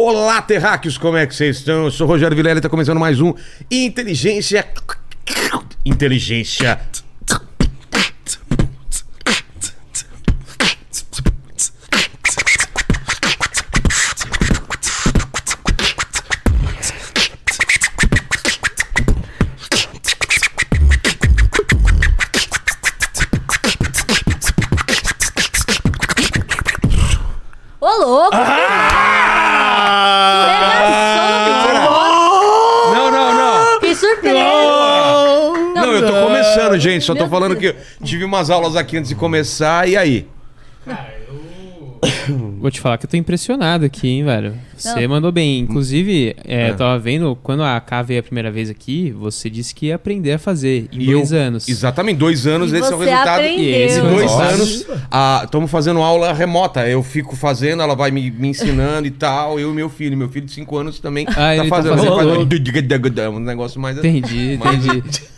Olá, terráqueos, como é que vocês estão? Eu sou o Rogério Vilela e tá começando mais um Inteligência. Inteligência. Só tô Meu falando Deus. que eu tive umas aulas aqui antes de começar. E aí? Vou te falar que eu tô impressionado aqui, hein, velho. Você Não. mandou bem. Inclusive, é, É. eu tava vendo, quando a K veio a primeira vez aqui, você disse que ia aprender a fazer em E dois eu- anos. Exatamente, dois anos, E esse é o resultado. aprendeu. E esse dois Nossa. anos, estamos fazendo aula remota. Eu fico fazendo, ela vai me, me ensinando e tal. Eu e meu filho. Meu filho de 5 anos também Ah, tá ele tá fazendo. fazendo. Faz um negócio mais. Entendi, entendi.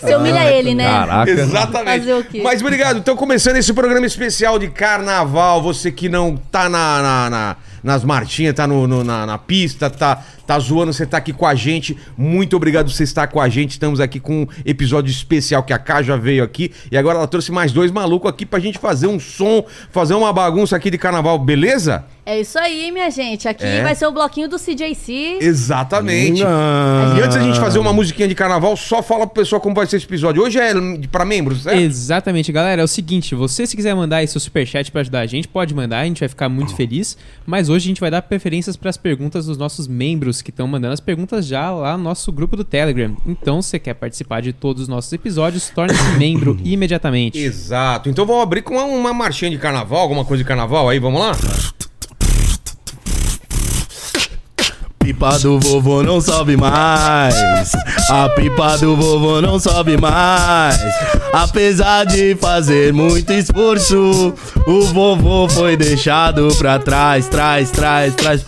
Você humilha ele, né? Caraca. Exatamente. Fazer o quê? Mas obrigado. Então, começando esse programa especial de carnaval. Você que não tá na, na- na- nas marchinhas, tá no, no- na, na pista, tá, tá zoando, você tá aqui com a gente. Muito obrigado por você estar com a gente. Estamos aqui com um episódio especial que a já veio aqui. E agora ela trouxe mais dois malucos aqui pra gente fazer um som, fazer uma bagunça aqui de carnaval, beleza? É isso aí, minha gente. Aqui É. vai ser o bloquinho do CJC. Exatamente. E antes da gente fazer uma musiquinha de carnaval, só fala pro pessoal como vai ser esse episódio. Hoje é pra membros, certo? Exatamente, galera. É o seguinte, você se quiser mandar aí seu superchat pra ajudar a gente, pode mandar, a gente vai ficar muito feliz. Mas hoje a gente vai dar preferências pras perguntas dos nossos membros que estão mandando as perguntas já lá no nosso grupo do Telegram. Então, se você quer participar de todos os nossos episódios, torne-se membro imediatamente. Exato. Então vamos abrir com uma, uma marchinha de carnaval, alguma coisa de carnaval aí, vamos lá? Pipa do vovô não sobe mais. A pipa do vovô não sobe mais. Apesar de fazer muito esforço, o vovô foi deixado pra trás, trás, trás, trás.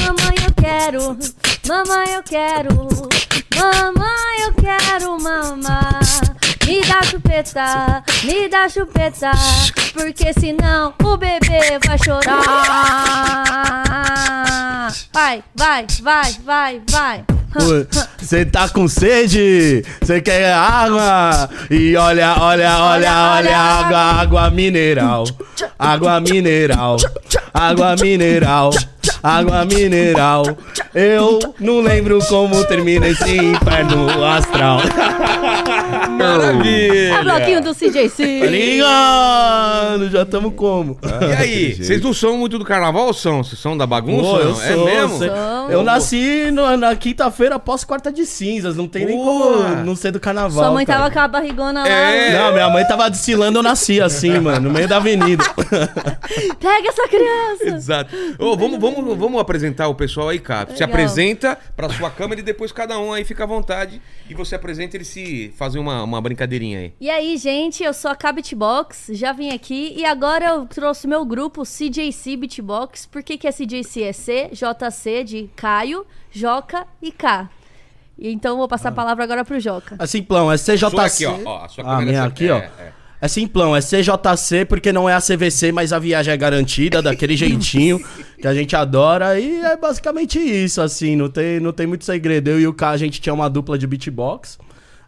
Mamãe, eu quero. Mamãe, eu quero. Mamãe, eu quero mamar. Me dá chupeta, me dá chupeta. Porque senão o bebê vai chorar. Vai, vai, vai, vai, vai. Você tá com sede? Você quer água? E olha, olha, olha, Olha, água, água mineral. Água mineral. Água mineral. Água mineral. Eu não lembro como termina esse inferno astral. Maravilha! É o bloquinho do CJC. Tá ligado? Já tamo como? E aí, vocês não são muito do carnaval ou são? Vocês são da bagunça? Pô, eu não? sou, é mesmo? Sou. Eu nasci no- na quinta-feira após quarta de cinzas. Não tem nem Boa. como não ser do carnaval. Sua mãe cara. tava com a barrigona lá. É. Não, minha mãe tava desfilando, eu nasci assim, mano, no meio da avenida. Pega essa criança. Exato. Ô, vamos, vamos, vamos apresentar o pessoal aí, cara. Se Legal. apresenta pra sua câmera e depois cada um aí fica à vontade. E você apresenta eles se fazem uma, uma brincadeirinha aí. E aí, gente, eu sou a K Beatbox, já vim aqui e agora eu trouxe meu grupo CJC Beatbox. Por que, que é CJC? É C, JC de Caio, Joca e K. E Então eu vou passar a palavra agora pro Joca. É simplão, é CJC. Sua aqui, ó. ó a sua Ah, câmera minha é- aqui, ó. é, é. É simplão, é CJC porque não é a CVC, mas a viagem é garantida, daquele jeitinho que a gente adora. E é basicamente isso, assim, não tem, não tem muito segredo. Eu e o K, a gente tinha uma dupla de beatbox.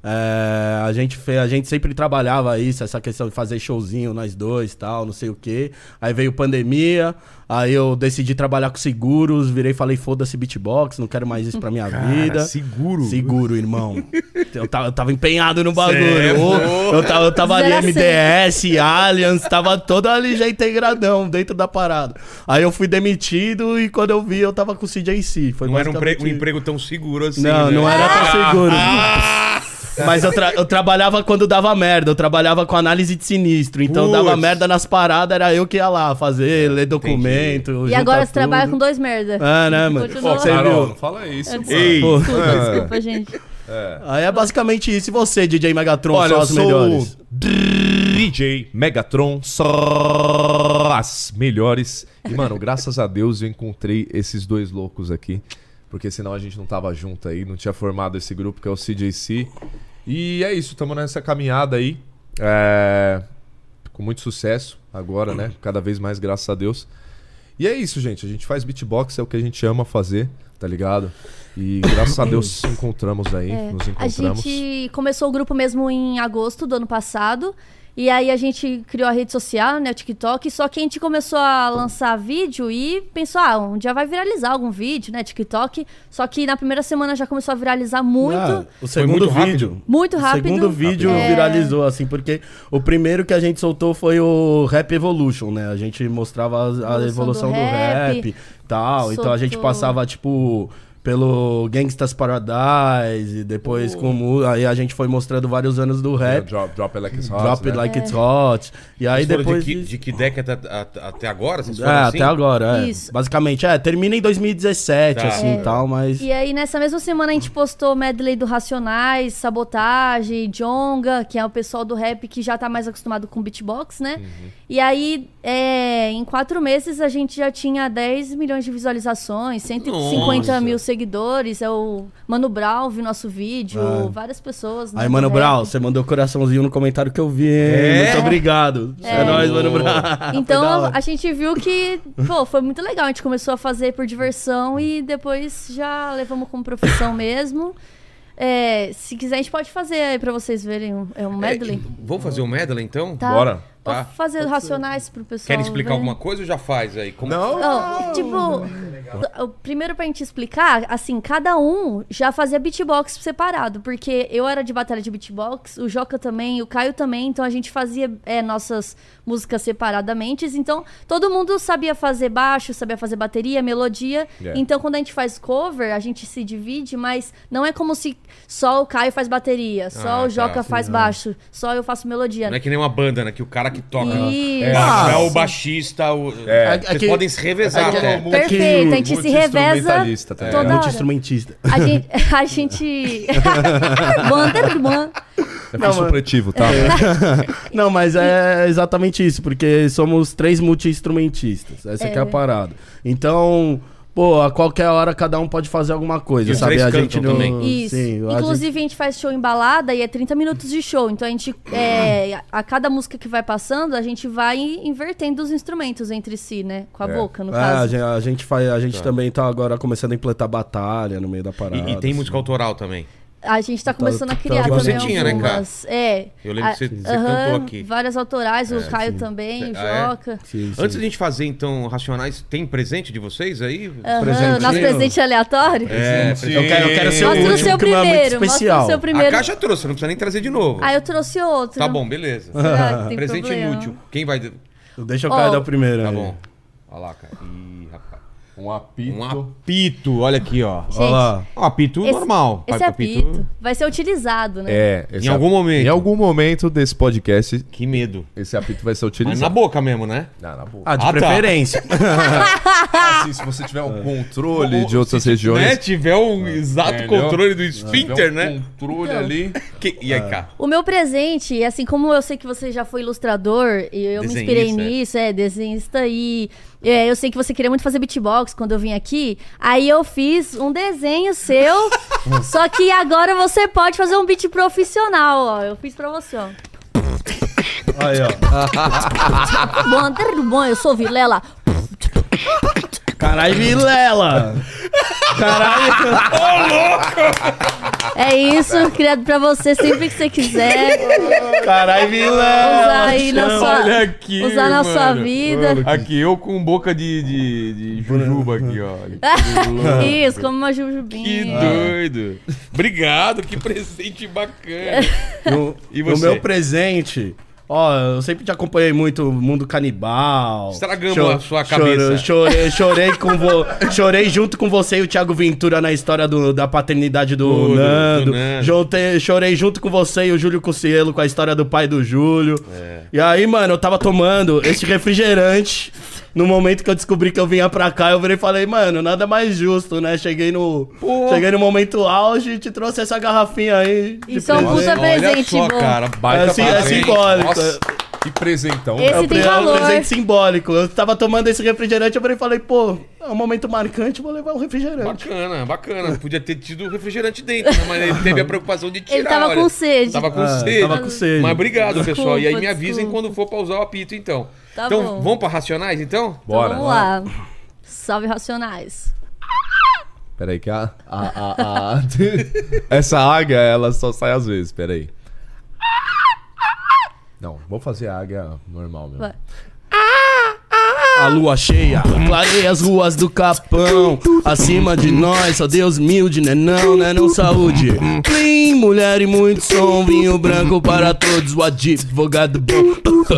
É, a, gente fez, a gente sempre trabalhava isso, essa questão de fazer showzinho, nós dois tal, não sei o quê. Aí veio pandemia, aí eu decidi trabalhar com seguros, virei e falei, foda-se beatbox, não quero mais isso pra minha vida. seguro. Seguro, irmão. Eu tava, eu tava empenhado no bagulho. É porra. eu, tava, eu tava ali, MDS, Allianz, tava todo ali já integradão dentro da parada. Aí eu fui demitido e quando eu vi, eu tava com o CJC. Foi Não era um, um emprego tão seguro assim. Não, né? não era tão seguro. Ah! Mas eu, tra- eu trabalhava quando dava merda, eu trabalhava com análise de sinistro. Então Putz. dava merda nas paradas, era eu que ia lá fazer, ler documento. E agora você tudo. trabalha com dois merda. É, né, mano? Continua. Você Carol, não fala isso, pô. Ei, Pô. Desculpa, desculpa, gente. Aí é basicamente isso. E você, DJ Megatron, Olha, só eu as sou melhores? o DJ Megatron, só as melhores. E, mano, graças a Deus eu encontrei esses dois loucos aqui. Porque senão a gente não tava junto aí, não tinha formado esse grupo que é o CJC. E é isso, estamos nessa caminhada aí. É, com muito sucesso agora, né? Cada vez mais, graças a Deus. E é isso, gente. A gente faz beatbox, é o que a gente ama fazer, tá ligado? E graças a Deus nos encontramos aí, É, nos A encontramos. gente começou o grupo mesmo em agosto do ano passado. E aí a gente criou a rede social, né, o TikTok, só que a gente começou a lançar vídeo e pensou, ah, um dia vai viralizar algum vídeo, né, TikTok. Só que na primeira semana já começou a viralizar muito, Ah, o segundo muito rápido. vídeo. muito O rápido. segundo vídeo É. viralizou, assim, porque o primeiro que a gente soltou foi o Rap Evolution, né? A gente mostrava a, a Evolução evolução do do, rap. rap e tal. Então a gente Soltou- passava, tipo, pelo Gangstas Paradise, e depois como. Aí a gente foi mostrando vários anos do É, rap. drop, drop it like it's hot, Drop né? It Like It's Hot. E aí depois. de, que, de que década até, até agora? Vocês É, foram assim? até agora, é. Isso. Basicamente, é, termina em 2017, Tá. assim, É. e tal, mas... E aí, nessa mesma semana, a gente postou medley do Racionais, Sabotagem, Jonga, que é o pessoal do rap que já tá mais acostumado com beatbox, né? E aí, é, em quatro meses, a gente já tinha 10 milhões de visualizações, 150 Nossa. mil seguidores. É o Mano Brown viu nosso vídeo, Ah. várias pessoas. né, Aí, Mano rap. Brown, você mandou coraçãozinho no comentário que eu vi? É? Muito obrigado. É, É. nóis, Mano. Foi Então, a gente viu que, pô, foi muito legal. A gente começou a fazer por diversão e depois já levamos como profissão mesmo. É, se quiser, a gente pode fazer aí pra vocês verem um, é um medley. É, vamos fazer o medley então? Tá. Bora. Vou Tá. fazer racionais pro pessoal. Querem explicar ver. alguma coisa ou já faz aí? Como... Não, Não, tipo, o- primeiro pra gente explicar, assim, cada um já fazia beatbox separado, porque eu era de batalha de beatbox, o Joca também, o Caio também, então a gente fazia é, nossas músicas separadamente, então todo mundo sabia fazer baixo, sabia fazer bateria, melodia, Yeah. então quando a gente faz cover, a gente se divide, mas não é como se só o Caio faz bateria, só Ah, o Joca tá, faz baixo, só eu faço melodia. Não é que nem uma banda, né? Que o cara que toca Isso. é, Ah, é o baixista. O... É, Vocês que- podem se revezar é que- até. é- Perfeito, a gente se reveza tá toda hora. Multi-instrumentista. A gente. A gente... Wonderman. É foi supletivo, tá? Não, mas é exatamente isso, porque somos três multi-instrumentistas. Essa que é a É. parada. Então, pô, a qualquer hora cada um pode fazer alguma coisa, E sabe? A gente não... também. Isso. Sim, a Inclusive, a gente faz show em balada e é 30 minutos de show. Então a gente. é, a cada música que vai passando, a gente vai invertendo os instrumentos entre si, né? Com a É. boca, no É, a caso. gente, a gente faz, a gente também tá agora começando a implementar batalha no meio da parada. E, e tem assim. música autoral também. A gente tá começando a tá- criar Que também você tinha, né, algumas. É. Eu lembro A- que você- você aham, cantou aqui. Várias autorais, o Caio também, o Ah, é? Joca. Sim, sim. Antes da gente fazer, então, Racionais, tem presente de vocês aí? Aham. Nosso presente aleatório? É, Eu quero, eu quero ser o Mostra o último, seu é muito primeiro, mostra especial. o seu A primeiro. caixa trouxe, não precisa nem trazer de novo. Ah, eu trouxe outro. Tá bom, beleza. Tem Presente problema? inútil. Quem vai. Deixa o Ó, cara dar o primeiro. Tá aí. bom. Olha lá, cara. Ih, rapaz. Um apito. Um apito, olha aqui, ó. Gente, Olha lá. Um apito esse, normal. Esse Pai- apito vai ser utilizado, né? É, esse Em algum momento. Em algum momento desse podcast, Que medo. esse apito vai ser Mas utilizado. na boca mesmo, né? Ah, na boca. Ah, de Ah, tá. preferência. Assim, se você tiver um controle de outras regiões. Né? Tiver um exato Entendeu? controle do esfíncter, tiver um né? controle Então. ali. Que... E aí, cá? O meu presente, assim como eu sei que você já foi ilustrador, e eu me inspirei Desenhista, é. nisso, é, desenhista, e é, eu sei que você queria muito fazer beatbox quando eu vim aqui, aí eu fiz um desenho seu, só que agora você pode fazer um beat profissional, ó, eu fiz pra você, ó. Aí, ó. Bom, bom, eu sou Vilela. Caralho, Vilela! Caralho! É isso, criado pra você sempre que você quiser Caralho, Vilela! usar aí na sua, Olha aqui, usar na sua mano. vida. Aqui, eu com boca de, de, de jujuba aqui, ó. Isso, como uma Que jujubinha. doido. Obrigado, que presente bacana. No, E no você? meu presente, ó, eu sempre te acompanhei muito mundo canibal. Estragamos a sua cabeça. Chorei, chorei, com vo, chorei junto com você e o Thiago Ventura na história do- da paternidade do, Do- do- Nando. do Nando. Jontei- chorei junto com você e o Júlio Cossielo com a história do pai do Júlio. É. E aí, mano, eu tava tomando esse refrigerante. No momento que eu descobri que eu vinha pra cá, eu virei e falei, mano, nada mais justo, né? Cheguei no, Pô. cheguei no momento auge e te trouxe essa garrafinha aí. de Isso é um presente. puta Olha presente só, bom. cara. É, Baita assim, é simbólico. Nossa. Que presentão. Esse É o tem é um presente simbólico. Eu tava tomando esse refrigerante, eu falei- falei, pô, é um momento marcante, vou levar um refrigerante. Bacana, bacana. Podia ter tido refrigerante dentro, né? Mas ele teve a preocupação de tirar. Ele tava olha. com sede. Tava com Ah, sede. tava com sede. Mas obrigado, pessoal. E aí me Desculpa, avisem desculpa. quando for pra usar o apito, então. Tá então, bom. vamos pra Racionais, então? Então, Bora. vamos lá. Salve Racionais. Peraí, que a, a, a, a- Essa águia, ela só sai às vezes, peraí. Não, vou fazer a águia normal mesmo. Vai. A lua cheia, clareia as ruas do Capão. Acima de nós, só Deus humilde, né não, né não saúde. Plim, mulher e muito som, vinho branco para todos, o advogado bom.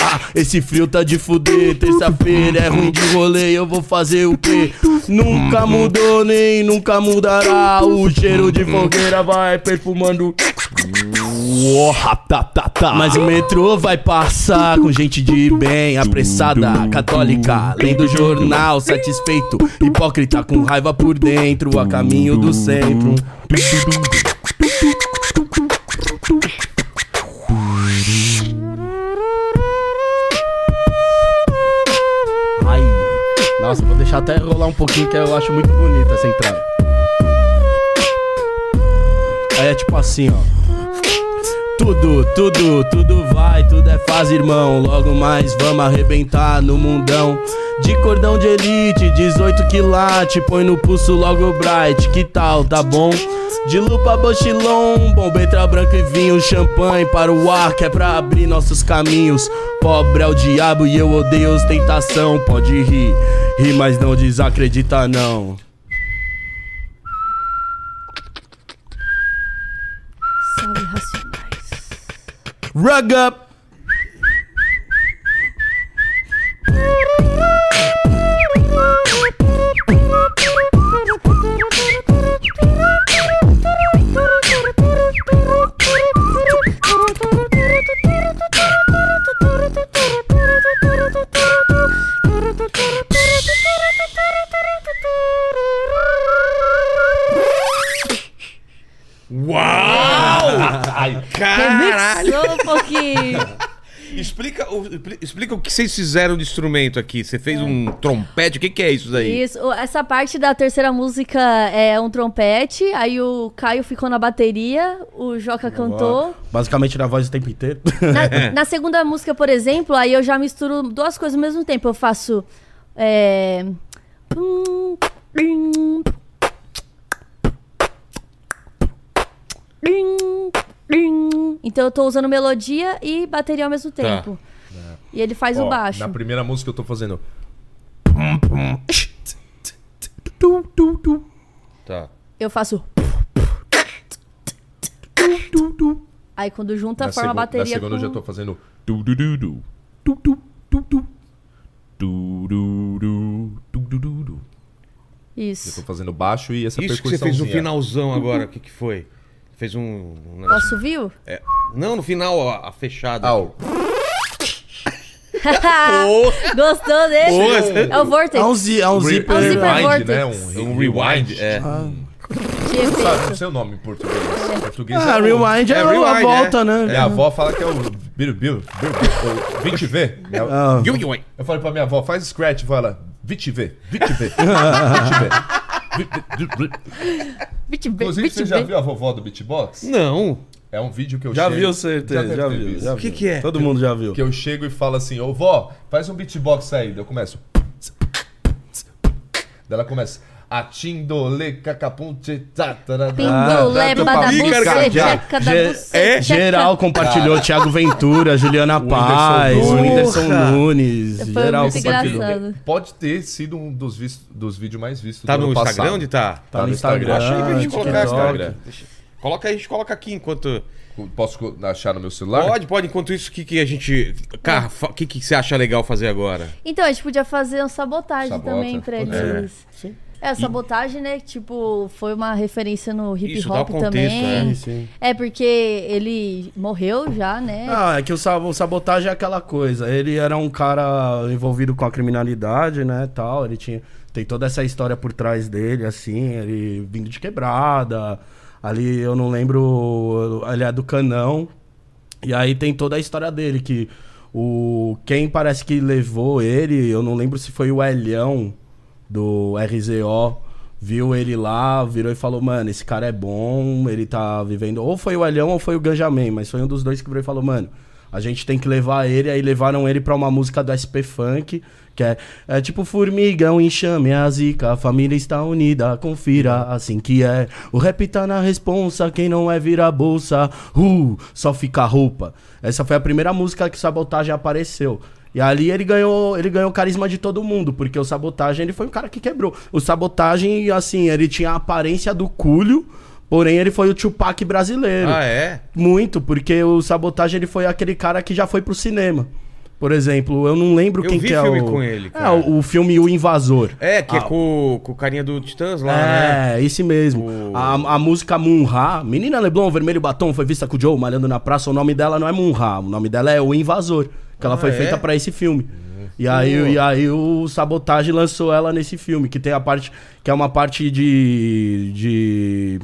Ah, esse frio tá de fuder, terça-feira é ruim de rolê, eu vou fazer o quê? Nunca mudou nem nunca mudará, o cheiro de fogueira vai perfumando tá, tá, tá. mas o metrô vai passar com gente de bem, apressada, católica, lendo jornal, satisfeito, hipócrita com raiva por dentro, a caminho do centro. Ai, nossa, vou deixar até rolar um pouquinho que eu acho muito bonita essa entrada. Aí é tipo assim, ó. Tudo, tudo, tudo vai, tudo é faz, irmão. Logo mais vamos arrebentar no mundão. De cordão de elite, 18 quilate, põe no pulso logo bright, que tal, tá bom? De lupa bochilon, bombetra branca e vinho, champanhe para o ar, que é pra abrir nossos caminhos. Pobre é o diabo e eu odeio ostentação. Pode rir, rir, mas não desacredita não. Rug up! Explica, o- que vocês fizeram de instrumento aqui. Você fez um trompete? O que, que é isso daí? Isso, essa parte da terceira música é um trompete, aí o Caio ficou na bateria, o Joca cantou. Basicamente na voz o tempo inteiro. Na, na segunda música, por exemplo, aí eu já misturo duas coisas ao mesmo tempo. Eu faço. É. Então eu tô usando melodia e bateria ao mesmo tempo. E ele faz Ó, o baixo. Na primeira música eu tô fazendo. Tá. Eu faço. Aí quando junta, Na, forma a bateria. na segunda eu com... já tô fazendo. Du. Eu Isso. tô fazendo baixo e essa Isso que você fez no finalzão agora, o que, que foi? Fez um. um Posso viu? É, não, no final, a, a fechada. Ah, o- Gostou desse? Porra, É o Vortex. É um, zi, é um zíper. É um zíper rewind, vortex. né? Um Um rewind, é. de efeito. Sabe, não sei o nome em português. Em português Ah, é rewind é, é a rewind, volta, é. né? Minha avó fala que é o biru, biru, biru, biru, o 20 V. Minha- Ah. Yui, yui. Eu falei pra minha avó, faz scratch, fala 20 V, 20 V, 20 V. Bit B, Inclusive, bit você já viu a vovó do beatbox? Não. É um vídeo que eu Já chego... viu, certeza. Já, ter viu. visto. Já O que viu. que é? Todo mundo já viu. Que eu chego e falo assim, ô vó, faz um beatbox aí. Daí Eu começo. Daí ela começa. Atindole, cacapunte, já- ge- buceta. é, geral compartilhou. Thiago Ventura, Juliana Paz. Whindersson. Nunes. Foi geral muito compartilhou. engraçado. Pode ter sido um dos, dos vídeos mais vistos Tá do no ano Instagram passado. onde tá? Tá no Instagram, Acha aí pra gente colocar essa TikTok. Coloca aí, a gente coloca aqui enquanto. Posso achar no meu celular? Pode, pode. Enquanto isso, o que, que a gente. Cara, fa- o que, que você acha legal fazer agora? Então, a gente podia fazer uma sabotagem Sabota, também pra eles. Sim. É, sabotagem, né? Tipo, foi uma referência no hip Isso, hop contexto, também. Sim. É, porque ele morreu já, né? Ah, é que o sabotagem é aquela coisa. Ele era um cara envolvido com a criminalidade, né, tal. Ele tinha tem toda essa história por trás dele, assim. Ele vindo de quebrada. Ali eu não lembro. Ele é do Canão. E aí tem toda a história dele, que o quem parece que levou ele, eu não lembro se foi o Elhão do RZO, viu ele lá, virou e falou, mano, esse cara é bom, ele tá vivendo. Ou foi o Elhão ou foi o Ganjamin, mas foi um dos dois que virou e falou, mano, a gente tem que levar ele, aí levaram ele pra uma música do SP Funk, que é, é tipo formigão, enxame, a zica, a família está unida, confira, assim que é. O rap tá na responsa, quem não é vira bolsa, uh, só fica roupa. Essa foi a primeira música que Sabotagem apareceu. E ali ele ganhou, ele ganhou o carisma de todo mundo, porque o Sabotagem ele foi um cara que quebrou. O Sabotagem, assim, ele tinha a aparência do Cúlio, porém ele foi o Tupac brasileiro. Ah, é? Muito, porque o Sabotagem ele foi aquele cara que já foi pro cinema. Por exemplo, eu não lembro Eu quem que é filme o... com ele, É, cara. o, o filme O Invasor. É, que é Ah, com, com o carinha do Titãs lá, né? É, esse mesmo. O- A, a música Munha, Menina Leblon, Vermelho Batom, foi vista com o Joe malhando na praça. O nome dela não é Munha, o nome dela é O Invasor. Que ela Ah, foi é? feita pra esse filme. E aí, e aí o Sabotage lançou ela nesse filme, que tem a parte. Que é uma parte de. de.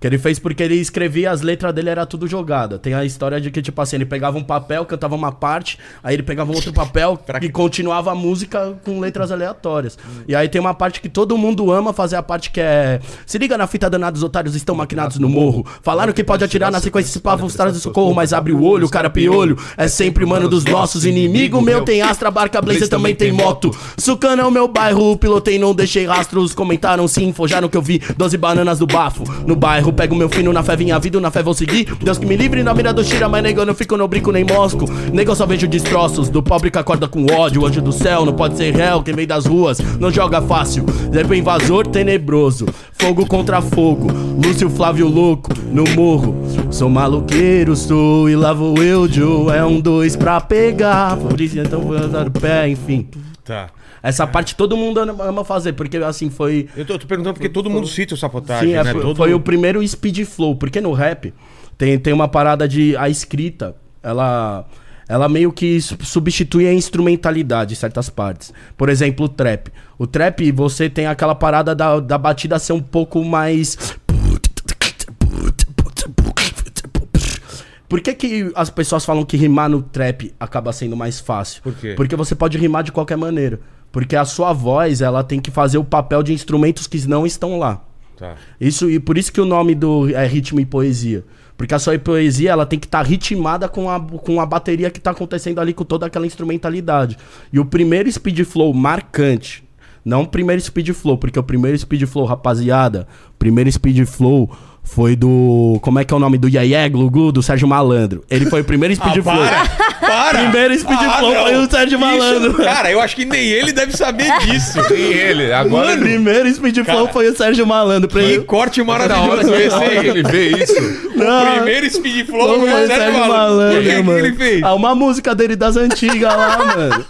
Que ele fez porque ele escrevia, as letras dele era tudo jogada. Tem a história de que, tipo assim, ele pegava um papel, cantava uma parte, aí ele pegava um outro papel e continuava a música com letras aleatórias. E aí tem uma parte que todo mundo ama fazer a parte que é. Se liga na fita danada, os otários estão maquinados no morro. Falaram que pode atirar na sequência se vão estar de socorro, mas abre o olho, o cara piolho. É sempre mano dos nossos inimigos. Meu tem Astra, barca, blazer também tem moto. Sucana é o meu bairro, pilotei, não deixei rastros. Comentaram sim, forjaram que eu vi 12 bananas do bafo. No bairro, pego meu fino na fé, vinha vida, na fé vou seguir. Deus que me livre na mira do Shira, mas nego, eu não fico no brinco nem mosco. Nego, eu só vejo destroços do pobre que acorda com ódio. Anjo do céu, não pode ser réu, quem vem das ruas, não joga fácil. Zé invasor tenebroso, fogo contra fogo. Lúcio Flávio louco, no morro. Sou maluqueiro, sou, e lá vou eu, Joe. É um dois pra pegar. Por isso então vou andar o pé, enfim. Tá. Essa parte todo mundo ama fazer, porque assim foi. Eu tô, tô perguntando porque todo mundo cita o sabotagem, Sim, é, né? foi, Todo- foi o primeiro speed flow, porque no rap tem, tem uma parada de a escrita, ela ela meio que su- substitui a instrumentalidade em certas partes. Por exemplo, o trap. O trap, você tem aquela parada da, da batida ser um pouco mais Por que, que as pessoas falam que rimar no trap acaba sendo mais fácil? Por quê? Porque você pode rimar de qualquer maneira. Porque a sua voz, ela tem que fazer o papel de instrumentos que não estão lá. Tá. Isso, e por isso que o nome do é ritmo e poesia. Porque a sua poesia ela tem que estar ritmada com a, com a bateria que tá acontecendo ali com toda aquela instrumentalidade. E o primeiro speed flow marcante, não o primeiro speed flow, porque o primeiro speed flow, rapaziada, primeiro speed flow foi do. Como é que é o nome? Do Yaya Glugu, do Sérgio Malandro. Ele foi o primeiro speed Ah, flow. para! Para! Primeiro speed flow não. foi o Sérgio Isso, Malandro. cara, eu acho que nem ele deve saber disso. E ele, agora O ele, primeiro speed flow Cara, foi o Sérgio Malandro. Pra Que ele- corte maravilhoso que esse que ele vê isso. Não. O primeiro speed flow foi o foi Sérgio Malandro. O que, que mano. ele fez? Ah, uma música dele das antigas lá, mano.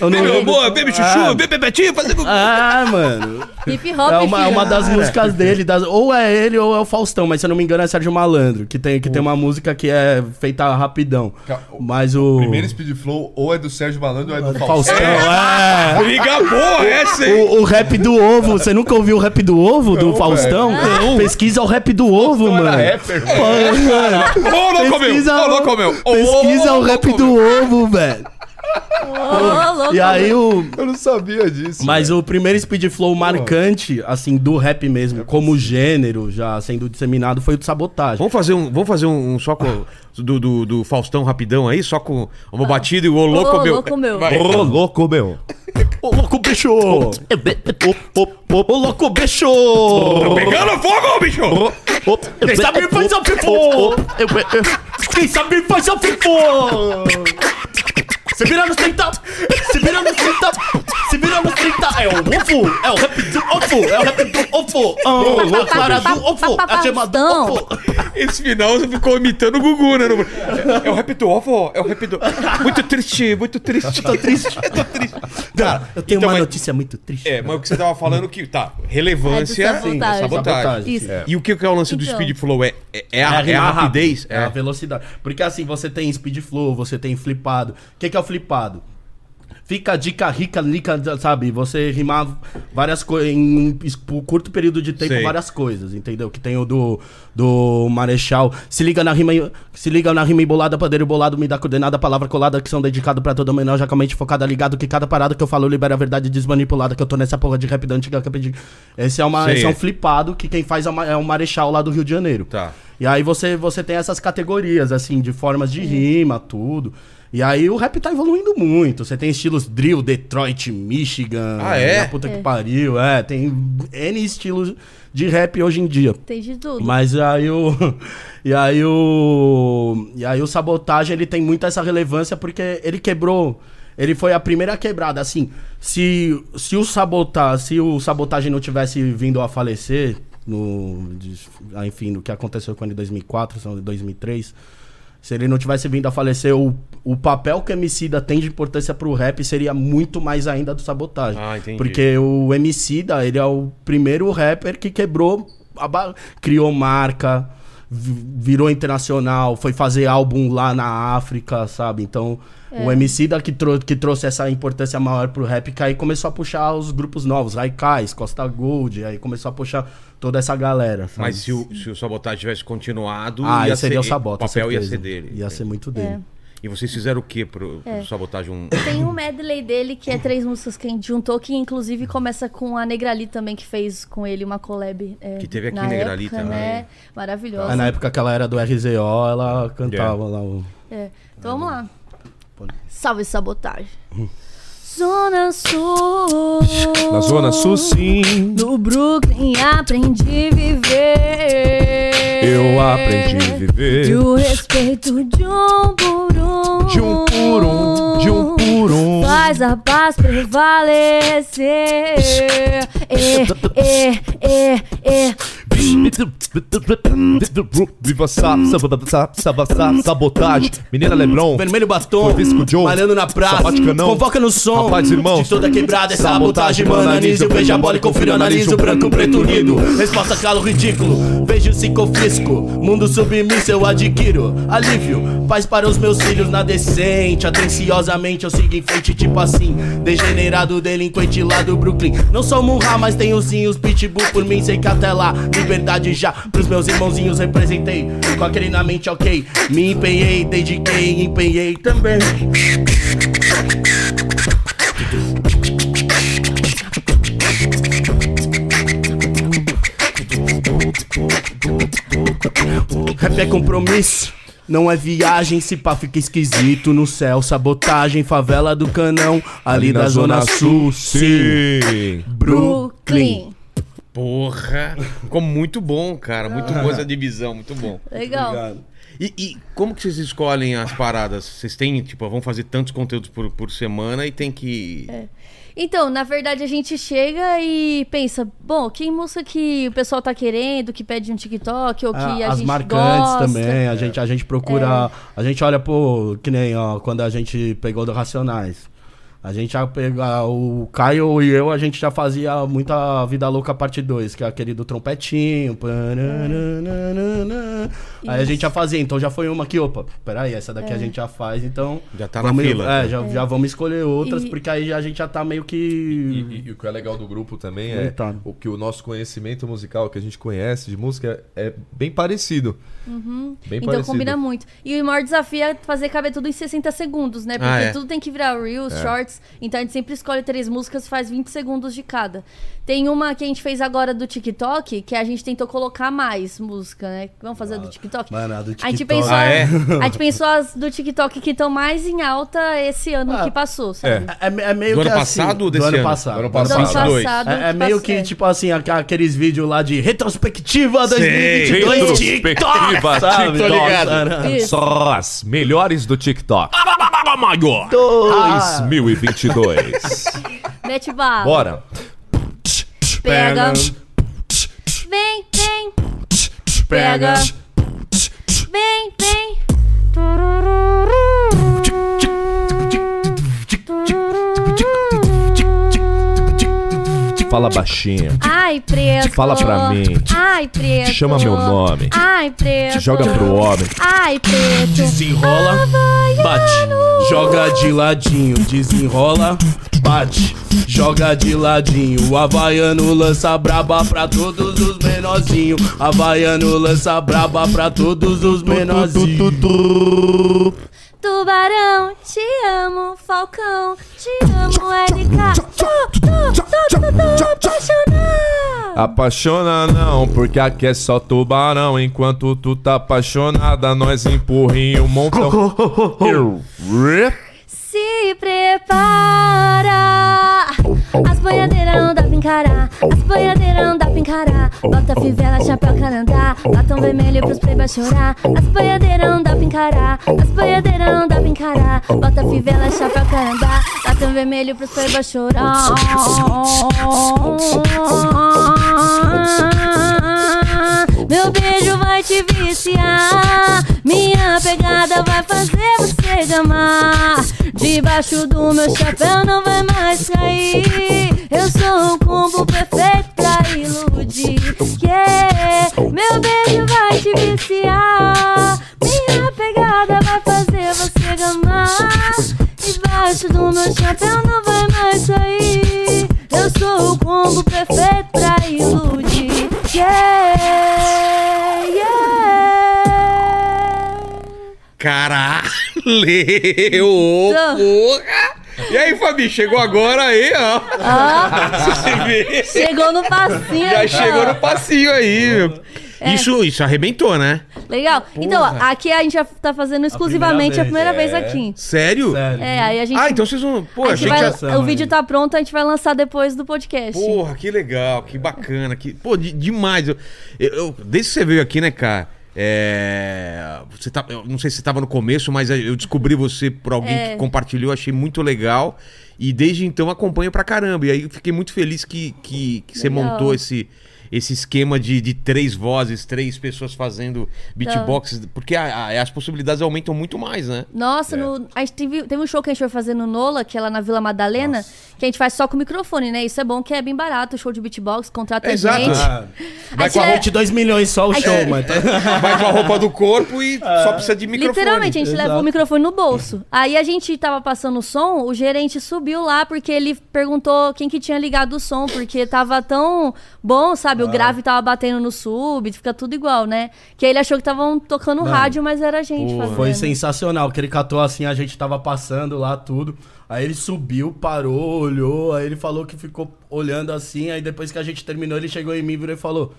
Eu não Meu lembro. amor, bebe chuchu, Ah, bebe betinho, fazer... Ah, mano. Hip hop, É uma, é uma das músicas dele. das- ou é ele ou é o Faustão, mas se eu não me engano é Sérgio Malandro. Que tem, que tem uma música que é feita rapidão. Mas o. Primeiro Speed Flow ou é do Sérgio Malandro ou é do Faustão, Faustão. é. Briga boa essa, hein? O, o rap do ovo, você nunca ouviu o rap do ovo do Não, Faustão? velho. Pesquisa o rap do ovo, Não mano. era rapper, mano. Pô, mano. Ô, louco meu! Pesquisa, Ô, louco meu! Pesquisa o rap do ovo, velho. Ô, louco, E aí o. Eu não sabia disso. Mas o primeiro speed flow marcante, assim, do rap mesmo, como gênero já sendo disseminado, foi o de sabotagem. Vamos fazer um, vamos fazer um, um só com, do, do, do Faustão rapidão aí, só com uma batida e o ô louco Ô, meu. louco meu. Vai. Ô, louco, meu. Ô louco bicho! Ô ô, louco bicho! Pegando fogo, bicho! Quem sabe faz ao fifo! Quem sabe faz ao fifo! Se vira nos 30! Se vira nos 30! Se vira nos 30! É o ovo! É o rap do ovo! É o rap do ovo! Ah, a clara do ovo! A gema do ovo! Esse final você ficou imitando o Gugu, né? É, é o rap do ovo, é o rap do. Muito triste, muito triste. Tô triste, tô triste. Cara, Eu tenho então, uma mas- notícia muito triste. É, mas o que você tava falando que, tá, relevância. É do sabotagem. Sim, é sabotagem. Sabotagem. Isso. E o que que é o lance do Então. speed flow? É, é, é a, é a rimar rapidez? É. a velocidade. Porque assim, você tem speed flow, você tem flipado. O que, que é o flipado? Fica a dica rica, rica, sabe? Você rimar várias coisas em um curto período de tempo, Sei. várias coisas, entendeu? Que tem o do, do Marechal. Se liga na rima, se liga na rima embolada, padeiro bolado, me dá coordenada, palavra colada, que são dedicado pra todo menor, já com a mente focada, ligado que cada parada que eu falo libera a verdade desmanipulada, que eu tô nessa porra de rap da antiga que eu pedi. Esse é, uma, Sei. esse é um flipado que quem faz é, uma- é o Marechal lá do Rio de Janeiro. Tá. E aí você, você tem essas categorias, assim, de formas de rima, tudo. E aí o rap tá evoluindo muito. Você tem estilos drill, Detroit, Michigan. Ah, é? puta que pariu. É, tem N estilos de rap hoje em dia. Tem de tudo. Mas aí o. E aí o. E aí o sabotagem ele tem muito essa relevância porque ele quebrou. Ele foi a primeira quebrada. Assim, se, se o sabotar, se o sabotagem não tivesse vindo a falecer, no. ah, enfim, no que aconteceu com ele em 2004, são de 2003. Se ele não tivesse vindo a falecer, o, o papel que o Emicida tem de importância pro rap seria muito mais ainda do sabotagem. Ah, entendi. Porque o Emicida, ele é o primeiro rapper que quebrou, criou marca, virou internacional, foi fazer álbum lá na África, sabe? Então, o Emicida que, trou que trouxe essa importância maior pro rap, que aí começou a puxar os grupos novos, Raikais, Costa Gold, aí começou a puxar toda essa galera, sabe? Mas se o, se o sabotagem tivesse continuado, Ah, ia seria o ser- Sabota, o papel ia certeza. ser dele. Ia ser muito dele. É. E vocês fizeram o quê pro, pro sabotagem? Um... Tem um medley dele que é três músicas que a gente juntou, que inclusive começa com a Negrali também, que fez com ele uma collab. é, Que teve aqui na Negrali época, também. Né? Maravilhosa. Aí, na época que ela era do RZO, ela cantava lá o... É. Então vamos lá. Salve sabotagem. Zona Sul. Na Zona Sul, sim. No Brooklyn aprendi a viver. Eu aprendi a viver. De o respeito de um por um. De um por um, de um por um. Faz a paz prevalecer. É, é, é, é. Viva sa, sa, sa, sa, sa, sabotagem. Menina Lebron. Vermelho batom, o Joe. malhando na praça, convoca no som, Rapaz, irmão. de toda quebrada, essa Sabotagem, mano, anísio, veja a bola e confira, analiso, branco, preto, unido, resposta calo ridículo, vejo se confisco, mundo submisso eu adquiro, alívio, paz para os meus filhos na decente, atenciosamente eu sigo em frente, tipo assim, degenerado, delinquente lá do Brooklyn, não sou Munra, mas tenho sim os pitbull. Por mim, sei que até lá, liberdade já, pros meus irmãozinhos representei, com aquele na mente ok, me empenhei, dediquei, empenhei também. Rap é compromisso, não é viagem, se pá fica esquisito no céu. Sabotagem, favela do canão, ali, da Zona Sul, sim. Brooklyn. Porra! Ficou muito bom, cara. Muito boa essa divisão, muito bom. Legal. E, e como que vocês escolhem as paradas? Vocês têm, tipo, vão fazer tantos conteúdos por, por semana e tem que. Então, na verdade, a gente chega e pensa, bom, que música que o pessoal tá querendo, que pede um TikTok, ou que Ah, a as gente marcantes gosta. também, a gente, a gente procura. A gente olha, pô, que nem ó, quando a gente pegou do Racionais. A gente já pega. O Caio e eu, a gente já fazia muita Vida Louca Parte 2, que é aquele do trompetinho. pananana. Aí a gente já fazia, então já foi uma aqui, opa, peraí, essa daqui a gente já faz, então. Já tá na vamos, fila. É, já, já vamos escolher outras, E- porque aí a gente já tá meio que. E, e- e o que é legal do grupo também é o que o nosso conhecimento musical, que a gente conhece de música, é bem parecido. Bem Então parecido. combina muito. E o maior desafio é fazer caber tudo em 60 segundos, né? Porque Ah, é. tudo tem que virar Reels, Shorts. Então a gente sempre escolhe três músicas e faz 20 segundos de cada. Tem uma que a gente fez agora do TikTok, que a gente tentou colocar mais música, né? Vamos fazer a do TikTok? Mano, a do A gente TikTok. pensou, Ah, é? a gente pensou as do TikTok que estão mais em alta esse ano Ah, que passou, sabe? É, é meio Do que ano assim, passado ou do desse ano ano? passado. Do ano Do ano passado. passado. É, é meio que, passou. tipo assim, aqu- aqueles vídeos lá de retrospectiva Sei. 2022 Retrospectiva sabe? TikTok. Isso. Só as melhores do TikTok. Maior! 2022. Mete bala. Bora. Pega. Vem, vem. Pega. Vem, vem. Fala baixinho. Ai, preto. Fala pra mim. Ai, preto. Chama meu nome. Ai, preto. Joga pro homem. Ai, preto. Desenrola, bate. Joga de ladinho, desenrola, bate. Joga de ladinho. O Havaiano lança braba pra todos os menorzinhos. Havaiano lança braba pra todos os menorzinhos. Tubarão, te amo, Falcão, te amo, LK. Tô, apaixonada. Apaixona não, porque aqui é só tubarão. Enquanto tu tá apaixonada, nós empurrinha um montão. Se prepara. As boiadeiras não dá pra encarar. As boiadeiras não dá pra encarar. Bota fivela, chapéu, canandá. Batom vermelho pros playboy chorar. As boiadeiras não dá pra encarar. As boiadeiras não dá pra encarar. Bota fivela, chapéu, canandá. Batom vermelho pros playboy chorar. Meu beijo vai te viciar. Minha pegada vai fazer você gamar. Debaixo do meu chapéu não vai mais cair. Eu sou o combo perfeito pra iludir. Yeah. Meu beijo vai te viciar. Minha pegada vai fazer você gamar. Debaixo do meu chapéu não vai mais sair. Eu sou o combo perfeito pra iludir. Yeah, yeah. Caralho! Ô, porra! E aí, Fabi, chegou agora aí, ó. Você vê? Chegou no passinho. Já aí, chegou no passinho aí, meu. Isso, isso arrebentou, né? Legal. Então, ó, aqui a gente já tá fazendo exclusivamente a primeira, vez, vez, aqui. Sério? Sério. É, aí a gente. Ah, então vocês vão. Pô, a a gente vai- já. o vídeo tá pronto, a gente vai lançar depois do podcast. Porra, que legal, que bacana. Que... Pô, de- demais. Eu, eu- eu- desde que você veio aqui, né, cara? É, você tá, eu não sei se você tava no começo, mas eu descobri você por alguém É. que compartilhou, achei muito legal. E desde então acompanho pra caramba. E aí eu fiquei muito feliz que, que, que você montou esse, esse esquema de, de três vozes, três pessoas fazendo beatbox, porque a- a- as possibilidades aumentam muito mais, né? Nossa, no- a gente teve, teve um show que a gente foi fazer no Nola, que é lá na Vila Madalena, que a gente faz só com microfone, né? Isso é bom que é bem barato, o show de beatbox, contrata a Exato. gente. Ah, vai Aí com a tira- 22 milhões só o show, mano. Vai com a roupa do corpo e só precisa de microfone. Literalmente, a gente Exato. leva o microfone no bolso. Aí a gente tava passando o som, o gerente subiu lá porque ele perguntou quem que tinha ligado o som, porque tava tão bom, sabe? O grave tava batendo no sub, fica tudo igual, né? Que aí ele achou que estavam tocando rádio, mas era a gente fazendo. Foi sensacional, que ele catou assim, a gente tava passando lá tudo. Aí ele subiu, parou, olhou, aí ele falou que ficou olhando assim, aí depois que a gente terminou, ele chegou em mim virou e falou: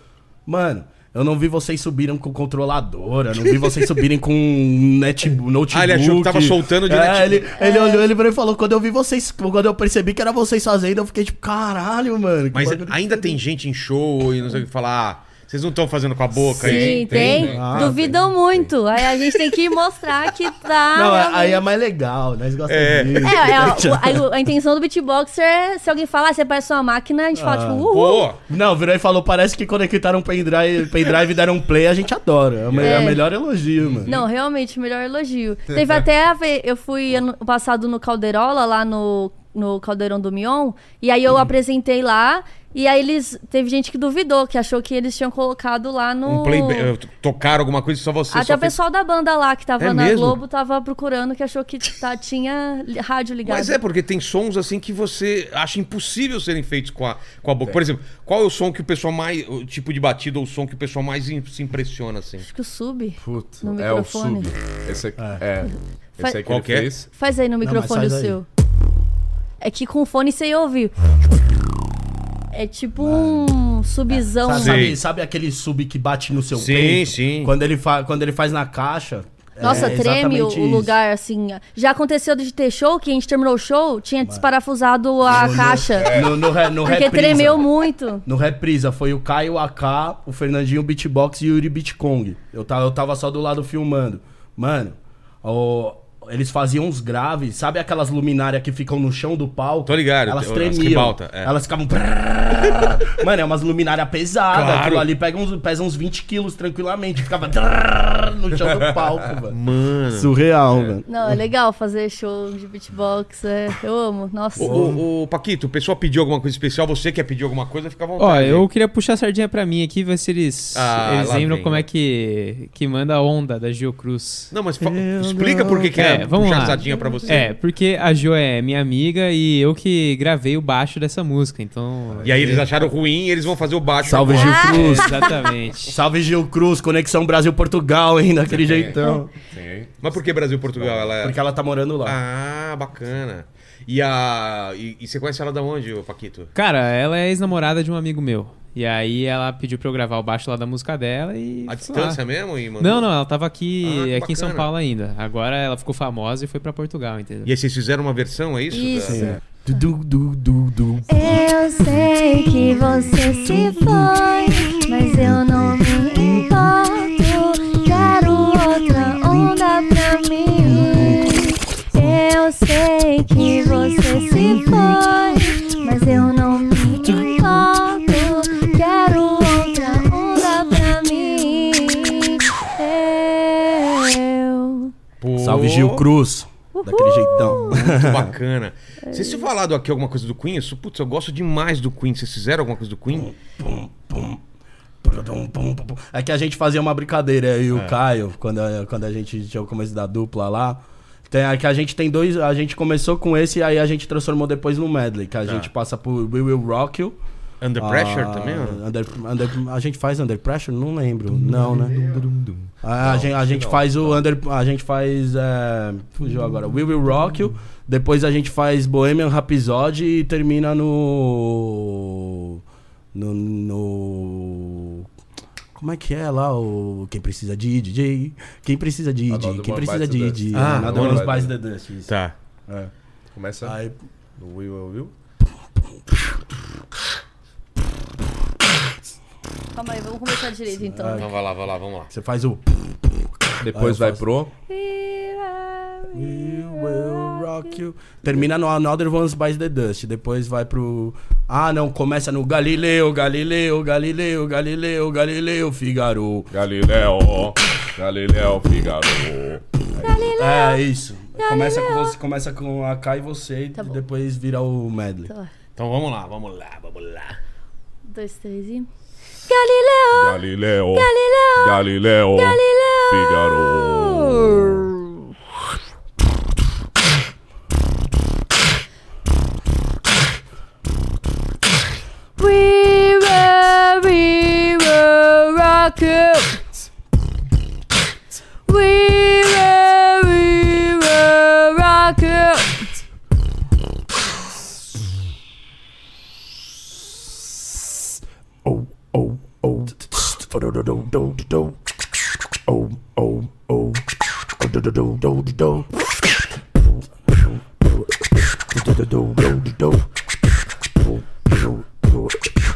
Mano, eu não vi vocês subirem com controladora, não vi vocês subirem com net, notebook. Ah, ele achou que tava soltando de é. Ele, ele olhou, ele e falou: Quando eu vi vocês, quando eu percebi que era vocês fazendo, eu fiquei tipo, caralho, mano. Mas ainda tem gente em show e não sei o que falar. Ah, vocês não estão fazendo com a boca Sim, aí? tem. Ah, Duvidam muito. Aí a gente tem que mostrar que tá. Não, realmente- aí é mais legal, nós gostamos É. disso. É, é, a, a- a intenção do beatboxer é, se alguém falar, ah, você parece uma máquina, a gente fala, tipo, uhul. Não, virou e falou, parece que conectaram um pendrive, pendrive e deram um play, a gente adora. É o me- É. é o melhor elogio, mano. Não, realmente, melhor elogio. Teve até a ve- eu fui ano passado no Calderola, lá no, no Caldeirão do Mion, e aí eu apresentei lá, e aí eles. Teve gente que duvidou, que achou que eles tinham colocado lá no. um play, tocaram alguma coisa só você Até só o fez- pessoal da banda lá que tava É na mesmo? Globo tava procurando, que achou que tá- tinha rádio ligado. Mas é porque tem sons assim que você acha impossível serem feitos com a, com a boca. Por exemplo, qual é o som que o pessoal mais. O tipo de batida ou o som que o pessoal mais im- se impressiona, assim? Acho que o sub. Puta, No é o microfone. sub. Esse aqui, é. Fa- Esse aí que Qual ele é? fez. Faz aí no microfone o faz aí. seu. É que com fone você ouve. É tipo um subzão. Sabe, Sei. sabe, sabe aquele sub que bate no seu Sim, peito? sim. Quando ele, quando ele faz na caixa. Nossa, é treme o, isso. lugar, assim. Já aconteceu de ter show, que a gente terminou o show, tinha desparafusado a No- caixa. No, no, re- no porque reprisa. tremeu muito. No Reprisa foi o Caio AK, o Fernandinho Beatbox e o Yuri Beatcong. Eu tava, eu tava só do lado filmando. Mano, o- eles faziam uns graves, sabe aquelas luminárias que ficam no chão do palco? Tô ligado, Elas as tremiam. ribalta, é. Elas ficavam. Mano, é umas luminárias pesadas. Claro. Aquilo ali pega uns, pesa uns 20 quilos tranquilamente. Ficava no chão do palco, velho. Mano. Surreal, velho. Não, é legal fazer show de beatbox. É, eu amo. Nossa. Ô, ô, ô, Paquito, o pessoal pediu alguma coisa especial, você quer pedir alguma coisa, fica à vontade. Ó, eu queria puxar a sardinha pra mim aqui, ver se eles, Ah, eles lembram vem, como ó. é que, que manda a onda da Gio Cruz. Não, mas fa- explica por que que é, É, vamos puxar lá. pra você. É, porque a Jo é minha amiga e eu que gravei o baixo dessa música, então... E aí eles acharam ruim e eles vão fazer o baixo. Salve. Gil Cruz. Exatamente. Salve, Gil Cruz. Conexão Brasil-Portugal, hein? Daquele jeitão. Sim. Mas por que Brasil e Portugal? Ela é... Porque ela tá morando lá. Ah, bacana. E a. E, e você conhece ela da onde, Paquito? Cara, ela é ex-namorada de um amigo meu. E aí ela pediu pra eu gravar o baixo lá da música dela e... A sei lá. distância mesmo? E mandou? Não, não, ela tava aqui, Ah, que aqui em São. Paulo ainda. Agora ela ficou famosa e foi pra Portugal, entendeu? E aí vocês fizeram uma versão, é isso? Isso. Da- du, du, du, du. Eu sei que você se foi, mas eu não me Cruz. Daquele jeitão. Muito bacana. Vocês tinham falado aqui alguma coisa do Queen? Isso, putz, eu gosto demais do Queen. Vocês fizeram alguma coisa do Queen? Pum, pum. Pum, pum, pum, pum. É que a gente fazia uma brincadeira, eu e o Caio, quando a, quando a gente tinha o começo da dupla lá. Tem, é que a gente tem dois. A gente começou com esse e aí a gente transformou depois no medley, que a gente passa por We Will Rock You. Under Pressure ah, também? Under, Under- a gente faz Under Pressure? Não lembro. Não, né? Ah, a, gente, a gente faz o Under. A gente faz. é, fugiu agora. We Will Rock You. Depois a gente faz Bohemian Rhapsody e termina no. No. no como é que é lá o. Quem precisa de DJ? Quem precisa de DJ? Quem precisa de. DJ? Ah, One One Bites the Dust. isso. Tá. É. Começa Aí, no Will, Will, Will. Calma aí, vamos começar direito então. Então vai lá, vai lá, vamos lá. você faz o. Depois vai faço. pro. We will rock you. Termina no Another Ones Bites the Dust. Depois vai pro. Ah, não. Começa no Galileu, Galileu, Galileu, Galileu, Galileu, Figaro. Galileu, Galileu, Figaro. É isso. Começa com, você, começa com a K e você Tá e depois vira o medley. Tá. Então vamos lá, vamos lá, vamos lá. Dois, três e. Galileo. Galileo. Galileo. Galileo. Figaro.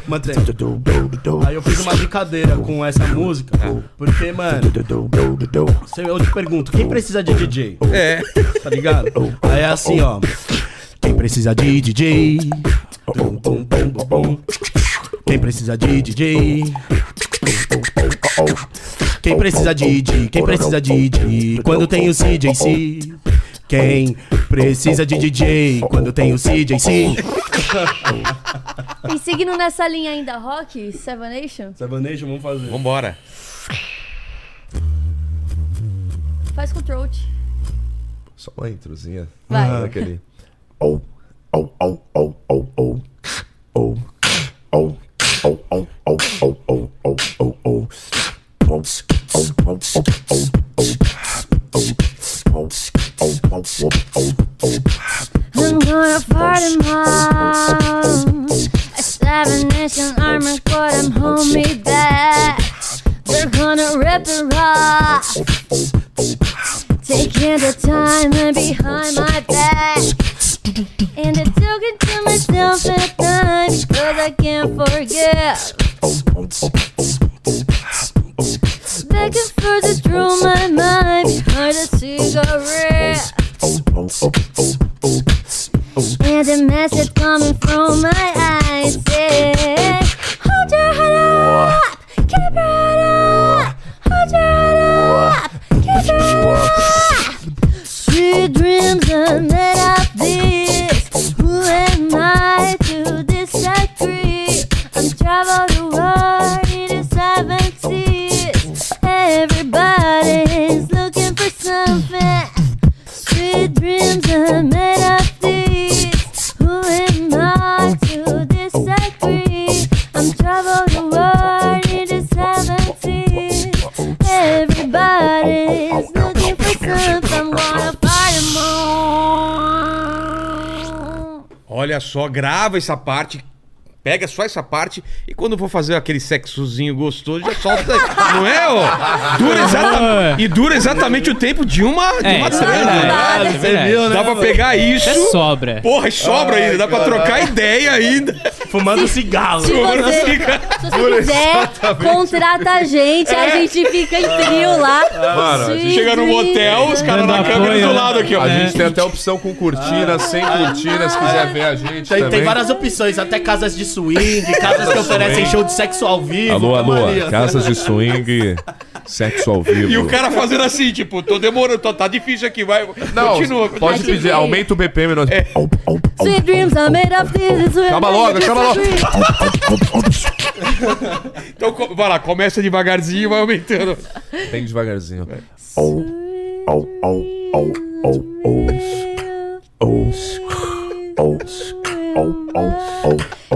Mantrei. Aí eu fiz uma brincadeira com essa música, porque, mano, eu te pergunto, quem precisa de DJ? É. Tá ligado? Aí é assim, ó. Quem precisa de DJ? Tum, tum, tum. Quem precisa de DJ? Quem precisa de DJ? Quem precisa de DJ? Quando tem o CJC? Quem precisa de DJ? Quando tem o CJC? E seguindo nessa linha ainda, rock, Seven Nation, Seven Nation, vamos fazer. Vambora. faz com o throat. Só uma introzinha. Vai. Daquele. Oh, oh, oh, oh, oh, oh. Oh, oh, oh, oh, oh, oh, oh, oh, oh, oh. Oh, oh, oh, oh, oh, oh. Oh, oh, oh, oh, oh, oh, oh. I'm gonna party mom. A Seven Nation armor for them hold me back. They're gonna rip it off. Taking the time and behind my back. And I'm talking to myself at cause I can't forget. Back and forth through my mind behind a cigarette. And the message coming from my eyes. Grava essa parte. Pega só essa parte e quando for fazer aquele sexozinho gostoso, já solta. não é, ó? Dura exatamente, e dura exatamente o tempo de uma, de É, uma isso é verdade. né? Isso é você verdade. viu, né? Dá pra pegar isso. É sobra. Porra, e sobra ainda, dá pra trocar ideia ainda. Fumando cigarro. Se você, se você quiser, contrata a gente, a gente fica em trio lá. Mano, a gente Chega no motel, os caras Dando na câmera apoio, do né? lado aqui, ó. A É. gente tem até opção com cortina, sem cortina, se quiser ver a gente Tem, também. tem várias opções, até casas de swing, casas que oferecem show de sexo ao vivo. Alô, alô, casas de swing, sexo ao vivo. E o cara fazendo assim, tipo, tô demorando, tô- tá difícil aqui, vai. Não, continua. pode continua. pedir, aumenta o BPM. Nós... Sweet dreams are made of this. Acaba logo, acaba logo. Então vai lá, começa devagarzinho e vai aumentando. Bem devagarzinho.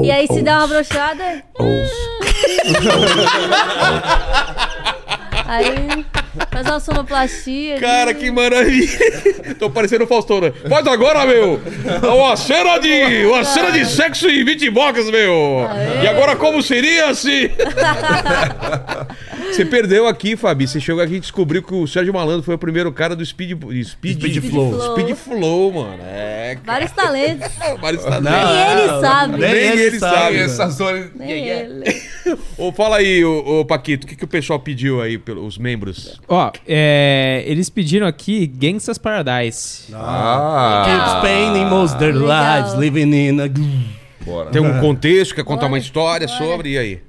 E aí se dá uma brochada. Aí faz uma sonoplastia. Cara, que maravilha. Tô parecendo o Faustão, né? Faz agora, meu. Uma cena de, uma cena de sexo em beatbox, meu. E agora como seria se... Você perdeu aqui, Fabi. Você chegou aqui e descobriu que o Sérgio Malandro foi o primeiro cara do Speed... Speed, Speed Flow. Speed Flow, mano. É, Vários talentos. vários talentos. Nem ele sabe. Nem, Nem ele, ele sabe. sabe. dores... Nem ele. Ô, fala aí, ô, ô, Paquito, o que, que o pessoal pediu aí, pelos membros? Ó, é, eles pediram aqui Gangsta's Paradise. Ah, Keep spending most their Legal. lives living in a... bora. Tem um contexto, quer contar uma história olha. sobre, e aí?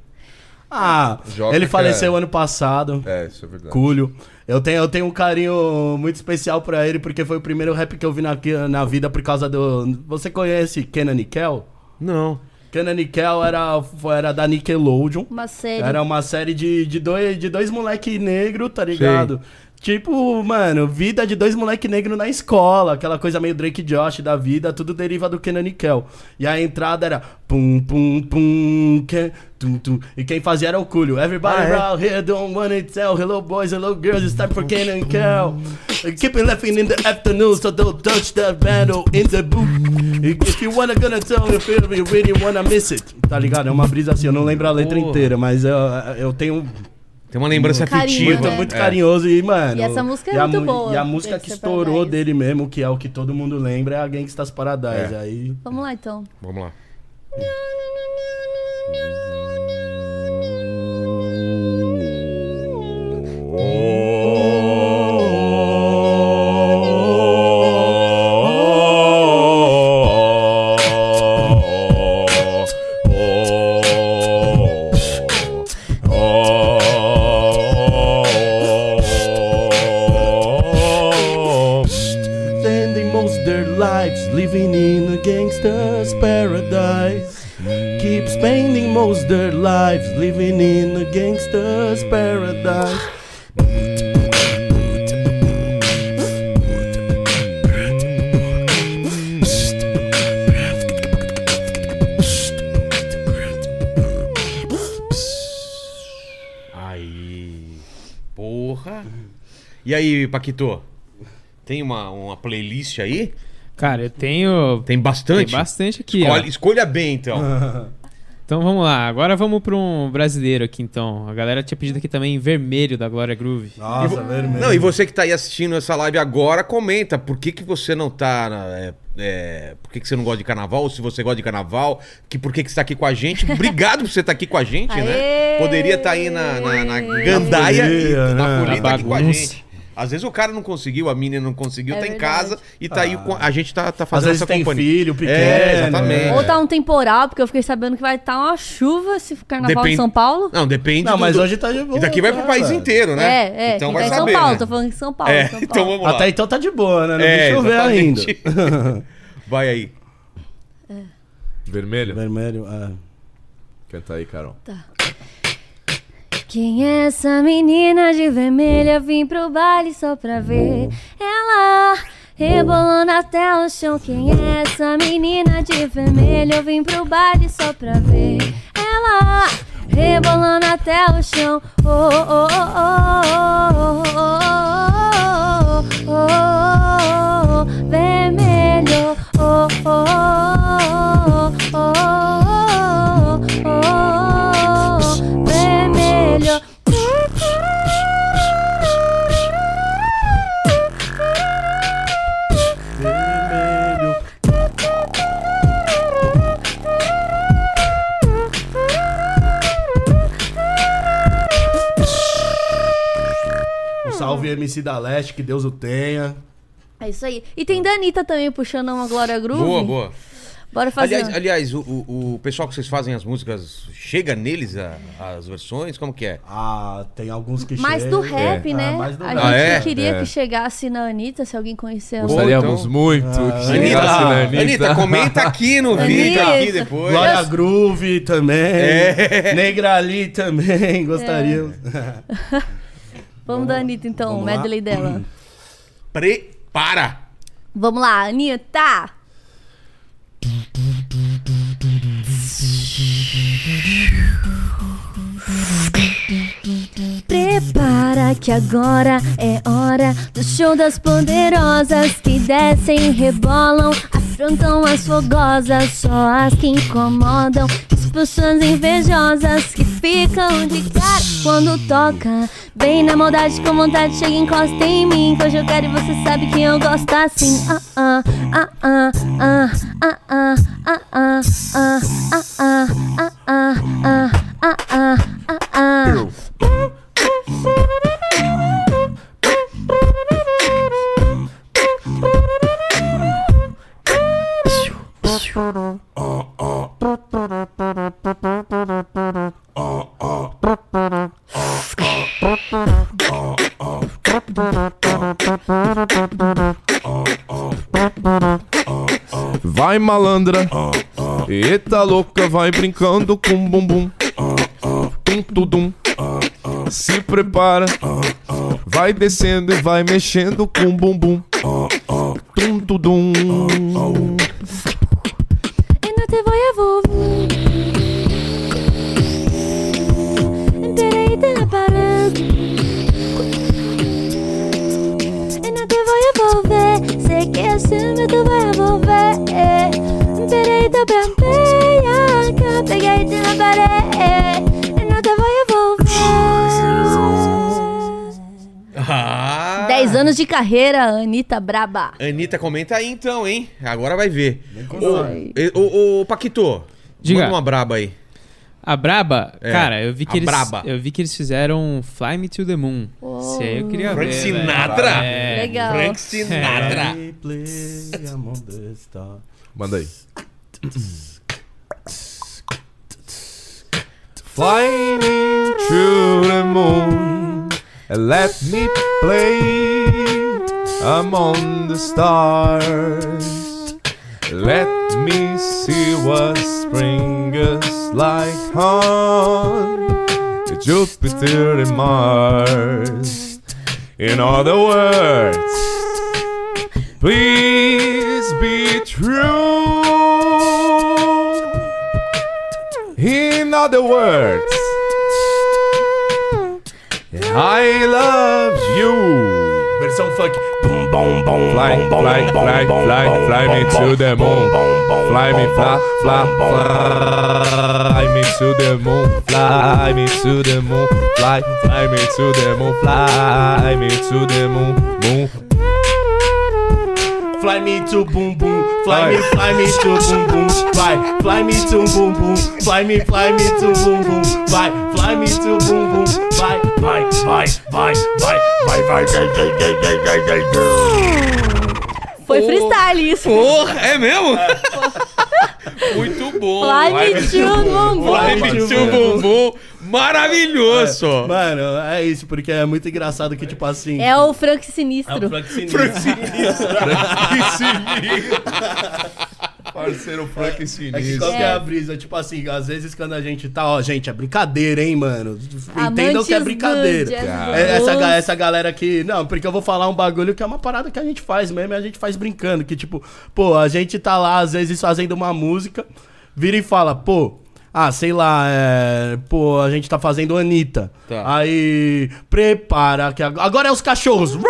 Ah, Joga ele que faleceu é- ano passado. É, isso é verdade. Cúlio. Eu tenho, eu tenho um carinho muito especial pra ele, porque foi o primeiro rap que eu vi na, na vida por causa do... Você conhece Kenan Nickel? Não. Kenan Nickel era, era da Nickelodeon. Uma série. Era uma série de, de, dois, de dois moleque negro, tá ligado? Tipo, mano, vida de dois moleque negro na escola, aquela coisa meio Drake e Josh da vida, tudo deriva do Kenan Nickel. E a entrada era pum pum pum, que, tum, tum. e quem fazia era o Cúlio. Everybody Ah, é? around here don't wanna tell, hello boys, hello girls, it's time for Kenan Nickel. Keep it laughing in the afternoon, so don't touch that battle in the boot. If you wanna gonna tell me, feel you really wanna miss it. Tá ligado? É uma brisa assim, eu não lembro a letra inteira, mas eu, eu tenho Tem uma lembrança Carinho, afetiva. muito, muito É. carinhoso e, mano. E essa música é a muito mu- boa, E a música que estourou Paradise. dele mesmo, que é o que todo mundo lembra, é a Gangsta's Paradise. É. Aí. Vamos lá então. Vamos lá. Paquito? Tem uma, uma playlist aí? Cara, eu tenho. Tem bastante? Tem bastante aqui, ó. Escolhe- escolha bem, então. Então vamos lá. Agora vamos pra um brasileiro aqui, então. A galera tinha pedido aqui também Vermelho da Glória Groove. Nossa, vermelho. Não, e você que tá aí assistindo essa live agora, comenta por que, que você não tá. na- é, é, por que, que você não gosta de carnaval? Ou se você gosta de carnaval, que por que, que você tá aqui com a gente? Obrigado por você estar aqui com a gente, né? Poderia estar aí na, na, na gandaia e folia, na né? folia Na tá aqui com a gente. Às vezes o cara não conseguiu, a menina não conseguiu, É tá em verdade. casa e tá aí com. A gente tá, tá Às fazendo vezes essa tem companhia. filho pequeno. É, exatamente. né? Ou tá um temporal, porque eu fiquei sabendo que vai estar uma chuva esse carnaval Depende- em São Paulo. Não, depende Não, do- mas do- hoje tá de boa. E daqui vai pro tá, país velho. inteiro, né? É, é. Então vai tá em saber. São Paulo, né? tô falando em São Paulo. É, São Paulo. então vamos lá. Até então tá de boa, né? Não É, vai chover ainda. Vai aí. Vermelho? Vermelho, é. Canta aí, Carol. Quem é essa menina de vermelha? Vim pro baile só pra ver ela rebolando até o chão. Quem é essa menina de vermelho? Eu vim pro baile só pra ver ela rebolando até o chão. Oh, oh, oh, oh, oh, oh, oh, oh, vermelho. Oh, oh, oh, MC da Leste, que Deus o tenha. É isso aí. E tem Danita também puxando uma Glória Groove. Boa, boa. Bora fazer. Aliás, aliás o, o, o pessoal que vocês fazem as músicas, chega neles a- as versões? Como que é? Ah, tem alguns que mais chegam. do rap, É. né? Ah, mais do a rap. gente Ah, é? queria É. que chegasse na Anitta, se alguém conhecer a Boa. música. Gostaríamos então- muito Ah, que Anitta, chegasse na Anitta. Anitta, comenta aqui no vídeo aqui depois. Glória Groove também. É. Negra Ali também, gostaríamos. Vamos da Anitta então, o Vamos lá? medley dela. Prepara! Vamos lá, Anitta! Prepara que agora é hora do show das poderosas que descem, rebolam, afrontam as fogosas, só as que incomodam, expulsões invejosas que ficam de cara quando toca. Vem na maldade com vontade, chega e encosta em mim, que hoje eu quero e você sabe que eu gosto assim. Ah ah ah ah ah ah ah ah ah ah ah ah ah ah ah ah ah ah Vai malandra, eita louca, vai brincando com bumbum. Tum tudum, se prepara, vai descendo e vai mexendo com bumbum. Tum tudum. Carreira, Anitta Braba. Anitta, comenta aí então, hein? Agora vai ver. Ô, ô, ô, Paquito, Diga. manda uma braba aí. A Braba, É, cara, eu vi que a eles Braba. eu vi que eles fizeram Fly Me to the Moon. Isso aí eu queria Frank ver. Sinatra? É. Legal. Frank Sinatra. Stars. Manda aí. Fly me to the moon and let me play among the stars. Let me see what spring is like on Jupiter and Mars. In other words, please be true. In other words, I love you. Versão funk. boom, boom, boom, Fly, bum, fly, bum, fly, bum, fly, bum, fly bum, me bum, to the moon. Fly me, fly, fly, fly me to the moon. Fly me to the moon. Fly, fly me to the moon. Fly me to the moon. Moon. Fly me to boom boom, Fly me, fly me to boom boom. Vai, fly me to boom boom. Fly me, fly me to boom boom. Vai, fly me to boom boom. Vai, vai, vai, vai, vai, vai, vai, vai, vai, vai, vai, vai, vai, vai. Foi freestyle isso. Porra, é mesmo? Muito bom. Fly me to bumbum. Fly me to bumbum. Maravilhoso. Mano, é isso, porque é muito engraçado que, tipo assim. É o Frank É Sinistro. o Frank Sinistro. Parceiro Frank É que Sinistro. qual que é a brisa? Tipo assim, às vezes quando a gente tá, ó, gente, é brincadeira, hein, mano? Entendam que é brincadeira. jazz É, essa, essa galera aqui. Não, porque eu vou falar um bagulho que é uma parada que a gente faz mesmo e a gente faz brincando. Que tipo, pô, a gente tá lá, às vezes, fazendo uma música, vira e fala, pô. Ah, sei lá, é, pô, a gente tá fazendo Anitta. Tá. Aí, prepara que ag- agora é os cachorros.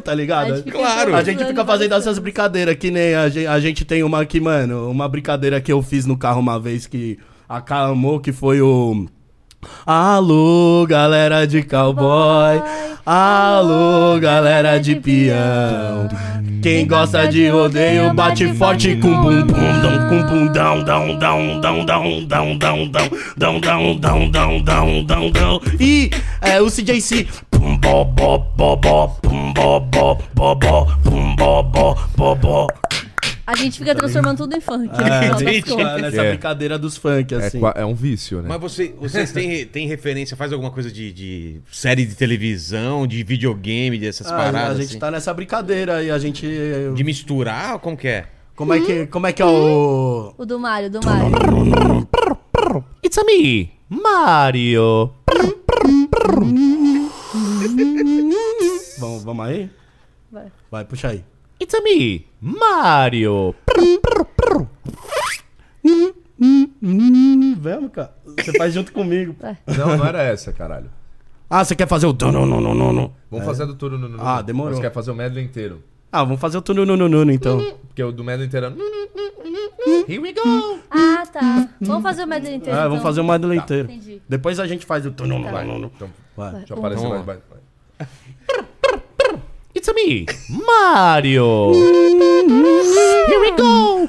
tá A ligado? gente fica Claro. A gente fica fazendo essas brincadeiras. brincadeiras, que nem a gente, a gente tem uma aqui, mano, uma brincadeira que eu fiz no carro uma vez que acalmou, que foi o. Alô, galera de cowboy. Alô, galera de peão. Quem gosta de rodeio bate forte com bum bum dão com bum dão dão dão dão dão dão dão dão dão dão dão dão dão dão dão e é o CJC pum bo bo bo bo pum bo bo bo bo pum bo bo bo bo A gente fica transformando tudo em funk. no é, das gente tá nessa É. brincadeira dos funk É, assim qua- é um vício, né? Mas você, vocês têm, têm referência, faz alguma coisa de, de série de televisão, de videogame, dessas Ah, paradas? a gente assim? tá nessa brincadeira e a gente De misturar? Como que é? como é que como é que é o O do Mário, do Mário. It's a me, Mario. Vamos vamos aí Vai. vai puxa aí It's a me, Mario. Vamos, cara. Você faz junto comigo. Não, não era essa, caralho. Ah, você quer fazer o não, não, não, não, não. Vamos fazer do turno no no- Ah, demorou. Você quer fazer o medley inteiro? Ah, vamos fazer o tuno no, no, no, no, então. Porque o do medley inteiro é... Here we go. Ah, tá. Vamos fazer o medley inteiro. Ah, vamos então. fazer o medley inteiro. Entendi. Depois a gente faz o no. então, Vai. deixa eu aparecer mais. vai, vai. It's a me, Mario. Here we go.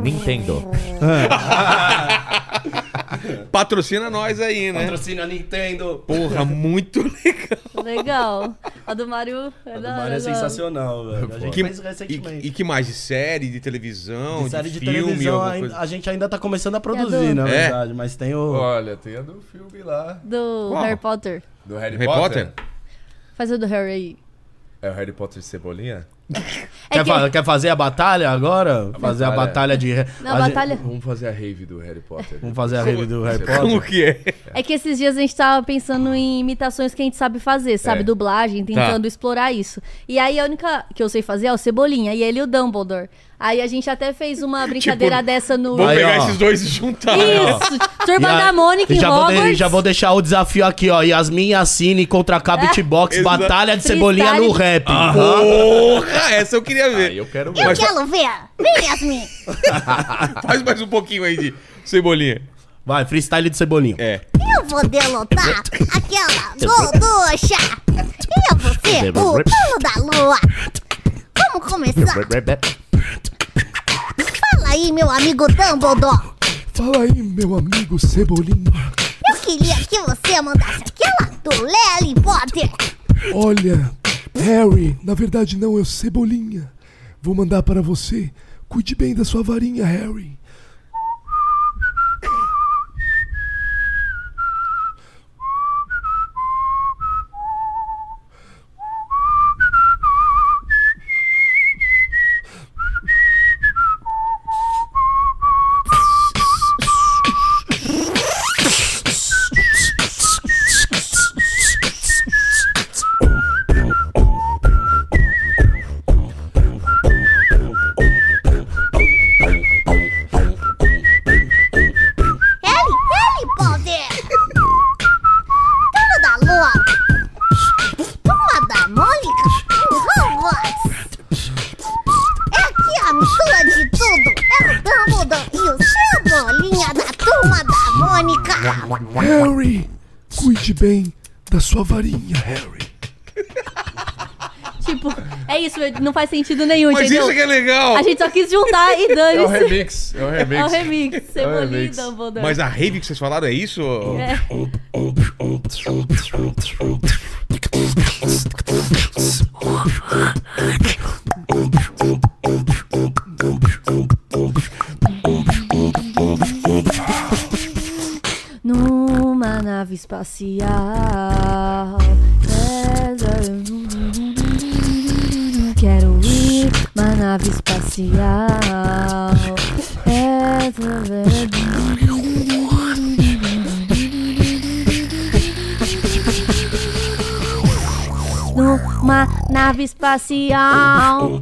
Nintendo. Patrocina nós aí, né? Patrocina Nintendo. Porra, muito legal. Legal. A do Mário é O da Mário é sensacional, velho. A gente Que- fez recentemente. e, e que mais? De série, de televisão, De de, série de filme, televisão, coisa? a gente ainda tá começando a a produzir, do- na É? verdade. Mas tem o. Olha, tem a do filme lá. Do Qual? Harry Potter. Do Harry, Harry Potter. Potter? Faz o do Harry aí. É o Harry Potter de Cebolinha? É Quer, que... fa- quer fazer a batalha agora? fazer a batalha. de. Não, a gente- batalha... Vamos fazer a rave do Harry Potter. Vamos fazer a rave do Harry Como Potter. que é? É que esses dias a gente tava pensando em imitações que a gente sabe fazer, sabe? É. Dublagem, tentando Tá. explorar isso. E aí a única que eu sei fazer é o Cebolinha e ele o Dumbledore. Aí a gente até fez uma brincadeira dessa no. Aí, pegar ó. esses dois e juntar. Isso! Turma E a- da Mônica e em já vou, de- Hogwarts. já vou deixar o desafio aqui, ó. Yasmin Yassine contra a Beatbox, Exa- batalha de Freestyle. cebolinha no rap. Porra, essa eu queria ver. Aí eu quero ver. Mas fa- Quero ver. Vem, Yasmin. faz mais um pouquinho aí de cebolinha. Vai, freestyle de cebolinha. É. Eu vou derrotar aquela gorducha. Eu vou ser o dono da lua. Vamos começar. Fala aí, meu amigo Dumbledore. Fala aí, meu amigo Cebolinha. Eu queria que você mandasse aquela do Harry Potter. Olha, Harry, na verdade não, é Cebolinha. Vou mandar para você. Cuide bem da sua varinha, Harry. Faz sentido nenhum, Mas entendeu? isso é que é legal. A gente só quis juntar e É o dane-se. remix. É o remix. É o remix. Cebolinha e remix. Dumbledore. Mas a rave que vocês falaram é isso? É. Numa nave espacial. Espacial.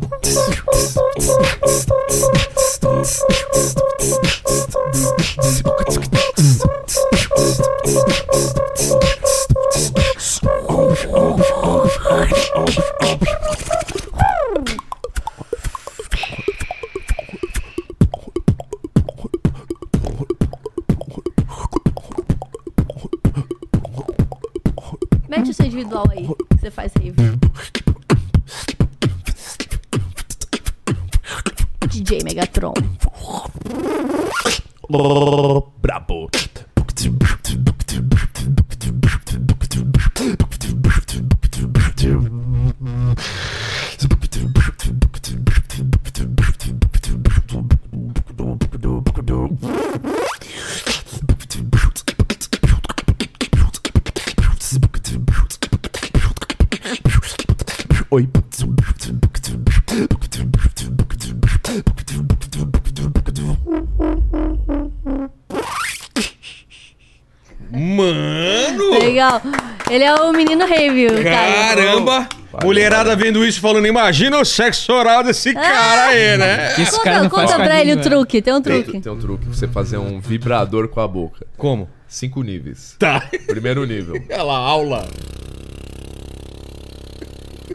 Mulherada vendo isso falando, imagina o sexo oral desse cara aí, né? Esse cara Conta, faz conta pra ele o né? truque, tem um Tem, truque. tem um truque pra você fazer um vibrador com a boca. Como? Cinco níveis. Tá. Primeiro nível. Lá, aula.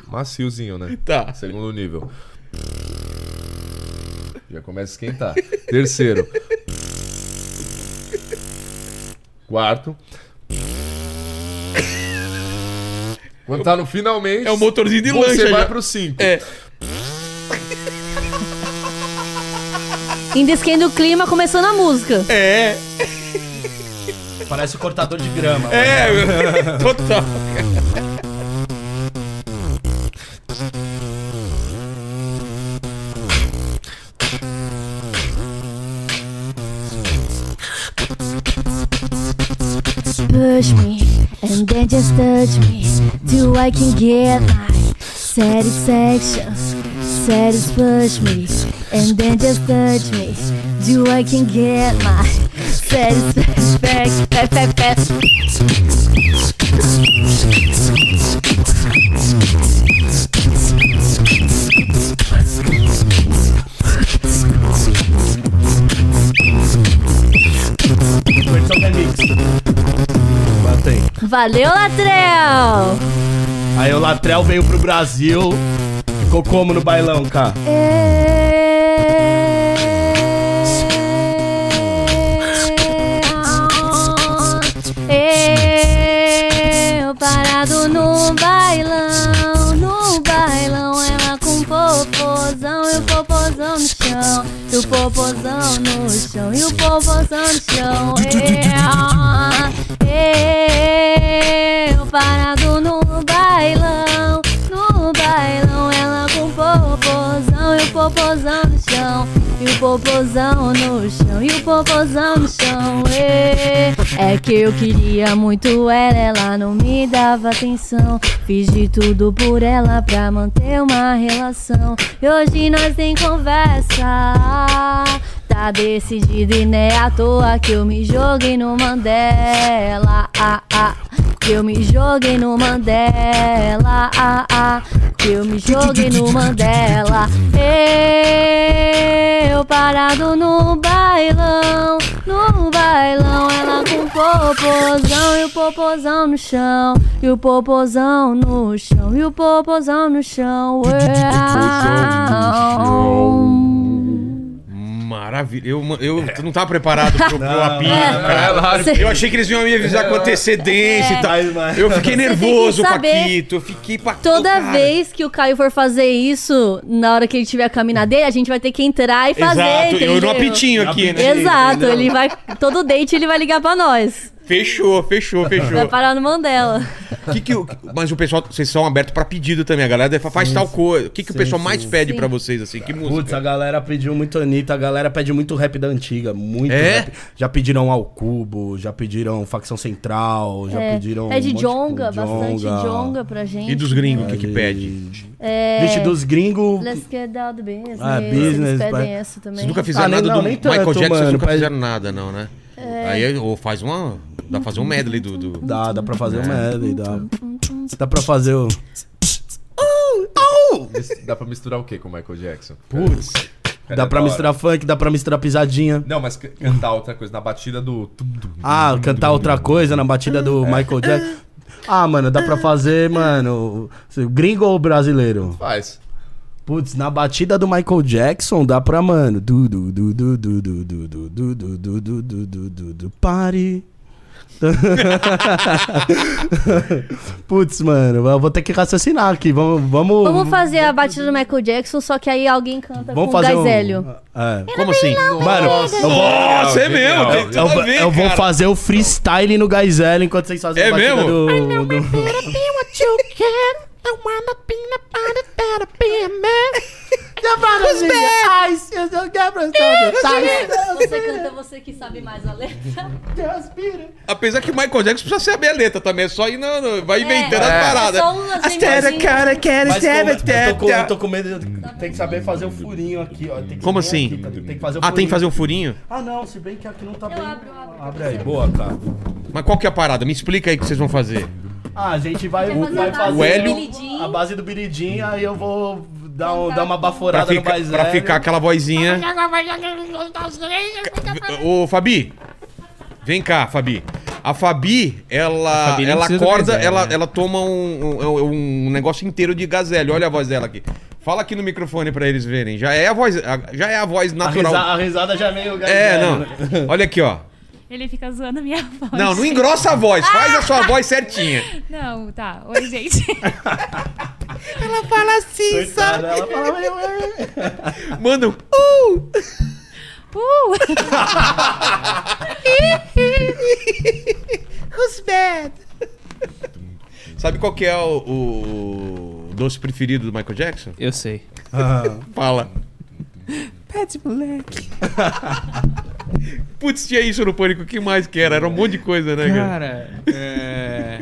Maciozinho, né? Tá. Segundo nível. Já começa a esquentar. Terceiro. Quarto. Quando tá no finalmente. É o motorzinho de você lancha vai já. pro cinco. É. Ainda esquenta o clima, começando a música. É, Parece o cortador de grama. é, total. Push me and then just touch me I can get my satisfaction. Satis push me and then just touch me till I can get my satisfaction. Valeu, Latrel! Aí o Latrell veio pro Brasil. Ficou como no bailão, cara? Eu parado no bailão, no bailão, ela com popozão e o popozão no chão, e o popozão no chão, e o popozão no chão. É, popozão no chão, e o popozão no chão. É, é que eu queria muito ela, ela não me dava atenção. Fiz de tudo por ela pra manter uma relação. E hoje nós tem conversa. Tá decidido e não é à toa que eu me joguei no Mandela. Ah, ah, que eu me joguei no Mandela. Ah, ah, que Eu me joguei no Mandela. Eu parado no bailão, no bailão. Ela com o popozão e o popozão no chão. E o popozão no chão, e o popozão no chão. Maravilha. Eu, eu não tava preparado pro, pro apito, É. cara. Eu achei que eles iam me avisar com antecedência É. e tal. Mas- Eu fiquei nervoso. Paquito. Eu fiquei pra Toda cara. vez que o Caio for fazer isso, na hora que ele tiver a caminhar dele, a gente vai ter que entrar e fazer. Exato, eu no apitinho aqui, né? Exato, ele vai. Todo date ele vai ligar pra nós. Fechou, fechou, Vai fechou. parar no Mandela. que que, o- mas o pessoal, vocês são abertos pra pedido também. A galera fala, faz tal coisa. O que, que o Sim, pessoal sim. mais pede Sim. pra vocês, assim? Que música? Putz, a galera pediu muito Anitta, a galera pede muito rap da antiga, muito É? rap. Já pediram Ao Cubo, já pediram Facção Central, já É, pediram. pede um monte de jonga, coisa. bastante jonga pra gente. E dos gringos, o que que pede? É, Vixe, dos gringos. Let's get down the business. Ah, Eles business, pedem vai- essa também. Vocês nunca fizeram Ah, nem- nada não, do nem Michael tanto, Jackson, vocês mano, nunca pede- fizeram nada, não, né? É. Aí, ou faz uma... Dá pra fazer um medley do... do... Dá, dá pra fazer É. o medley, dá. Dá pra fazer o. Dá pra misturar o que com o Michael Jackson? Putz. Dá pra misturar funk, dá pra misturar pisadinha. Não, mas cantar outra coisa, na batida do. Ah, cantar outra coisa na batida do Michael Jackson. Ah, mano, dá pra fazer, mano. Gringo ou brasileiro? Faz. Putz, na batida do Michael Jackson dá pra, mano. Du du du du du du du du du du du du du du du du party. Putz, mano, eu vou ter que raciocinar aqui. Vamos, vamos. Vamos fazer a batida do Michael Jackson, só que aí alguém canta Vamos com o um- Gazélio. É. Como assim? Mano, eu vou, Nossa, é mesmo. Eu, ver, eu vou fazer o freestyle no Gazelle enquanto vocês fazem É a batida mesmo? do. do... Você canta, você que sabe mais a letra. Apesar que o Michael Jackson precisa saber a letra também. É só ir no... no- vai inventando as É paradas. só umas é Astera, cara, quero eu, tô com, eu tô com medo. de- Tem que saber fazer o furinho aqui, ó. Tem que Como assim? aqui, tá? tem que fazer o Ah, tem que furinho. fabre um furinho? Ah, não, se bem que aqui não tá Eu bem. abro, eu abro. Abre aí, boa, cara. Mas qual que é a parada? Me explica aí o que vocês vão fazer. Ah, a gente vai, fazer vai base fazer do Hélio? A base do biridinho, aí eu vou dar, um- dar uma Pra, baforada no ficar, mais pra ficar aquela vozinha. Ô, Fabi. Vem cá, Fabi. A Fabi, ela, A Fabi ela acorda, gazelle, ela, né? ela toma um, um, um negócio inteiro de gazelle. Olha a voz dela aqui. Fala aqui no microfone pra eles verem. Já é a voz, a- já é a voz A, natural. risa- a risada já é meio É, gazelho, não. né? Olha aqui, ó. Ele fica zoando a minha voz. Não, não engrossa a voz. Faz a sua voz certinha. Não, tá. Oi, gente. Ela fala assim, Coitada, ela fala. Manda um. Uh! Uh! Who's bad? Sabe qual que é o, o doce preferido do Michael Jackson? Eu sei. Fala. Pede, moleque. Putz, tinha isso no Pânico. O que mais que era? Era um monte de coisa, né, cara? Cara, é...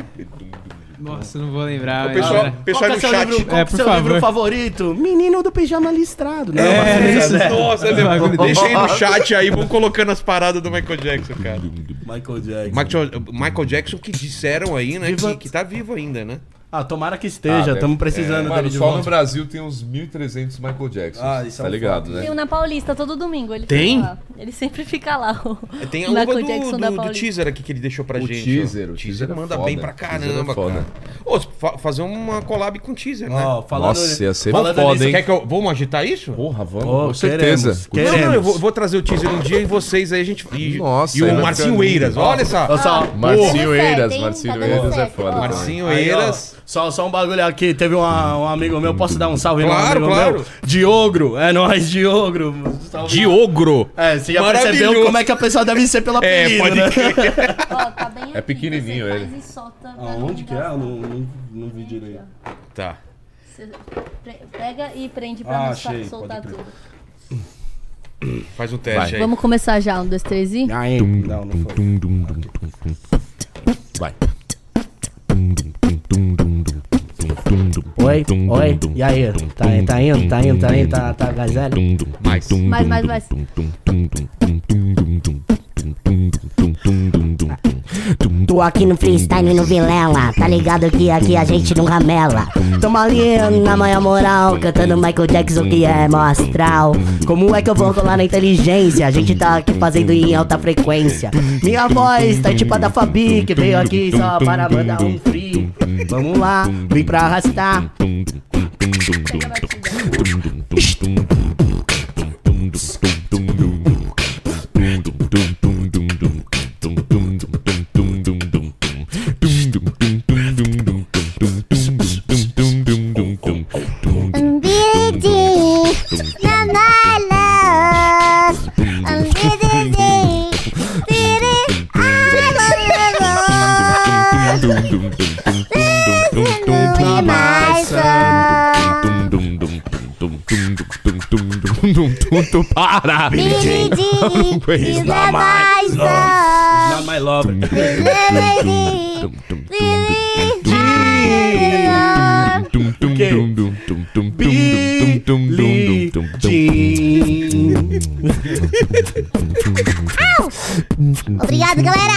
Nossa, não vou lembrar. O pessoal, agora. pessoal Qual que no é seu chat. livro, qual É, que é por seu favor. livro favorito? Menino do pijama listrado. Não, É, mas- isso é. Nossa, é. Deixa aí no chat aí, vão colocando as paradas do Michael Jackson, cara. Michael Jackson. Michael, Michael Jackson que disseram aí, né, que, que tá vivo ainda, né? Ah, tomara que Ah, esteja. Estamos precisando é, dele Mano, de só no volta. Brasil tem uns 1.300 Michael Jackson. Ah, isso é tá um ligado, Tem né? um na Paulista todo domingo. Ele Tem? fica lá. Ele sempre fica lá. O Tem a Michael luva do, Jackson do, da do teaser aqui que ele deixou pra O gente. teaser, o teaser é manda foda. bem pra O é caramba, foda. cara. Ô, fa- fazer uma collab com teaser, né? Ó, falando, Nossa, ia ser falando foda, nisso, hein? Quer que eu. Vamos agitar isso? Porra, vamos, Ô, com certeza. queremos, Com- Não, queremos. não, eu vou, vou trazer o teaser um dia e vocês aí a gente. E, Nossa, e o Marcinho. Eiras, olha essa. Só, Marcinho Eiras? Marcinho Eiras é foda. Marcinho Eiras. Só, só um bagulho aqui, teve uma- um amigo meu, posso dar um salve Claro, amigo claro. meu? Diogro, é nóis, Diogro. Salve. Diogro. É, você já percebeu como é que a pessoa deve ser pelo É, apelido, pode né? Ó, tá bem aqui, pequenininho você ele. faz e solta pra Aonde que é? Eu não, não, não vi direito. Tá. Você pega e prende pra Ah, achei, soltar tudo. Faz um teste Vai. aí. Vamos começar já. Um, dois, três e. Aí, não, não foi. Vai. Oi, oi, e aí? Tá, tá indo, tá indo, tá indo, tá, tá gazelle? Mais. Mais, mais, mais. Vivo aqui no freestyle no Vilela. Tá ligado que aqui a gente não ramela. Tamo ali na maior moral, cantando Michael Jackson que é mó astral. Como é que eu vou colar na inteligência? A gente tá aqui fazendo em alta frequência. Minha voz tá tipo a da Fabi, que veio aqui só para mandar um free. Vamos lá, vem pra arrastar. tum para! Billy Jean, não conheço. Not my love. Not my love. Billy Jean. Obrigado, galera!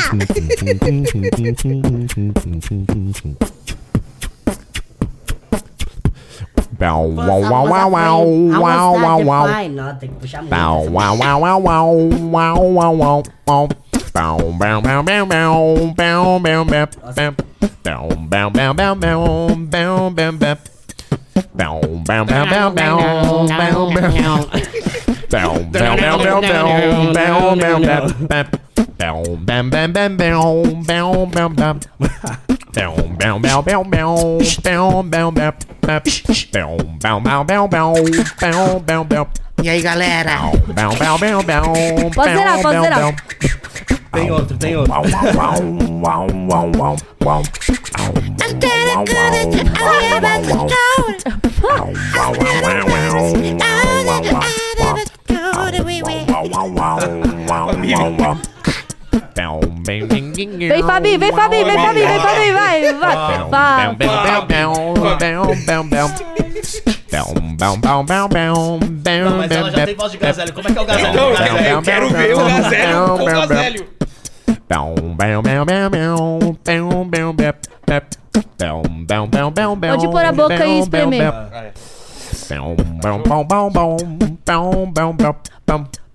Wow, wow, wow, wow, wow, wow, wow, wow. Não, tem que puxar muito. Bow, wow, wow, wow, wow, wow, wow, wow, wow. Bow, bow, bow, bow, bow, bow, bow, bow, bow. Bow, bow, bow, bow, bow, bow, bow, bow. Bow, bow, bow, bow, bow, bow, bow. Bow, bow, bow, bow, bow, bow, bow, bow, bow. Bow, bam, bam, bam, bow, bow, bow, bow. E aí, galera? Pode zerar, pode zerar. Tem outro, tem outro. Vem, Fabi, vem, Fabi, vem, Fabi, vem, Fabi, vai, vai. Vai. Não, mas ela já tem voz de gazelle. Como é que é o gazelle? Não, O gazelle? eu quero ver o Gazélio com o Gazélio. Pode pôr a boca e espremer.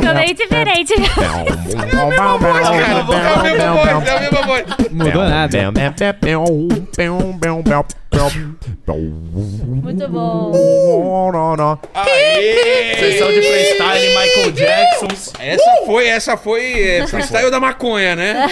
Ficou bem diferente. Mudou nada. Muito bom. Sessão de freestyle, Michael Jackson. Essa foi, essa foi é, freestyle da maconha, né?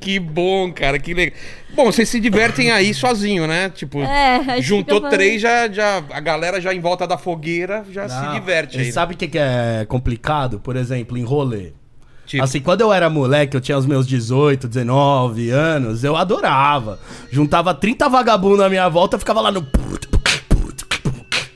Que bom, cara, que legal. Bom, vocês se divertem aí sozinho, né? Tipo, É, juntou três, já, já, a galera já em volta da fogueira já se Não, diverte e aí. né? Sabe o que, que é complicado? Por exemplo, em rolê. Tipo, Assim, quando eu era moleque, eu tinha os meus 18, 19 anos, eu adorava. Juntava 30 vagabundos na minha volta, eu ficava lá no.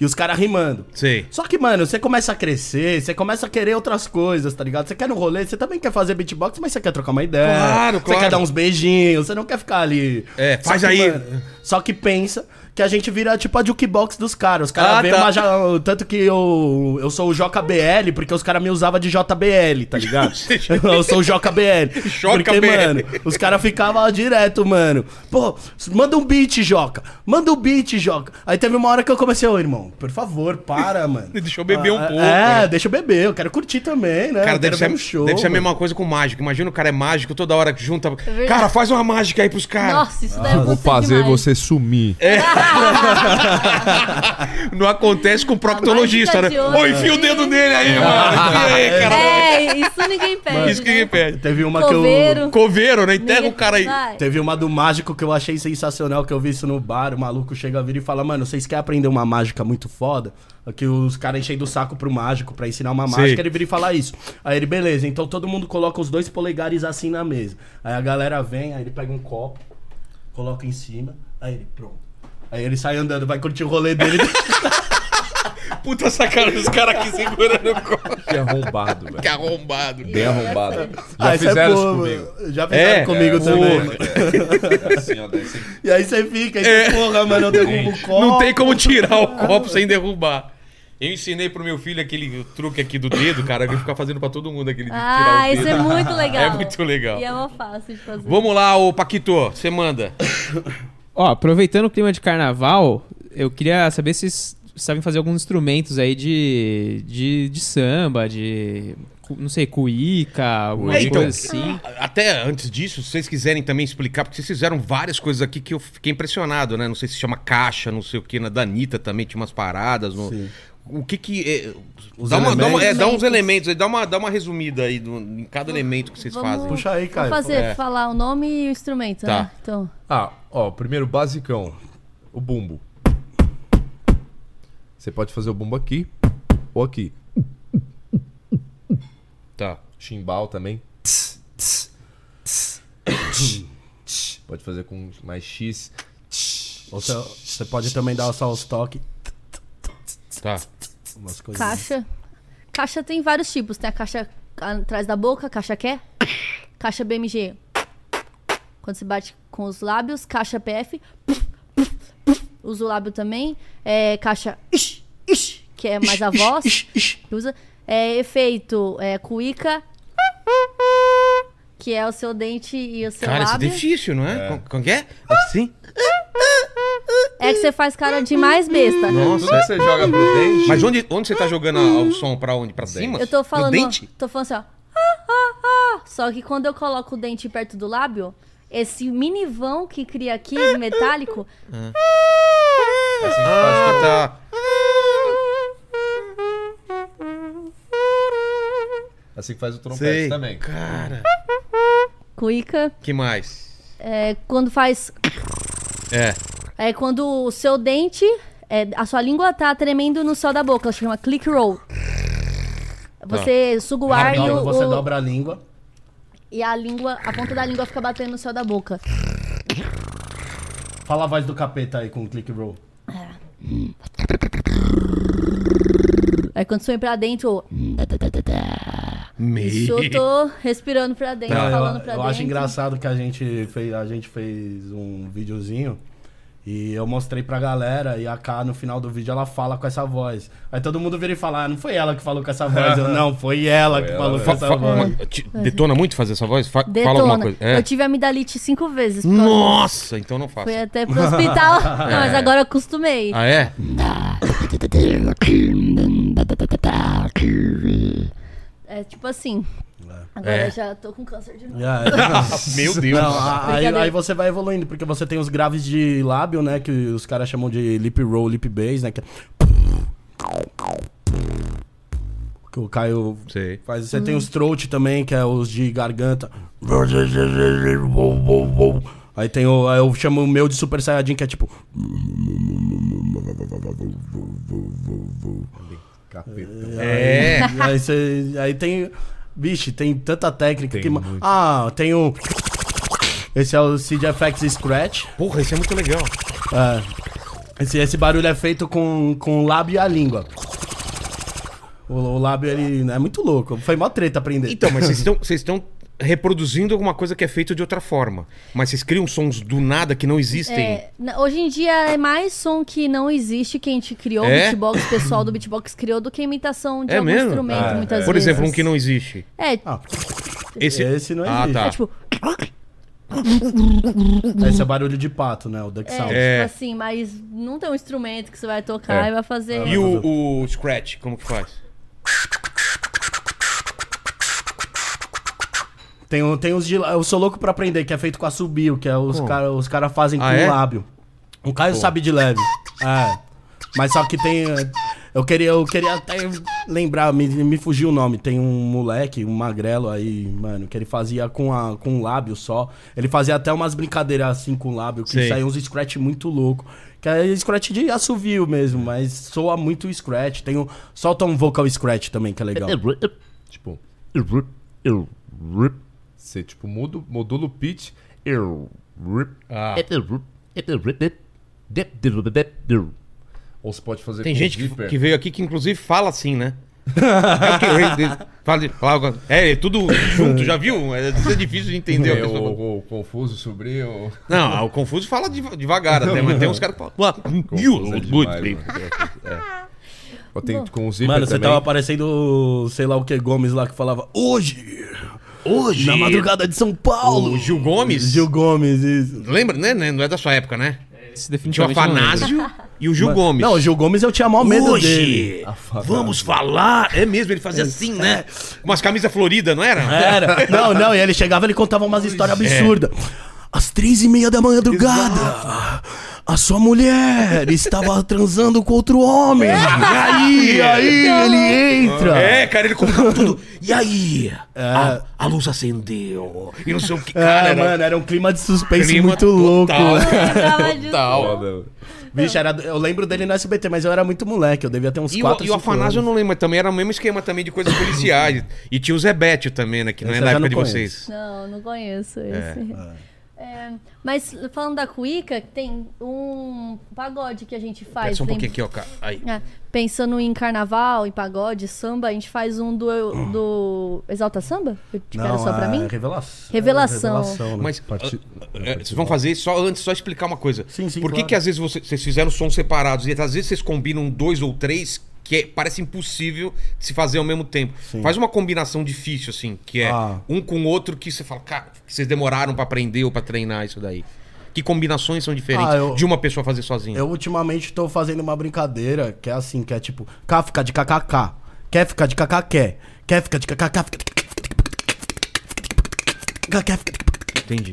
E os caras rimando. sei. Só que, mano, você começa a crescer, você começa a querer outras coisas, tá ligado? Você quer no rolê, você também quer fazer beatbox, mas você quer trocar uma ideia. Claro, Você claro. quer dar uns beijinhos, você não quer ficar ali. É, Só faz que, aí. mano, só que pensa que a gente vira tipo a jukebox dos caras. Os caras Ah, veem tá. uma ja- Tanto que eu, eu sou o JBL, porque os caras me usavam de JBL, tá ligado? eu sou o JBL. Porque, JBL. mano, os caras ficavam direto, mano. Pô, manda um beat, Joca. Manda um beat, Joca. Aí teve uma hora que eu comecei, ô irmão, por favor, para, mano. Deixa eu beber um Ah, pouco, É, né? deixa eu beber, eu quero curtir também, né? Cara, deve ser, um show. deve ser a mesma coisa com mágico. Imagina o cara é mágico, toda hora que junta. verdade. Cara, faz uma mágica aí pros caras. Nossa, isso deve Vou acontecer fazer demais. você sumir. Não acontece com o proctologista, né? Ô, enfia o dedo nele aí, mano. Enfia aí, cara. É, isso ninguém pede. Isso que né? ninguém pede. Teve uma Coveiro. que eu. Coveiro, né? Enterra Ninguém- o cara aí. Vai. Teve uma do mágico que eu achei sensacional, que eu vi isso no bar. O maluco chega a vir e fala: Mano, vocês querem aprender uma mágica muito foda? Que os caras enchem do saco pro mágico pra ensinar uma mágica. Ele vira e fala isso. Aí ele, beleza, então todo mundo coloca os dois polegares assim na mesa. Aí a galera vem, aí ele pega um copo, coloca em cima, aí ele, pronto. Aí ele sai andando, vai curtir o rolê dele. Puta sacanagem, os caras aqui segurando o copo. Que arrombado, velho. Que arrombado. Bem arrombado. Já Ah, isso é fizeram isso comigo. Já fizeram É? comigo É, também. Assim, ó, daí você- E aí você fica, aí você, porra, mano, eu derrubo o copo. Não tem como tirar o copo sem derrubar. Eu ensinei pro meu filho aquele truque aqui do dedo, cara, que ficar fazendo pra todo mundo aquele de tirar Ah, o isso dedo. é muito legal. É muito legal. E é uma fácil de fazer. Vamos lá, ô Paquito, você manda. Ó, aproveitando o clima de carnaval, eu queria saber se vocês sabem fazer alguns instrumentos aí de, de, de samba, de. Não sei, cuíca, alguma É, então, coisa assim. Até antes disso, se vocês quiserem também explicar, porque vocês fizeram várias coisas aqui que eu fiquei impressionado, né? Não sei se chama caixa, não sei o que, na da Anitta também tinha umas paradas. no- Sim. O que que. é, Os dá, uma, dá, uma- é, dá uns elementos. aí, dá uma, dá uma resumida aí do- em cada elemento que vocês Vamos- fazem. Puxa aí, Vou Caio. fazer, É. falar o nome e o instrumento, Tá. né? Então, Ah, ó, primeiro basicão. O bumbo. Você pode fazer o bumbo aqui ou aqui. Tá. Chimbal também. Pode fazer com mais X. Ou Você, você pode também dar só os toques. Tá. Umas coisas. caixa. Caixa tem vários tipos. Tem a caixa atrás da boca, caixa quer. Caixa BMG. Quando você bate com os lábios. Caixa PF. Usa o lábio também. É, caixa que é mais a voz. que usa. É, efeito é, cuíca. Que é o seu dente e o seu Cara, isso é lábio. difícil, não é? Como- Como que é? Assim? É que você faz cara de mais besta. Nossa. Tudo que você joga pro dente. Mas onde, onde você tá jogando a- o som? Pra onde? Pra cima? Eu tô No falando. dente? Tô falando assim, ó. Ah, ah, ah. Só que quando eu coloco o dente perto do lábio, esse mini vão que cria aqui, metálico, Ah, tá. Assim que faz o trompete Sei. também. Cara. cuíca. que mais? É, quando faz. É. É quando o seu dente. é, a sua língua tá tremendo no céu da boca. Ela chama click roll. Você suga o ar e, o, você dobra a língua. e a língua, a ponta da língua fica batendo no céu da boca. Fala a voz do capeta aí com o click roll. Aí quando você pra dentro, isso eu tô respirando pra dentro, Não, falando eu, pra eu dentro. acho engraçado que a gente fez, a gente fez um videozinho e eu mostrei pra galera e a K no final do vídeo ela fala com essa voz. Aí todo mundo vira e fala, ah, não foi ela que falou com essa voz. Eu, não, foi ela que ela, falou é. com essa voz. detona muito fazer essa voz? Fa- Detona. Fala alguma coisa. É. Eu tive amidalite cinco vezes. Nossa, então não faço. Fui até pro hospital. Não, mas agora eu acostumei. Ah, é? É tipo assim. Agora É. já tô com câncer de novo. Yeah. Meu Deus. Não, aí, aí você vai evoluindo, porque você tem os graves de lábio, né? Que os caras chamam de lip roll, lip bass, né? Que, é- que o Caio Sei. faz. Você tem os throat também, que é os de garganta. Aí tem o. Aí eu chamo o meu de Super Saiyajin, que é tipo. Capeta. É. Aí, você, aí tem. Vixe, tem tanta técnica Tem que. muito. Ah, tem o. Esse é o CDFX Scratch. Porra, isso é muito legal. É. Esse, esse barulho é feito com, com o lábio e a língua. O, o lábio, ele é muito louco. Foi mó treta aprender. Então, mas vocês estão reproduzindo alguma coisa que é feita de outra forma. Mas vocês criam sons do nada que não existem. É, hoje em dia é mais som que não existe que a gente criou, É? o beatbox, o pessoal do beatbox criou, do que imitação de É algum mesmo? instrumento, Ah, muitas Por vezes. exemplo, um que não existe. É, Ah, Esse, Esse não Ah, existe. tá. é tipo, esse é barulho de pato, né? O duck é, sound. É. tipo assim, mas não tem um instrumento que você vai tocar É. e vai fazer. E o, o Scratch, como que faz? Tem, um- tem os de. Eu sou louco pra aprender, que é feito com assobio, que é os caras os cara fazem Ah, com é? o lábio. O Caio sabe de leve. É. Mas só que tem. Eu queria, eu queria até lembrar, me, me fugiu o nome. Tem um moleque, um magrelo aí, mano, que ele fazia com, a, com o lábio só. Ele fazia até umas brincadeiras assim com o lábio, que Sei. saiam uns scratch muito louco. Que é scratch de assovio mesmo, mas soa muito scratch. Tem o. Solta um vocal scratch também, que é legal. Tipo. Você, tipo, muda, modula o pitch. Ah. Ou você pode fazer Tem com gente que, que veio aqui que inclusive fala assim, né? é o Fala, fala- é, é tudo junto, já viu? É, é difícil de entender. É, pessoa. o, o confuso sobrinho. Não, o Confuso fala deva- devagar até, mas tem uns caras que falam. "What? You Confuso é look good, demais, baby." mano. É. Eu tenho com o Mano, você também. tava parecendo, sei lá o que, Gomes lá que falava hoje, Hoje. na madrugada de São Paulo. O Gil Gomes. Gil Gomes, isso. Lembra, né? Não é da sua época, né? Esse Tinha o definitivamente não lembro. Afanásio e o Gil Gomes. Não, o Gil Gomes eu tinha maior medo dele. Hoje, vamos falar. É mesmo, ele fazia assim, né? Umas camisas floridas, não era? Era. Não, não, e ele chegava e ele contava umas histórias absurdas. Às três e meia da madrugada, a sua mulher estava transando com outro homem. E aí? E aí ele entra. É, cara, ele colocava tudo. E aí? A, a luz acendeu. E não sei o que, cara. É, era mano, era um clima de suspense clima muito louco. total. De- Total. Bicho, era, eu lembro dele no SBT, mas eu era muito moleque, eu devia ter uns E o, 4, e o Afanásio eu não lembro, mas também era o mesmo esquema também de coisas policiais. e tinha o Zebete também, né? Que não é da época não de conheço. vocês. Não, não conheço esse. É, mas falando da cuíca, tem um pagode que a gente faz. só um lembra- pouquinho aqui, ó. cara. Aí. É, pensando em carnaval, em pagode, samba, a gente faz um do, do Exalta Samba? Eu te quero só pra é mim? Revelação. Revelação. né? Mas Parti- ah, ah, vocês vão fazer só antes, só explicar uma coisa. Sim, sim, Por que, claro. que às vezes você- vocês fizeram sons separados e às vezes vocês combinam dois ou três que é- parece impossível de se fazer ao mesmo tempo? Faz uma combinação difícil, assim, que é Ah. um com o outro que você fala, cara, que vocês demoraram pra aprender ou pra treinar isso daí. Que combinações são diferentes Ah, eu- de uma pessoa fazer sozinha? Eu ultimamente tô fazendo uma brincadeira que é assim, que é tipo, K fica de kkk, quer ficar de kkk, quer, quer ficar de kkk, fica de quer fica de Entendi.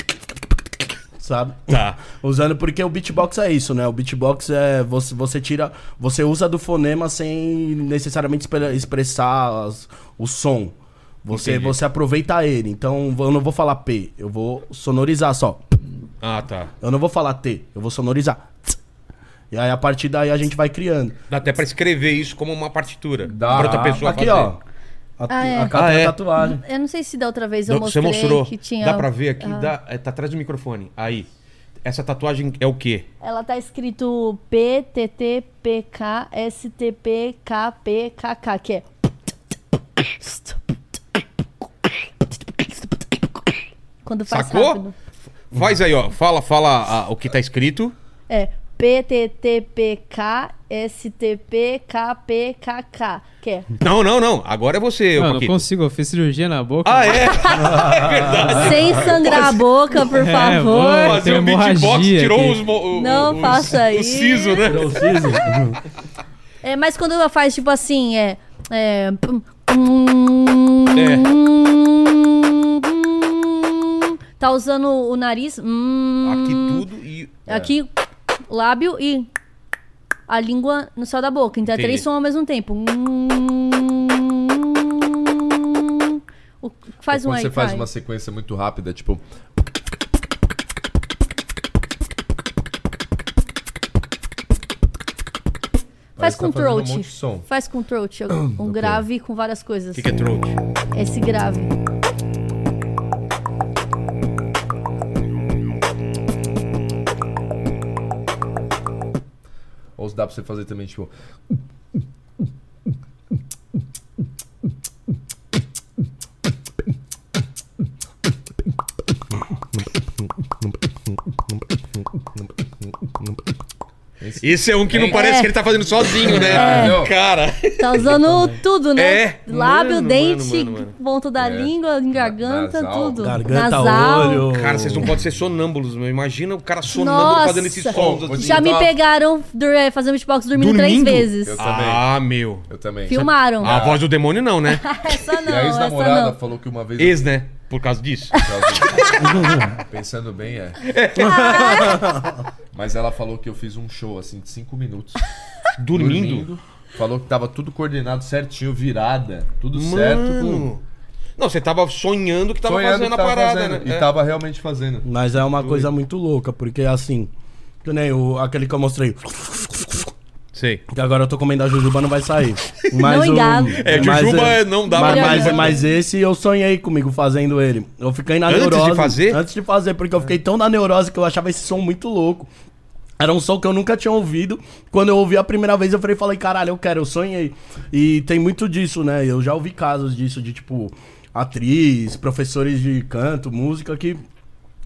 Sabe? Tá. Usando porque o beatbox é isso, né? O beatbox é você, você tira, você usa do fonema sem necessariamente expre- expressar as- o som. Você, Entendi. você aproveita ele. Então eu não vou falar P, eu vou sonorizar só. Ah, tá. Eu não vou falar T, eu vou sonorizar. E aí a partir daí a gente vai criando. Dá até pra escrever isso como uma partitura. Dá. Pra outra pessoa Aqui, fazer. ó. A, Ah, é. a capa Ah, da é. tatuagem. Eu não sei se da outra vez eu Você mostrei mostrou. que tinha... Dá pra ver aqui? Ah. Dá, é, tá atrás do microfone. Aí. Essa tatuagem é o quê? Ela tá escrito PTTPKSTPKPKK, que é... Quando faz Sacou? rápido. Faz aí, ó. Fala, fala ah, o que tá escrito. É PTTPKSTPKPKK, que é... Não, não, não. Agora é você, ô Não, não consigo, eu fiz cirurgia na boca. Ah, é? é verdade. Sem sangrar a boca, por É, favor. vou- Fazer o beatbox, tirou aqui. os, o- Não os- faça O isso. siso, né? É, mas quando ela faz tipo assim, é. É. É. Tá usando o nariz. hum, Aqui tudo e... Aqui, lábio e a língua no céu da boca. Então é Entendi. três sons ao mesmo tempo. O- Faz um Quando aí, você faz uma sequência muito rápida, tipo. Faz com tá um throat. monte de som. Faz com throat. Um grave com várias coisas. O que, que é throat? Esse grave. Dá pra você fazer também, tipo. Esse é um que não É. parece que ele tá fazendo sozinho, né? É. Cara. Tá usando tudo, né? É. Lábio, Mano, dente, mano, mano, mano. ponto da É. língua, garganta, Nasal. tudo. Garganta, Nasal. olho. Cara, vocês não podem ser sonâmbulos, meu. Imagina o cara sonâmbulo Nossa. fazendo esses sons. Assim. Já me Então- pegaram é, fazendo beatbox dormindo, Dormindo? três vezes. Eu também. Ah, meu. Eu também. Filmaram. A voz do demônio não, né? Essa E a não, essa ex-namorada não. falou que uma vez. Ex, né? Por causa disso. Pensando bem, é. Mas ela falou que eu fiz um show assim de 5 minutos. Dormindo. Falou que tava tudo coordenado certinho, virada, tudo certo. Mano. Não, você tava sonhando que tava Sonhando fazendo que a tava parada, fazendo, né? E É. tava realmente fazendo. Mas é uma coisa muito louca, porque assim. Que nem o, aquele que eu mostrei. Sei. Que agora eu tô comendo a jujuba, não vai sair. Mas Não o- engado. É, mas, jujuba é, não dá mas, pra mas, mas esse eu sonhei comigo fazendo ele. Eu fiquei na Antes de neurose. fazer? Antes de fazer, porque eu fiquei tão na neurose que eu achava esse som muito louco. Era um som que eu nunca tinha ouvido. Quando eu ouvi a primeira vez, eu falei, falei, caralho, eu quero, eu sonhei. E tem muito disso, né? Eu já ouvi casos disso, de tipo, atriz, professores de canto, música, que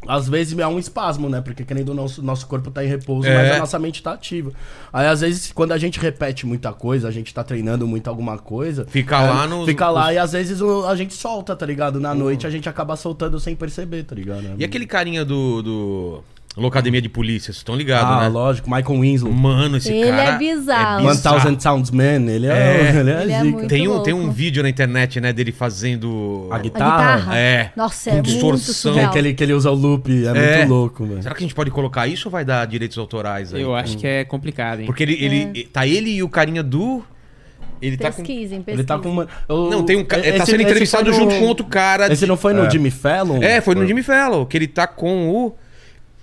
às vezes é um espasmo, né? Porque querendo não, nosso, nosso corpo tá em repouso, É. mas a nossa mente tá ativa. Aí, às vezes, quando a gente repete muita coisa, a gente tá treinando muito alguma coisa. Fica é, lá nos- Fica lá nos- e às vezes o- a gente solta, tá ligado? Na noite a gente acaba soltando sem perceber, tá ligado? E aquele carinha do. do... Locademia de Polícia, vocês estão ligados, Ah, né? lógico, Michael Winslow. Mano, esse Ele cara. é bizarro. One bizarro. Thousand Sounds Man, ele é, É. ele é, Ele é zica. muito- Tem um, tem um vídeo na internet, né, dele fazendo. A A guitarra. guitarra. É. Nossa, Com é muito distorção. surreal. Que ele, que ele usa o loop, é, É. muito louco, velho. Será que a gente pode colocar isso ou vai dar direitos autorais aí? Eu acho que é complicado, hein? Porque ele, ele. Tá ele e o carinha do. Ele tá com. Pesquisem, pesquisem. Ele tá com uma. eu- Não, tem um ca... ele tá sendo entrevistado no- junto com outro cara. Esse de- não foi no Jimmy Fallon? É, foi no Jimmy Fallon, que ele tá com o.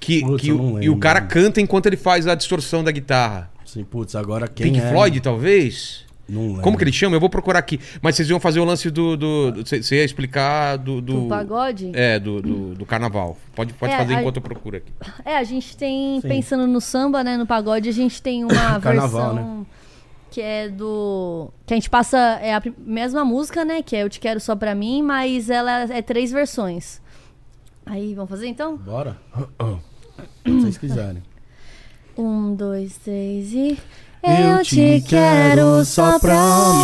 Que, Putz, que o- e o cara canta enquanto ele faz a distorção da guitarra. Sim, putz, agora quem Pink é? Floyd, talvez? Não lembro. Como que ele chama? Eu vou procurar aqui. Mas vocês iam fazer o lance do. do- do- Você ia explicar do. do Do pagode? É, do, do, do carnaval. Pode, pode É, fazer a- enquanto eu procuro aqui. É, a gente tem, Sim. pensando no samba, né, no pagode, a gente tem uma Carnaval, versão que é do... Que a gente passa, é a mesma música, né, que é Eu Te Quero Só Pra Mim, mas ela é três versões. Aí, vamos fazer então? Bora? Se vocês quiserem. Um, dois, três e... Eu te quero só pra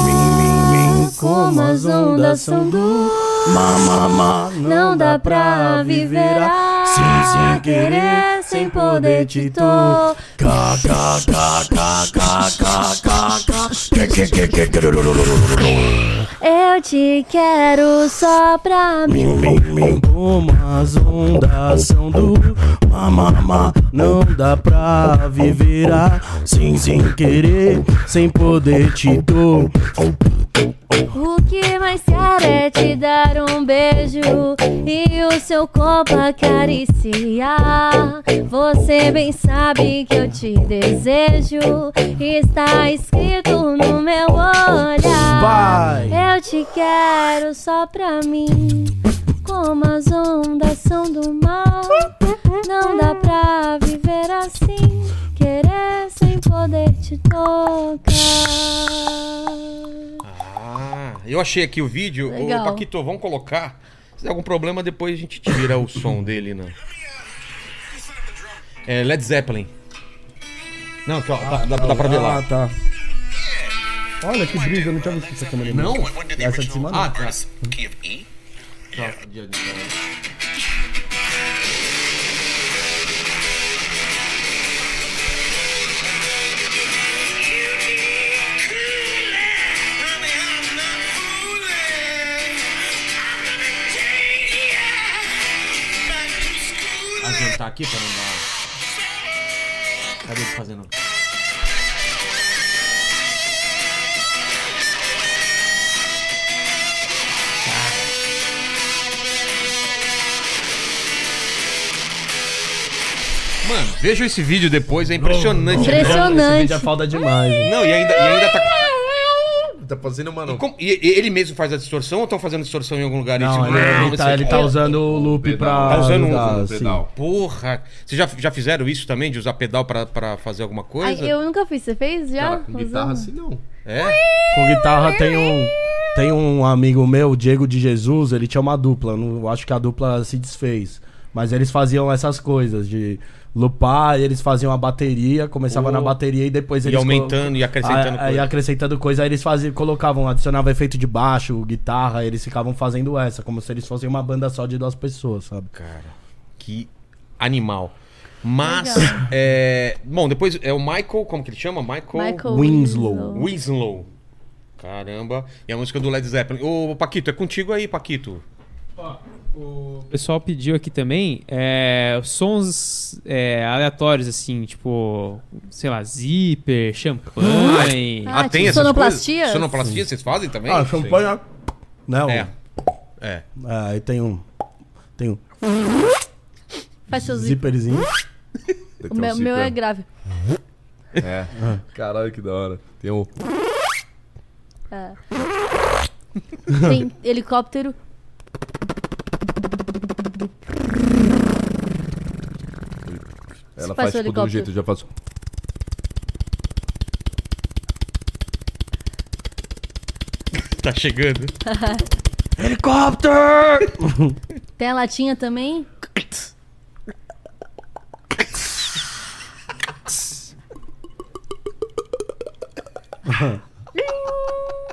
mim, como as ondas são do mamamá. Não dá pra viver assim, sem querer, sem poder te tocar. Eu te quero só pra mim. Como as ondas são do mamamá Não dá pra viver assim sem querer Sem poder te dou O que mais quero é te dar um beijo e o seu corpo acariciar. Você bem sabe que eu te desejo, está escrito no meu olhar. Vai! Eu te quero só pra mim, como as ondas são do mar. Não dá pra viver assim, querer sem poder te tocar. Ah, eu achei aqui o vídeo. Legal. Ô, Paquito, vamos colocar. Se der algum problema, depois a gente tira o som dele, né? É Led Zeppelin. Não, aqui, ó, dá, dá, dá pra ver lá. Ah, tá. Olha que brisa, eu não tinha visto essa câmera. Não? Essa de cima não. Ah, tá. Tá, Adiantar aqui pra não dar. Cadê ele fazendo? Mano, vejam esse vídeo depois, é impressionante. Impressionante. Esse vídeo é falta demais. Não, e ainda, e ainda tá. Tá fazendo, mano. E como- e- e ele mesmo faz a distorção ou estão fazendo distorção em algum lugar? Não, ele, ele tá, ele tá É. usando o loop pra. Tá usando um- pedal. Porra! Vocês já, já fizeram isso também, de usar pedal pra, pra fazer alguma Ai, coisa? eu nunca fiz, você fez já? Cara, com guitarra Usando? assim não. É? Com guitarra tem um. Tem um amigo meu, Diego de Jesus, ele tinha uma dupla. Não, eu acho que a dupla se desfez. Mas eles faziam essas coisas de lupar, eles faziam a bateria, começava Oh. na bateria e depois E eles. aumentando e acrescentando Ah, coisa. E acrescentando coisa, aí eles faziam, colocavam, adicionavam efeito de baixo, guitarra, eles ficavam fazendo essa, como se eles fossem uma banda só de duas pessoas, sabe? Cara, que animal. Mas, é... Bom, depois é o Michael, como que ele chama? Michael, Michael Winslow. Winslow. Caramba. E a música do Led Zeppelin. Ô, Paquito, é contigo aí, Paquito. O pessoal pediu aqui também é, sons é, aleatórios, assim, tipo, sei lá, zíper, champanhe. Ah, tipo essas sonoplastias? coisas? Sonoplastia, vocês fazem também? Ah, champanhe. Não. É. É. É, aí tem um. Tem um Faz seu zíperzinho. O meu, meu é grave. É. Caralho, que da hora. Tem um. É. Tem helicóptero. Ela faz faz, o tipo de um helicóptero? jeito, eu já faço. Tá chegando. Helicóptero! Tem a latinha também?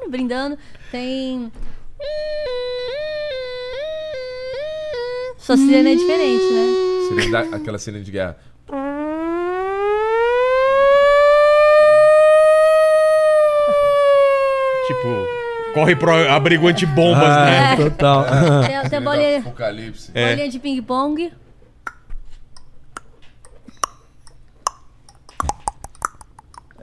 Brindando. Tem. Sua sirene é diferente, né? Sirene da- aquela cena de guerra. Tipo, corre pro abrigo antibombas, né? É, total. Tem, tem a Sirene do bolinha, Apocalipse. É. bolinha de ping-pong.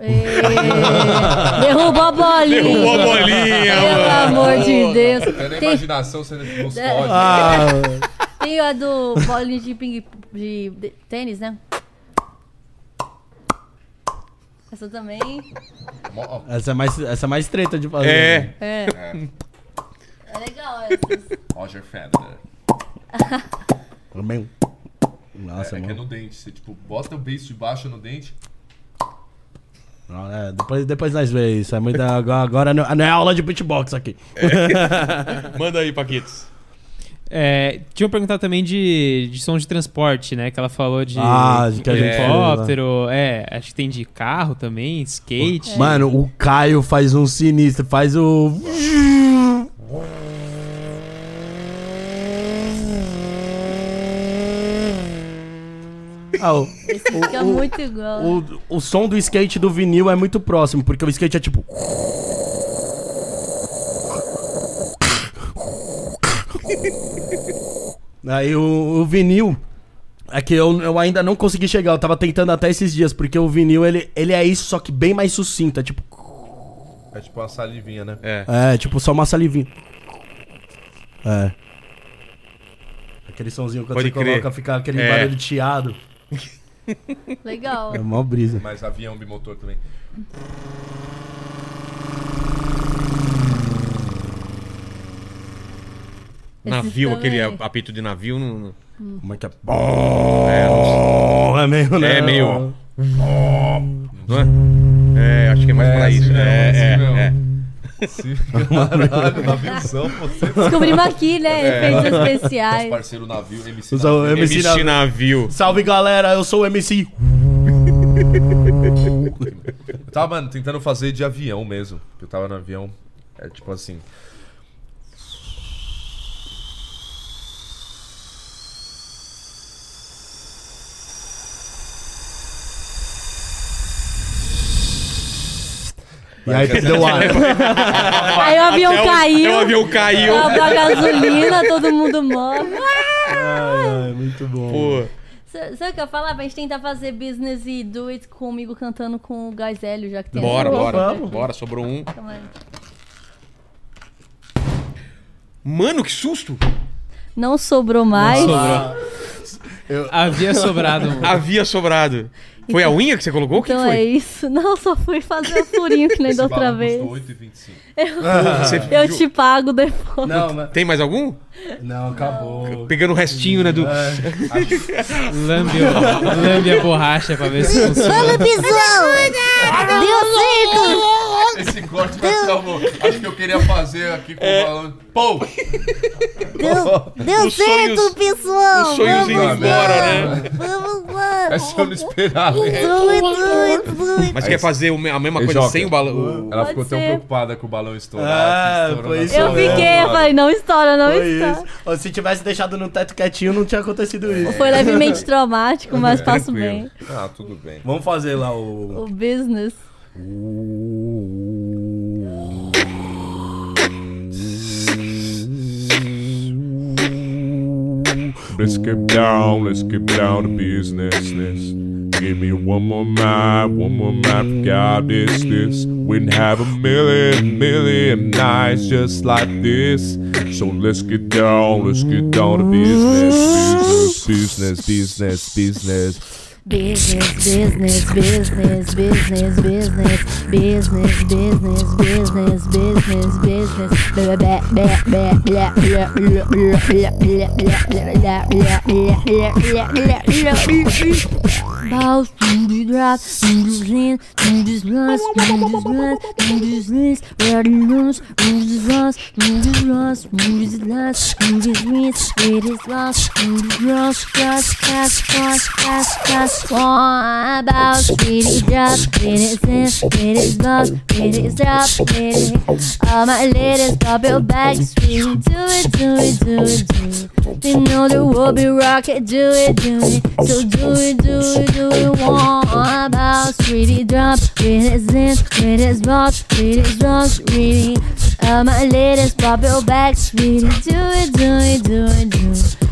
Derrubou a bolinha. Derrubou a bolinha, Pelo amor de Deus. Até na Tem, imaginação você nos É. pode. Ah, tem a do bolinha de ping de, de tênis, né? Essa também. Essa, é mais, essa é mais treta de fazer. É. É. É legal essas. Roger Federer. Bem- Nossa, é que é mano. no dente. Você, tipo, bota o beiço de baixo no dente. Não, é, depois, depois nós vemos isso. É muito, agora agora não, não é aula de beatbox aqui. Manda aí, Paquitos. É, tinha perguntado também de, de som de transporte, né? Que ela falou de Ah, de que a gente helicóptero. É, acho que tem de carro também, skate. Mano, o Caio faz um sinistro, faz o. Ah, o, Esse fica muito igual. o, o som do skate do vinil é muito próximo, porque o skate é tipo. Aí o, o vinil. É que eu, eu ainda não consegui chegar, eu tava tentando até esses dias, porque o vinil ele, ele é isso, só que bem mais sucinto. É tipo. É tipo uma salivinha, né? É. É, tipo só uma salivinha. É. Aquele sonzinho quando Pode você crer. coloca, fica aquele É. barulho de chiado. Legal. É mó brisa. Mas avião bimotor também. Navio, aquele também. apito de navio. Não, não- Como é que é? É, Oh, é meio, né? É meio- não é? É, acho que é mais pra assim isso. mesmo, é, assim é, mesmo. é. Sim, caralho, naviozão, você. Descobrimos aqui, né? Efeitos Nosso especiais. parceiro navio, MC navio. MC MC navio. navio. Salve galera, eu sou o MC. Eu tava, mano, tentando fazer de avião mesmo. Eu tava no avião. É tipo assim. E aí perdeu o ar. Aí o avião Até o- caiu. até o avião caiu. Acabou a gasolina, todo mundo morre. Ai, ai, muito bom. Pô, Sabe o que eu ia falar? Pra gente tentar fazer business e do it comigo cantando com o Gás Hélio, já que tem bora, essa bora. outra. Bora, sobrou um. Mano, que susto! Não sobrou mais. Sobrou. Havia sobrado. um. Havia sobrado. Foi a unha que você colocou? O que Então que é foi? isso. Não, só fui fazer o furinho que nem da outra vez. 8,25. Você Eu te pago depois. Não, mas... Tem mais algum? não, acabou. Pegando o restinho, né, do... Lambe, o- lambe a borracha pra ver se funciona. Vamos, Pisão! Deu certo! Esse corte vai ficar bom. Acho que eu queria fazer aqui com o balão. Pô! Deu, deu Os certo, sonhos- pessoal! os sonhos indo Vamos embora, lá. né? Vamos lá! Essa eu não esperava. Dois. Mas quer fazer a mesma coisa Joca. sem o balão? o- Ela Pode ficou tão ser. preocupada com o balão estourar. É, estourou foi isso Eu fiquei, eu falei, não estoura, não Foi estoura. isso. Se tivesse deixado no teto quietinho, não tinha acontecido isso. Foi levemente traumático, mas passo bem. Ah, tudo bem. Vamos fazer lá o. O business. Let's get down, let's get down to business. Give me one more map, one more map, God, this, this. Wouldn't have a million, million nights just like this. So let's get down, let's get down to business, business, business, business, business. Business, business, business, business, business, business, business, business, business, business. Blah, blah, blah, blah, blah, blah, blah, blah, blah, blah, blah, blah, blah, blah, blah, blah. Bounce to the drop, to the lean, to the runs, to the runs, to the leans, where the runs, to the runs, to the runs, to the runs, to the leans, where the runs, to the runs, cross, cross, cross, cross, want about Did it drop, did it sip, did it buzz, drop, did All my ladies pop your back, sweet Do it, do it, do it, do it. They know the world be rocket, do it, do it. So do it, do it, do it. Want about Sweetie drop, did it sip, did it buzz, did drop, did All my ladies pop your back, sweetie Do it, do it, do it, do it.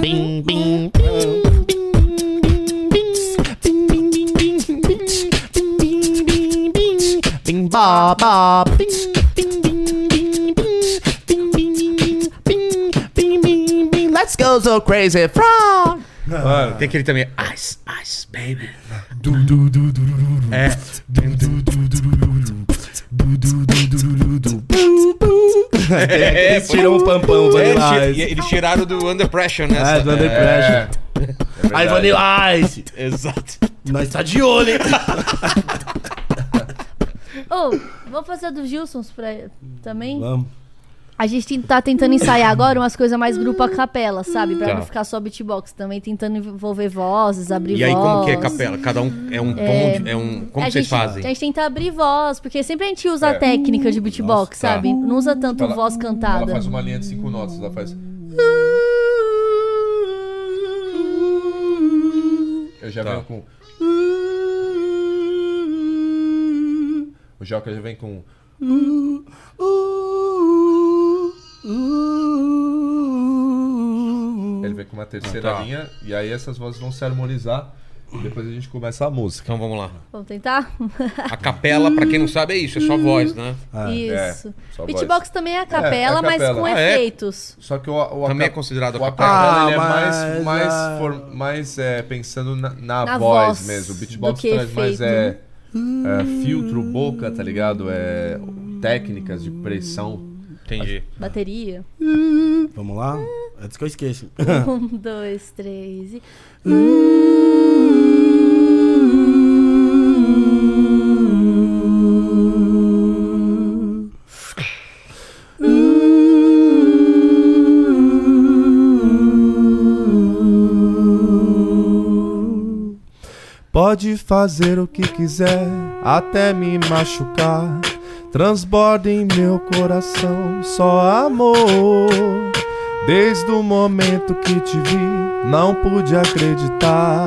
Bing bing bing ba ba bing bing bing bing bing bing bing bing bing bing bing Let's go so crazy frog. Mano, tem aquele também. Ice, ice, baby. É. Eles tiram o pampão, É, Vanilla eles, Ice. tira- eles tiraram do Under Pressure, né? É, do Under Pressure. Aí Vanilla Ice. Exato. Nós tá de olho, hein? Ô, vamos fazer do Gilsons pra, também? Vamos. A gente tá tentando ensaiar agora umas coisas mais grupo a capela, sabe? Pra Tá. não ficar só beatbox. Também tentando envolver vozes, abrir E aí, voz. como que é capela? Cada um é um tom, de- é um... Como a vocês gente, fazem? A gente tenta abrir voz, porque sempre a gente usa a É. técnica de beatbox, Nossa, tá. sabe? Não usa tanto Ela- voz cantada. Ela faz uma linha de cinco notas, ela faz. Eu já Tá. venho com. O Joca já vem com. Ele vem com uma terceira Tá. linha e aí essas vozes vão se harmonizar e depois a gente começa a música. Então vamos lá. Vamos tentar? A capela, pra quem não sabe, é isso, é só voz, né? Isso. é, só beatbox voz. também é a É, capela, é mas capela. com Ah, é? efeitos. Só que o, o Também é aca- considerado o a capela. ele é Ah, mais, mas mais, a- for- mais é, pensando na, na Na voz, voz mesmo. O do beatbox que traz mais efeito. é, é, filtro, boca, tá ligado? É, técnicas de pressão. Entendi. Bateria. Vamos lá? Antes que eu esqueça. Um, dois, três e. Pode fazer o que quiser, até me machucar. Transborda em meu coração só amor. Desde o momento que te vi, não pude acreditar.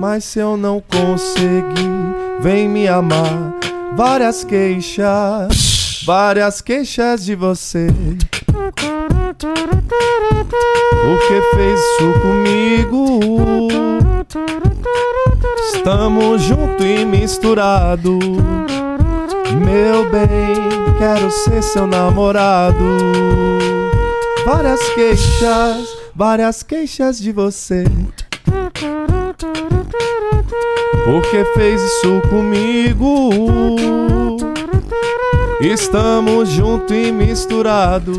Mas se eu não conseguir, vem me amar. Várias queixas, várias queixas de você. Por que fez isso comigo? Estamos junto e misturado. Meu bem, quero ser seu namorado. Várias queixas, várias queixas de você. Por que fez isso comigo? Estamos junto e misturado.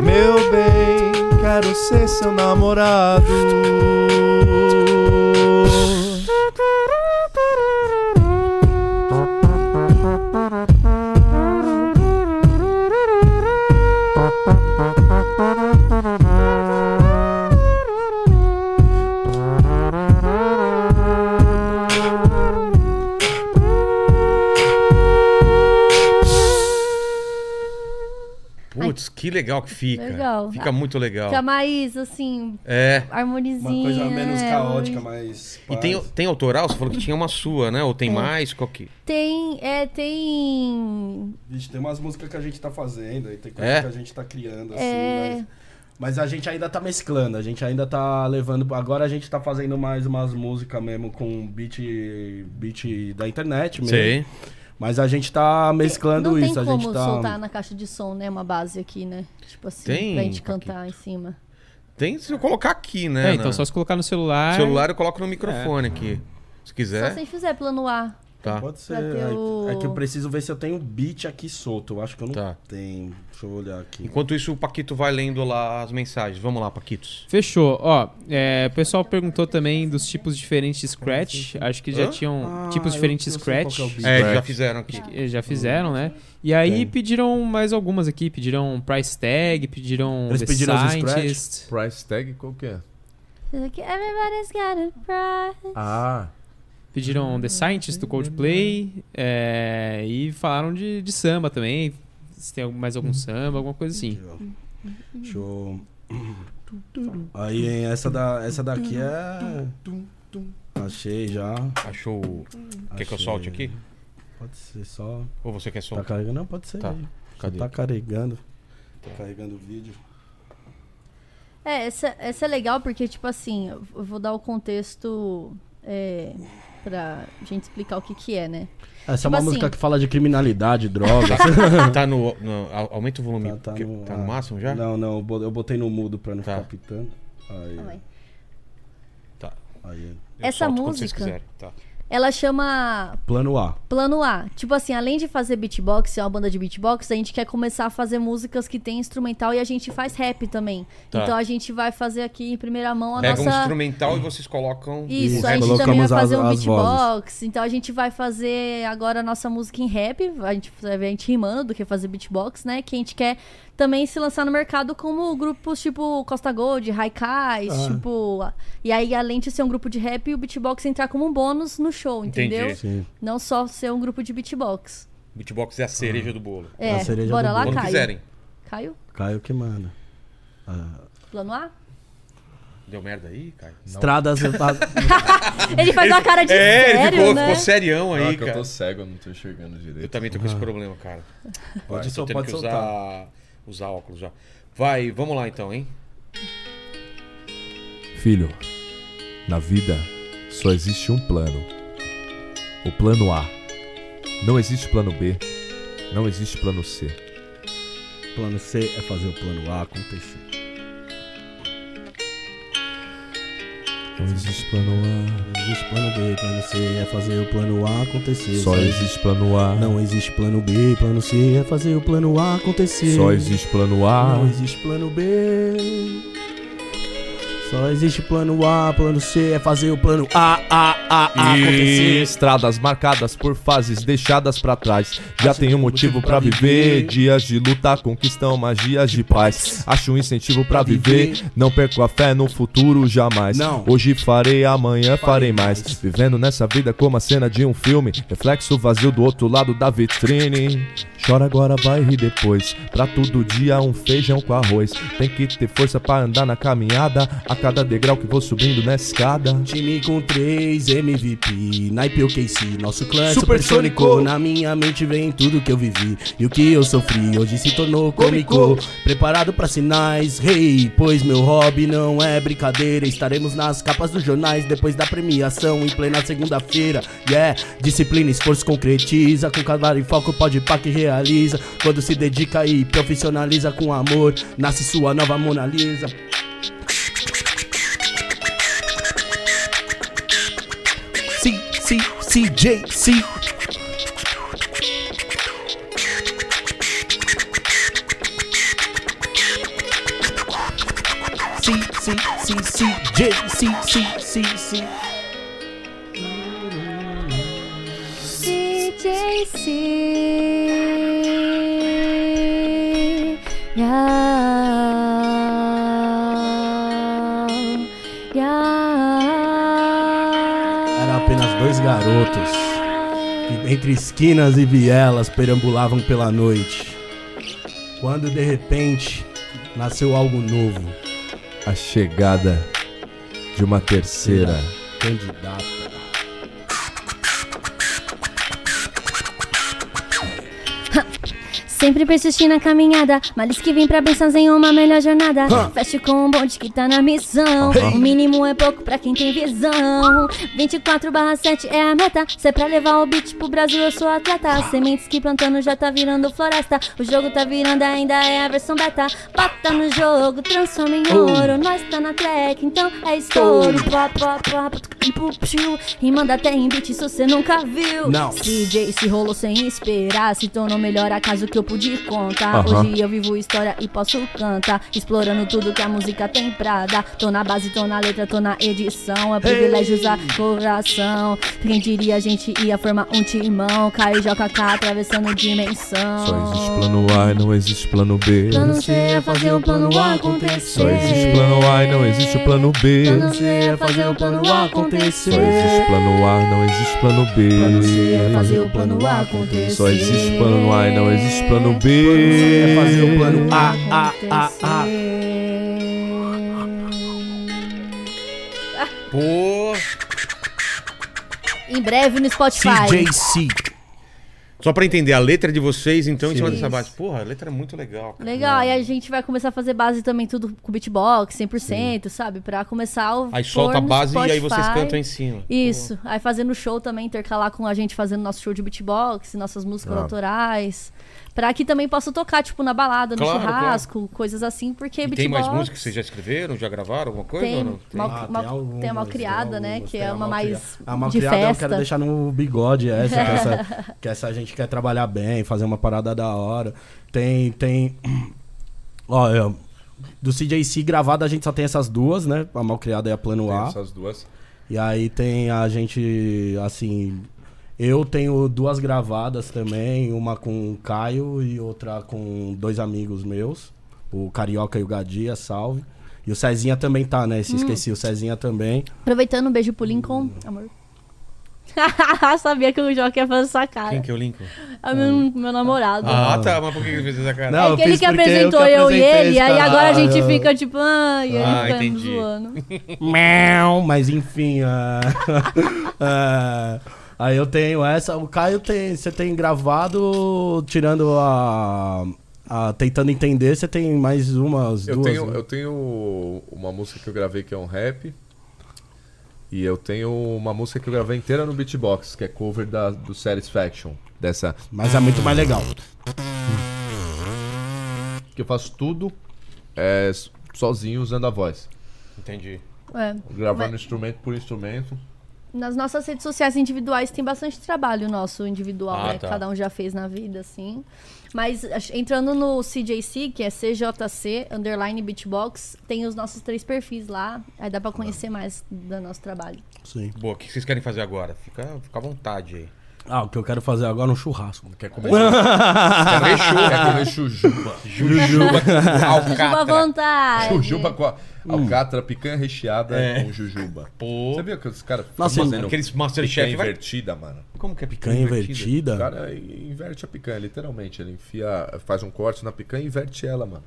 Meu bem, quero ser seu namorado. Que legal que fica. Legal. Fica muito legal. Fica mais, assim, É. harmonizinha. Uma coisa menos é, caótica, mais- mas. E tem, tem autoral? Você falou que tinha uma sua, né? Ou tem É. mais? Qual que... Tem, é, tem... Vixe, tem umas músicas que a gente tá fazendo, e tem coisa É? que a gente tá criando, assim, É. mas... Mas a gente ainda tá mesclando, a gente ainda tá levando. Agora a gente tá fazendo mais umas músicas mesmo com beat, beat da internet mesmo. Sei. Mas a gente tá mesclando Não isso, tem a como gente tá. soltar na caixa de som, né? Uma base aqui, né? Tipo assim, Tem, pra gente Paquito. cantar em cima. Tem se eu colocar aqui, né? É, então na- só se colocar no celular. celular eu coloco no microfone aqui. Se Só quiser, se a gente fizer plano A. tá. Pode ser. É, o- é que eu preciso ver se eu tenho beat aqui solto. Eu acho que eu não Tá. tenho. Deixa eu olhar aqui. Enquanto isso, o Paquito vai lendo lá as mensagens. Vamos lá, Paquitos. Fechou. Ó, é, o pessoal perguntou também dos tipos diferentes de Scratch. Acho que já Hã? tinham Ah, tipos diferentes de qual Scratch. é. É, já fizeram aqui. Já fizeram, né? E aí Tem. pediram mais algumas aqui. Pediram Price Tag, pediram Eles The pediram os Scratch? Scientist. Price tag qual que é? Everybody's got a price. Ah, Pediram The Scientist do Coldplay. é, e falaram de, de samba também. Se tem mais algum samba, alguma coisa assim. Deixa eu. Aí, hein, essa, da, essa daqui é. Achei já. Achou. o- Quer que eu Achei. solte aqui? Pode ser só. Ou você quer Tá soltar? carregando? Não, pode ser. Tá. Cadê? Tá carregando. Tá carregando o vídeo. É, essa, essa é legal porque, tipo assim, eu eu vou dar o contexto é, pra gente explicar o que que é, né? Essa Tipo é uma assim- música que fala de criminalidade, drogas. Tá no, no- au- Aumenta o volume. Tá, tá que- no- tá no ah, máximo já? Não, não, eu bo- eu botei no mudo pra não Tá. ficar pitando. Aí. Tá. aí. Eu Essa solto quando vocês música- quiserem. Tá. Ela chama Plano A. Plano A. Tipo assim, além de fazer beatbox, ser uma banda de beatbox, a gente quer começar a fazer músicas que tem instrumental e a gente faz rap também. Tá. Então a gente vai fazer aqui em primeira mão a Pega um nossa. instrumental e vocês colocam. Isso, Isso, a gente colocamos também vai fazer as- um beatbox. Então a gente vai fazer agora a nossa música em rap. A gente vai ver a gente rimando do que fazer beatbox, né? Que a gente quer também se lançar no mercado como grupos tipo Costa Gold, Haikais, Ah. tipo. E aí, além de ser um grupo de rap, o beatbox entrar como um bônus no show, entendeu? Sim. Não só ser um grupo de beatbox. Beatbox é a cereja do bolo. É, A cereja bora do lá, bolo. Caio. quiserem. Caio? Caio que manda. Ah, Plano A? Deu merda aí, Caio? Estradas. Ele faz uma cara de É, ele sério, ficou, né? ficou serião aí, não, é que eu cara. tô cego, eu não tô enxergando Eu direito. também tô com esse problema, cara. Pode sol- tendo pode soltar. usar, usar óculos já. Vai, vamos lá então, hein? Filho, na vida só existe um plano. O plano A. Não existe plano B. Não existe plano C. Plano C é fazer o plano A acontecer. Não existe plano A. Não existe plano B, plano C é fazer o plano A acontecer. Só existe plano A. Não existe plano B, plano C é fazer o plano A acontecer. Só existe plano A. Não existe plano B. Só existe plano A, plano C é fazer o plano A, A, A, A E acontecer. estradas marcadas por fases deixadas pra trás. Já tenho um motivo pra viver. Dias de luta conquistam magias de paz. Acho um incentivo pra viver. Não perco a fé no futuro jamais. Não. Hoje farei, amanhã farei mais. Vivendo nessa vida como a cena de um filme. Reflexo vazio do outro lado da vitrine. Chora agora, vai rir depois. Pra todo dia um feijão com arroz. Tem que ter força pra andar na caminhada. A cada degrau que vou subindo na escada. Time com 3 MVP, naipe OKC, nosso clã é Supersônico. Na minha mente vem tudo que eu vivi e o que eu sofri hoje se tornou cômico. Preparado pra sinais, rei, pois meu hobby não é brincadeira. Estaremos nas capas dos jornais depois da premiação em plena segunda-feira. Yeah, disciplina, esforço concretiza, com cavalo e foco pode pá que realiza. Quando se dedica e profissionaliza com amor, nasce sua nova Mona Lisa. C, C, CJ, C. C, C, C, C, J, C, C, C, C. entre esquinas e vielas perambulavam pela noite. Quando de repente nasceu algo novo. A chegada de uma terceira. Candidata. Sempre persisti na caminhada, males que vem pra bênçãos em uma melhor jornada. Fecho com um bonde que tá na missão. O mínimo é pouco pra quem tem visão. 24 barra 7 é a meta. Se é pra levar o beat pro Brasil, eu sou atleta. Sementes que plantando já tá virando floresta. O jogo tá virando, ainda é a versão beta. Bota no jogo, transforma em ouro. Nós tá na track, então é estouro. Piu. E manda até em beat, isso cê nunca viu. Não. CJ se rolou sem esperar. Se tornou melhor acaso que eu pude contar. Aham. Hoje eu vivo história e posso cantar. Explorando tudo que a música tem pra dar. Tô na base, tô na letra, tô na edição. É privilégio usar coração. Quem diria a gente ia formar um timão. Caio e JK atravessando dimensão. Só existe plano A e não existe plano B. Plano C é fazer o plano A acontecer. Só existe plano A e não existe o plano B. Plano C é fazer o plano A acontecer. Só existe plano A, não existe plano B. Plano C é fazer o plano A acontecer. Só existe plano A e não existe plano B. É fazer o plano A, A, A, A. Pô. Em breve no Spotify. CJC. Só pra entender, a letra de vocês, então, em cima Sim. dessa base. Porra, a letra é muito legal. cara. Legal, aí a gente vai começar a fazer base também tudo com beatbox, 100%, sabe? Pra começar o. Aí solta a base e aí vocês Spotify. cantam em cima. Isso, aí fazendo show também, intercalar com a gente fazendo nosso show de beatbox, nossas músicas Ah. autorais. Pra que também possa tocar, tipo, na balada, no Claro, churrasco, coisas assim, porque E tem mais músicas que vocês já escreveram, já gravaram alguma coisa? Tem, ou não? mal, Ah, mal- algumas, tem a malcriada, né? algumas, Que tem é uma mais A de malcriada eu festa. quero deixar no bigode essa, que essa, que essa a gente quer trabalhar bem, fazer uma parada da hora. Tem, tem... Ó, é, do CJC gravado a gente só tem essas duas, né? A malcriada e a plano Tem A. essas duas. E aí tem a gente, assim... Eu tenho duas gravadas também, uma com o Caio e outra com dois amigos meus. O Carioca e o Gadia, salve. E o Cezinha também tá, né? Hum. Se esqueci, o Cezinha também. Aproveitando, um beijo pro Lincoln, amor. Sabia que o João ia fazer essa cara. Quem que é o Lincoln? É meu, meu namorado. Ah, tá. Mas por que ele fez essa cara? Não, é aquele que apresentou eu que eu, e ele, esse aí agora a gente fica tipo, ai, ele Ah, fica me entendi. zoando. Mas enfim. ah, ah, aí eu tenho essa. O Caio tem. Você tem gravado, tirando a. a tentando entender, você tem mais umas Eu duas. tenho, né? eu tenho uma música que eu gravei que é um rap. E eu tenho uma música que eu gravei inteira no beatbox, que é cover da, do Satisfaction. Dessa. Mas é muito mais legal. Que eu faço tudo é, sozinho usando a voz. Entendi. É. Gravando Mas- instrumento por instrumento. Nas nossas redes sociais individuais tem bastante trabalho nosso individual, Ah, né? tá. Cada um já fez na vida, assim. Mas entrando no CJC, que é CJC, underline beatbox, tem os nossos três perfis lá. Aí dá pra conhecer mais do nosso trabalho. Sim. Boa, o que vocês querem fazer agora? Fica, fica à vontade aí. Ah, o que eu quero fazer agora é um churrasco. Quer comer? Quer ver show? Quer comer chujuba? Jujuba. Fica à Alcatra. vontade. Jujuba com a alcatra, picanha recheada É. com jujuba. Pô. Você viu que os caras Nossa, fazendo Aqueles picanha Masterchef vai... invertida, mano? Como que é Picanha invertida. O cara inverte a picanha, literalmente. Ele enfia, faz um corte na picanha e inverte ela, mano.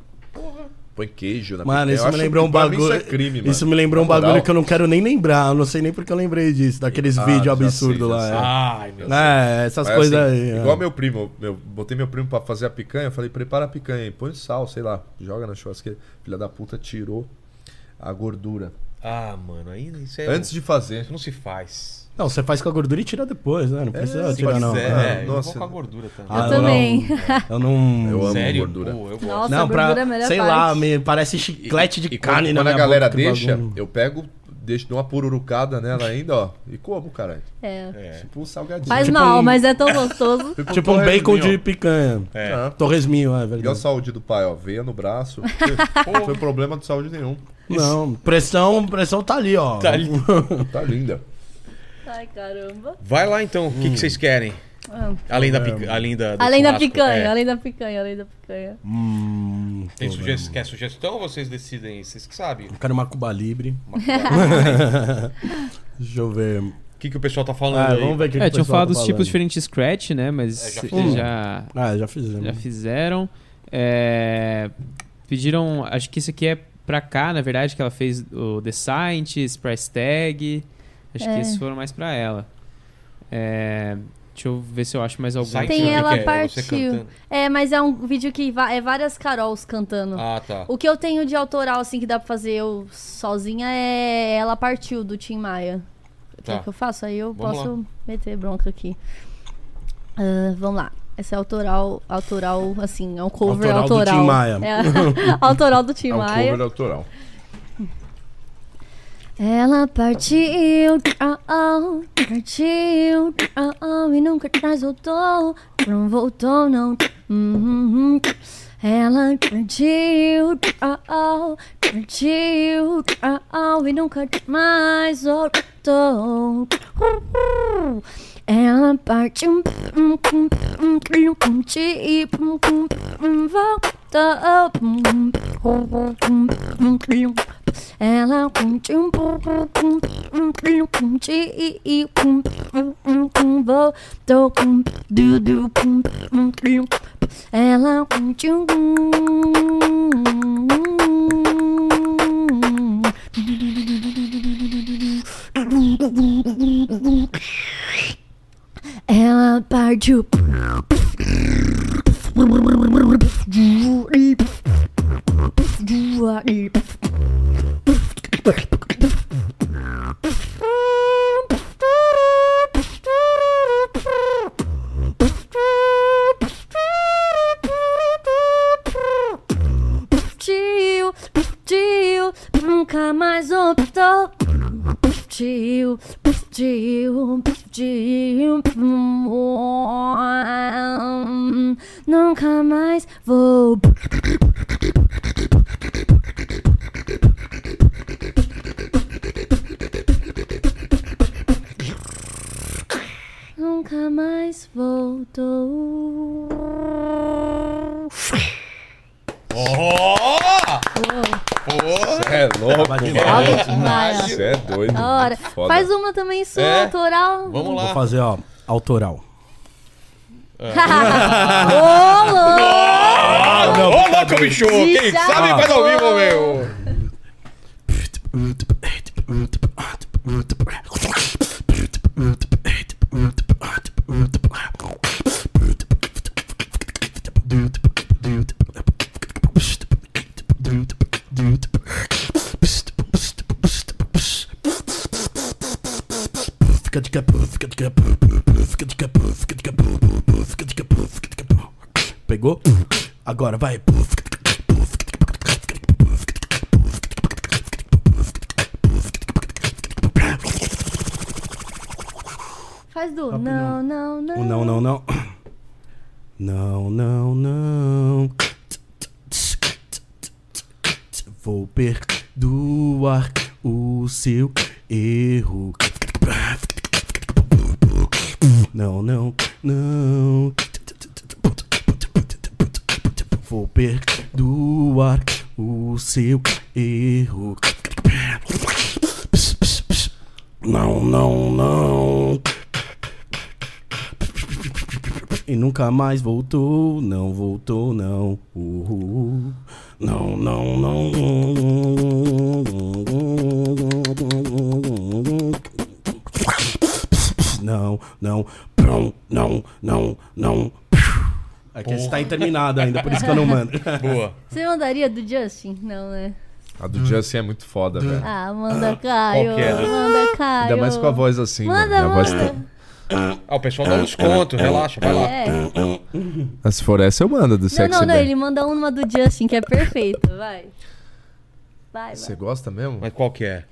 Põe queijo na Mano, isso me lembrou um bagulho. Isso é crime, mano. Isso me lembrou um bagulho que eu não quero nem lembrar. Eu não sei nem porque eu lembrei disso. Daqueles Ah, vídeos absurdos lá. sei. é. Ai, meu Deus. É, essas Mas, coisas assim, aí. é. Igual meu primo, meu, botei meu primo pra fazer a picanha, eu falei, prepara a picanha aí, põe sal, sei lá, joga na churrasqueira. Filha da puta tirou a gordura. Ah, mano, aí isso é... Antes de fazer. Isso não se faz. Não, você faz com a gordura e tira depois, né? Não precisa se tirar, não. Pois é, Ah, eu vou nossa. com a gordura também. Ah, Eu também. Eu não. Eu amo Sério? gordura. Pô, eu gosto. Nossa, não, a gordura pra. é a melhor sei parte. lá, me parece chiclete de E carne quando, na quando a galera boca, deixa, eu pego, deixo, dou uma pururucada nela ainda, ó, e como, caralho. É. É. Tipo um salgadinho. Faz Tipo mal, um- mas é tão gostoso. Tipo um bacon de picanha. É. Ah, Torresminho, é Igual a verdade. saúde do pai, ó. Veia no braço. Não foi problema de saúde nenhum. Não, pressão, pressão tá ali, ó. Tá. Tá linda. Ai, caramba. Vai lá então, o que, que vocês querem? Ah. Além da, pica... além da do Além da churrasco, picanha, é. além da picanha, além da picanha. Hum, Tem tô suge... vendo. Quer sugestão ou vocês decidem? Vocês que sabem. Eu quero uma Cuba Libre. Deixa eu ver. O que, que o pessoal tá falando Ah, aí? vamos ver o que É, que o tinham pessoal falado tá dos tipos falando. diferentes de scratch, né? Mas É, já eles já, Ah, já fizemos. já fizeram. É, pediram, acho que isso aqui é pra cá, na verdade, que ela fez o The Scientist, Price Tag. Acho que É. esses foram mais pra ela. É, deixa eu ver se eu acho mais algum. Sai Tem que ela que é? Partiu. É, mas é um vídeo que é várias Carols cantando. Ah, tá. O que eu tenho de autoral, assim, que dá pra fazer eu sozinha é Ela Partiu, do Tim Maia. Quer Tá. que eu faça? Aí eu Vamos posso meter bronca aqui. Ah, vamos lá. Essa é autoral, autoral, assim, é um cover Autoral autoral. do Tim Maia. É, autoral do Tim É um Maia. cover autoral. Ela partiu, ah, ah, partiu, ah, ah, e nunca mais voltou, não voltou não. Uhum. Ela partiu, ah, ah, partiu, ah, ah, e nunca mais voltou. Ela partiu, hum, hum, hum, hum, hum, ti, hum, hum, hum, voltou. Ela voltou com du, du, um, um, um. Ela Ela partiu. Tio, tio, nunca mais optou. Tio, tio, tio, nunca mais vou. Nunca mais voltou. Você é louco, mano. Você é doido. Da hora. Foda. Faz uma também sua, É? autoral. Vamos Vou lá. fazer, ó, autoral. Ô, louco! Ah, Ô, louco, bicho! Quem sabe faz ao vivo, meu! Fica de capô, fica de capô, fica de capô, fica de capô, fica de capô, fica de capô. Pegou? Agora vai. Faz do. Não, não, não. Não, não, não. Não, não, não. Vou perdoar o seu erro. Não, não, não. Vou perdoar o seu erro. Não, não, não. E nunca mais voltou, não voltou, não. Uhul. Não, não, não. Não, não, não, não, não, não. Aqui esse tá interminado ainda, por isso que eu não mando. Boa. Você mandaria do Justin? Não, né? A do Justin é muito foda, velho. Ah, manda Caio. Qual que é? Manda Caio. Ainda mais com a voz assim, mano. Manda, Minha voz manda. tá... Ah, o pessoal dá um desconto, relaxa, vai lá. É. Ah, Se for essa, eu mando do Não, Sexy não, não. Back. Ele manda uma do Justin que é perfeita. Vai. Vai, Você vai. gosta mesmo? Mas qual que é?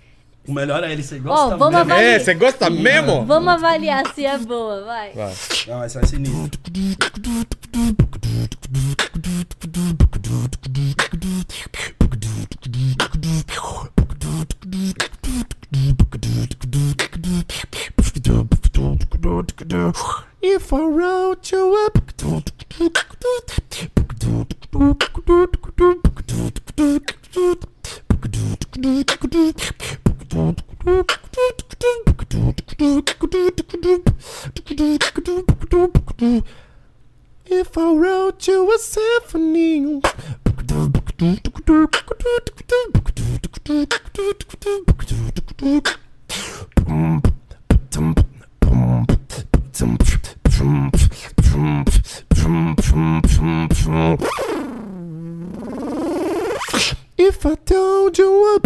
O melhor é ele, você Ó, gosta vamos mesmo? avaliar. É, você gosta mesmo? Vamos avaliar se é boa, vai. Vai. Não, essa é sinistro. If I wrote you up. If I wrote you a symphony. If I told you a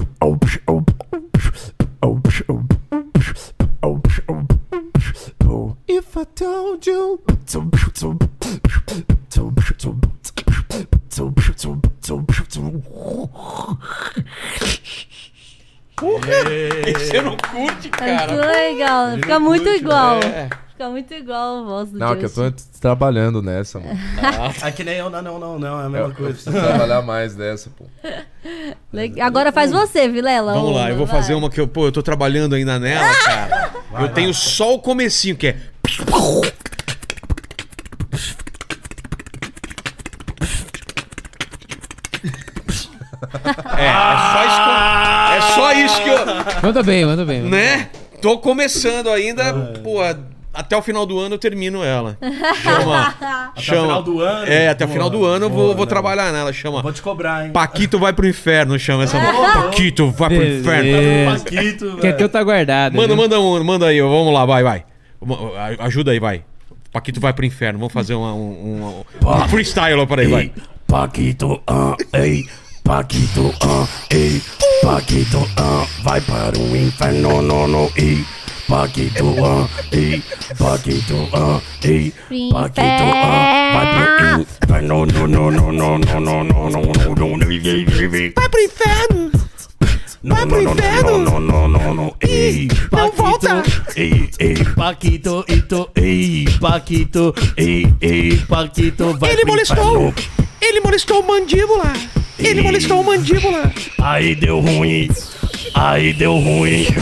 If I told you Você não curte, É muito legal. Fica muito igual. Fica muito igual a voz do Não, que eu tô trabalhando nessa, mano. É que nem eu, não, não, não, não, é a Eu, mesma eu coisa. preciso trabalhar mais nessa, pô. Agora faz você, Vilela. Vamos lá, eu vou vai. fazer uma que eu, pô, eu tô trabalhando ainda nela, cara. eu tenho só o comecinho, que é. É, é só isso que eu, é só isso que eu, Manda bem, manda bem. manda né? Tô começando ainda, pô, até o final do ano eu termino ela. Chama. Até chama. o final do ano? É, até o final do ano eu vou, Boa, vou né? trabalhar nela, chama. Vou te cobrar, hein? Paquito vai pro inferno, chama essa música. Paquito vai pro Beleza. inferno. Paquito, bem. Quer que eu tá guardado. Manda, né? manda um, manda aí, vamos lá, vai, vai. Ajuda aí, vai. Paquito vai pro inferno, vamos fazer uma- um, um, um freestyle lá para aí, vai. Paquito, ah, ei. Paquito, ah, ei. Paquito, ah, vai para o inferno, no, no, ei. Paquito, ah, ei. Paquito, ah, ei. Paquito, ah, vai pro inferno, no, no, no, no, no, no, no, no, no, no, no, ei, ei, ei. Vai pro inferno! Vai pro inferno. Não, não, não, não, ei. Não volta. Ei, ei, Paquito, ito, ei. Paquito, ei, ei. Paquito, vai Ele molestou! Ele molestou o mandíbula! Ele molestou o mandíbula! Aí deu ruim. Aí deu ruim.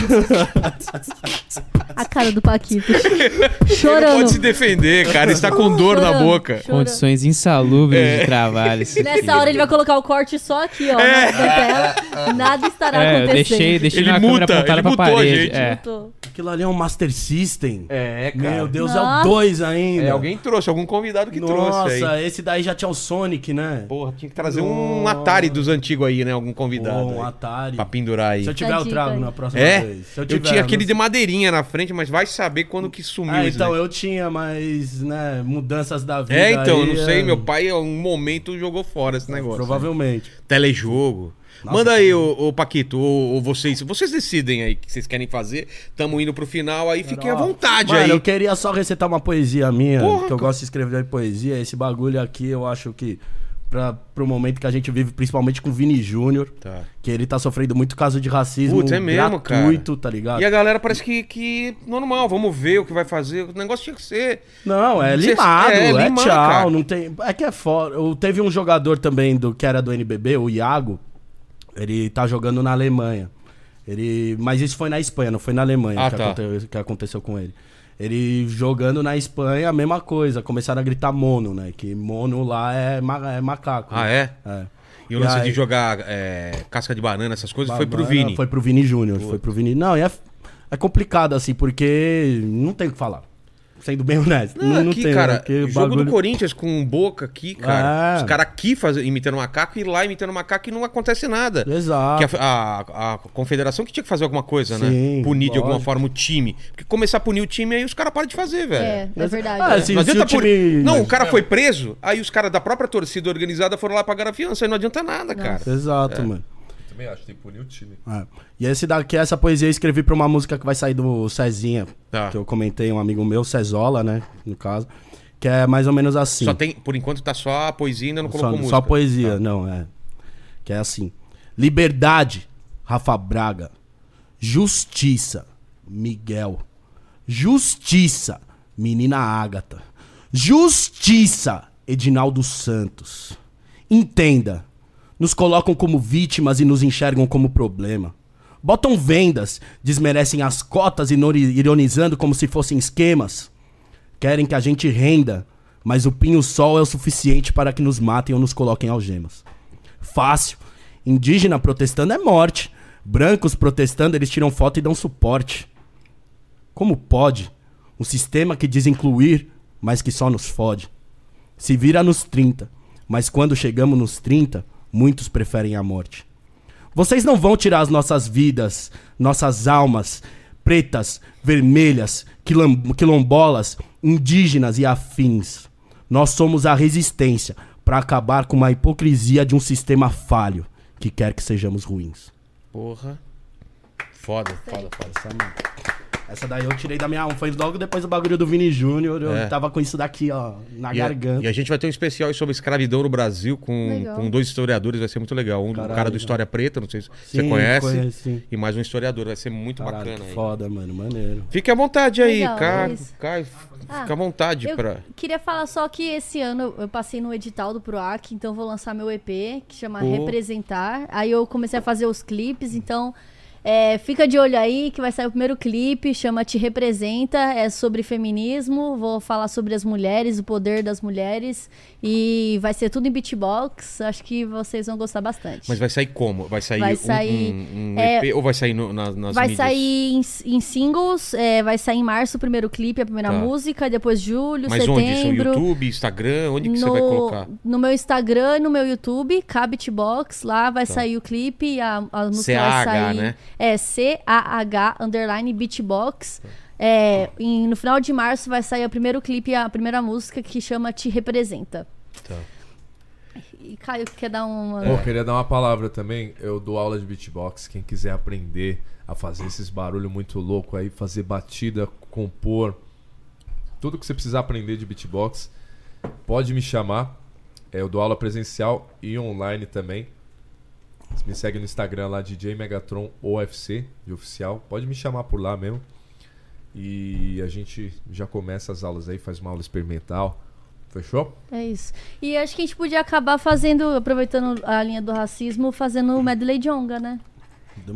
A cara do Paquito. Ele não Chorando. pode se defender, cara, está com dor na Chorando, boca. chorando. Condições insalubres de trabalho. Nessa filho. hora ele vai colocar o corte só aqui, ó, É. na na tela. Nada estará É, eu acontecendo. deixei, deixei Ele na muta, câmera apontada ele pra parede. gente. É. Aquilo ali é um Master System. É, Meu Deus, é Nossa. o 2 ainda. É, alguém trouxe, algum convidado que trouxe Nossa, esse daí já tinha o Sonic, né? Porra, tinha que trazer um Nossa. Atari dos antigos aí, né? Algum convidado. um aí, Atari. pra pendurar aí. Se eu tiver, eu trago na próxima É? vez. Se Eu, tiver, tinha aquele não- de madeirinha na frente, mas vai saber quando que sumiu Ah, isso então daí. eu tinha, mas, né, mudanças da vida. É, então, eu aí, não sei, é, meu pai, em um momento, jogou fora esse negócio. Provavelmente. Telejogo. Manda aí, ô, ô, Paquito, ou, vocês. Vocês decidem aí o que vocês querem fazer. Tamo indo pro final aí, fiquem à vontade Mano, aí. eu queria só recitar uma poesia minha, Porra, que eu gosto de escrever poesia. Esse bagulho aqui, eu acho que pra, pro momento que a gente vive, principalmente com o Vini Júnior, Tá. que ele tá sofrendo muito caso de racismo Putz, é mesmo, gratuito, tá ligado? E a galera parece que, que normal, vamos ver o que vai fazer. O negócio tinha que ser. Não, é limado, é, é, limar, tchau, cara. não tem... É que é foda. Eu- Teve um jogador também do que era do NBB, o Iago, ele tá jogando na Alemanha. Ele, mas isso foi na Espanha, não foi na Alemanha Ah, que, tá. aconte- que aconteceu com ele. Ele jogando na Espanha, a mesma coisa. Começaram a gritar mono, né? Que mono lá é, ma- é macaco. Ah, né? é? É. E o lance aí- de jogar é, casca de banana, essas coisas, foi pro Banana, Vini. Foi pro Vini Júnior. Foi pro Vini. Não, e é, é complicado, assim, porque não tem o que falar. Sendo bem honesto. Não, Não, não aqui, tem, cara, né? Jogo bagulho- do Corinthians com boca aqui, cara. É. Os caras aqui faz, imitando macaco e lá imitando macaco e não acontece nada. Exato. Que a, a- a confederação que tinha que fazer alguma coisa, né? Sim, Punir de alguma lógico. forma o time. Porque começar a punir o time, aí os caras param de fazer, velho. É, é verdade. Ah, é. se- Não adianta o time- por... Não, o cara foi preso, aí os caras da própria torcida organizada foram lá pagar a fiança, aí não adianta nada, cara. Exato, É. mano. Também acho, tem que punir o time. É. E esse daqui, essa poesia eu escrevi pra uma música que vai sair do Cezinha. Tá. Que eu comentei, um amigo meu, Cezola, né? No caso. Que é mais ou menos assim. Só tem, por enquanto tá só a poesia ainda não Só, colocou só música. poesia, Tá. não, é. Que é assim. Liberdade, Rafa Braga. Justiça, Miguel. Justiça, Menina Ágata. Justiça, Edinaldo Santos. Entenda, nos colocam como vítimas e nos enxergam como problema. Botam vendas, desmerecem as cotas inori- ironizando como se fossem esquemas. Querem que a gente renda, mas o pinho-sol é o suficiente para que nos matem ou nos coloquem algemas. Fácil. Indígena protestando é morte. Brancos protestando, eles tiram foto e dão suporte. Como pode? Um sistema que diz incluir, mas que só nos fode. se vira nos 30. Mas quando chegamos nos 30, muitos preferem a morte. Vocês não vão tirar as nossas vidas, nossas almas, pretas, vermelhas, quilombolas, indígenas e afins. Nós somos a resistência para acabar com uma hipocrisia de um sistema falho que quer que sejamos ruins. Porra. Foda, foda, foda. Essa, essa daí eu tirei da minha alma. Foi logo depois do bagulho do Vini Júnior. Eu É. tava com isso daqui, ó, na E a, garganta. e a gente vai ter um especial aí sobre escravidão no Brasil com, com dois historiadores, vai ser muito legal. Um do Caralho, cara do? História Preta, não sei se você Sim, conhece. conheço, sim. E mais um historiador, vai ser muito Caralho, bacana que aí. foda, mano. Maneiro. Fique à vontade aí, Legal, Caio. é. Caio, Ah, fica à vontade Eu pra. queria falar só que esse ano eu passei no edital do PROAC, então vou lançar meu EP, que chama Pô. Representar. Aí eu comecei a fazer os clipes, então é, fica de olho aí que vai sair o primeiro clipe, chama Te Representa, é sobre feminismo, vou falar sobre as mulheres, o poder das mulheres, e vai ser tudo em beatbox, acho que vocês vão gostar bastante. Mas vai sair como? Vai sair, Vai um- sair, um, um é, EP ou vai sair no- nas, nas Vai mídias? sair em, em singles, é, vai sair em março o primeiro clipe, a primeira Tá. música, depois julho, Mas onde? Isso? setembro. YouTube, Instagram? Onde que você vai colocar? No meu Instagram e no meu YouTube, Cabitbox, lá vai sair o clipe, a, a música vai sair. né? É C-A-H underline beatbox. É, em- no final de março vai sair o primeiro clipe, a primeira música que chama Te Representa. Tá. E Caio, quer dar uma. Pô, queria dar uma palavra também. Eu dou aula de beatbox. Quem quiser aprender a fazer esses barulhos muito louco aí, fazer batida, compor, tudo que você precisar aprender de beatbox, pode me chamar. É, Eu dou aula presencial e online também. Você me segue no Instagram lá, DJ Megatron OFC, de oficial. Pode me chamar por lá mesmo. E a gente já começa as aulas aí, faz uma aula experimental. Fechou? É isso. E acho que a gente podia acabar fazendo, aproveitando a linha do racismo, fazendo o medley Jonga, né?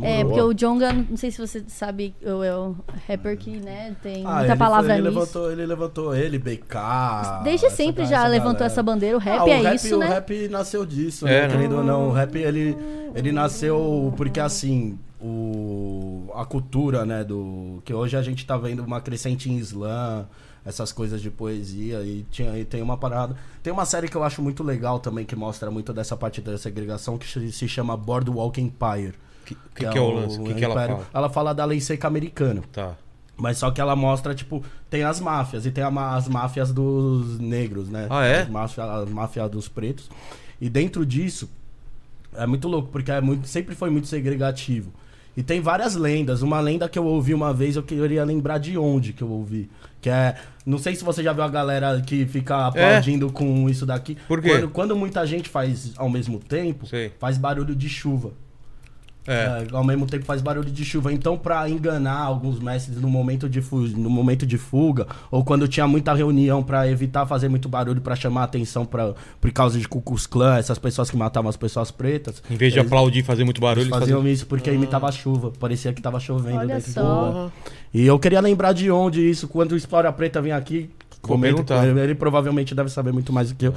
É, porque o Jonga, não sei se você sabe, eu é o rapper que, né, tem Ah, muita ele, palavra foi- ele nisso. levantou, ele levantou ele, BK. Desde sempre já levantou galera. essa bandeira. O rap Ah, o é rap, isso, o né? rap nasceu disso, É, né? né? Querendo ou não, o rap ele, ele nasceu porque assim, o, a cultura, né, do que hoje a gente tá vendo uma crescente em Islã, essas coisas de poesia e, tinha, e tem uma parada. Tem uma série que eu acho muito legal também que mostra muito dessa parte da segregação que se- se chama Boardwalk Empire. O que, que, que é o lance? O que, que ela fala? Ela fala da lei seca americana. Tá. Mas só que ela mostra, tipo, tem as máfias e tem a as máfias dos negros, né? Ah, é? As máfias, as máfias dos pretos. E dentro disso, é muito louco, porque é muito, sempre foi muito segregativo. E tem várias lendas. Uma lenda que eu ouvi uma vez, eu queria lembrar de onde que eu ouvi. Que é. Não sei se você já viu a galera que fica aplaudindo com isso daqui. É? Por quê? Quando, quando muita gente faz ao mesmo tempo, faz barulho de chuva. É. É, ao mesmo tempo faz barulho de chuva. Então, pra enganar alguns mestres no momento de, no momento de fuga, ou quando tinha muita reunião pra evitar fazer muito barulho, pra chamar atenção pra, por causa de Klux Klan, essas pessoas que matavam as pessoas pretas. Em vez de eles aplaudir e fazer muito barulho, eles faziam faziam... isso porque imitava a chuva. Parecia que tava chovendo Olha dentro só. do... E eu queria lembrar de onde isso, quando o História Preta vem aqui, comenta ele, ele provavelmente deve saber muito mais do que eu.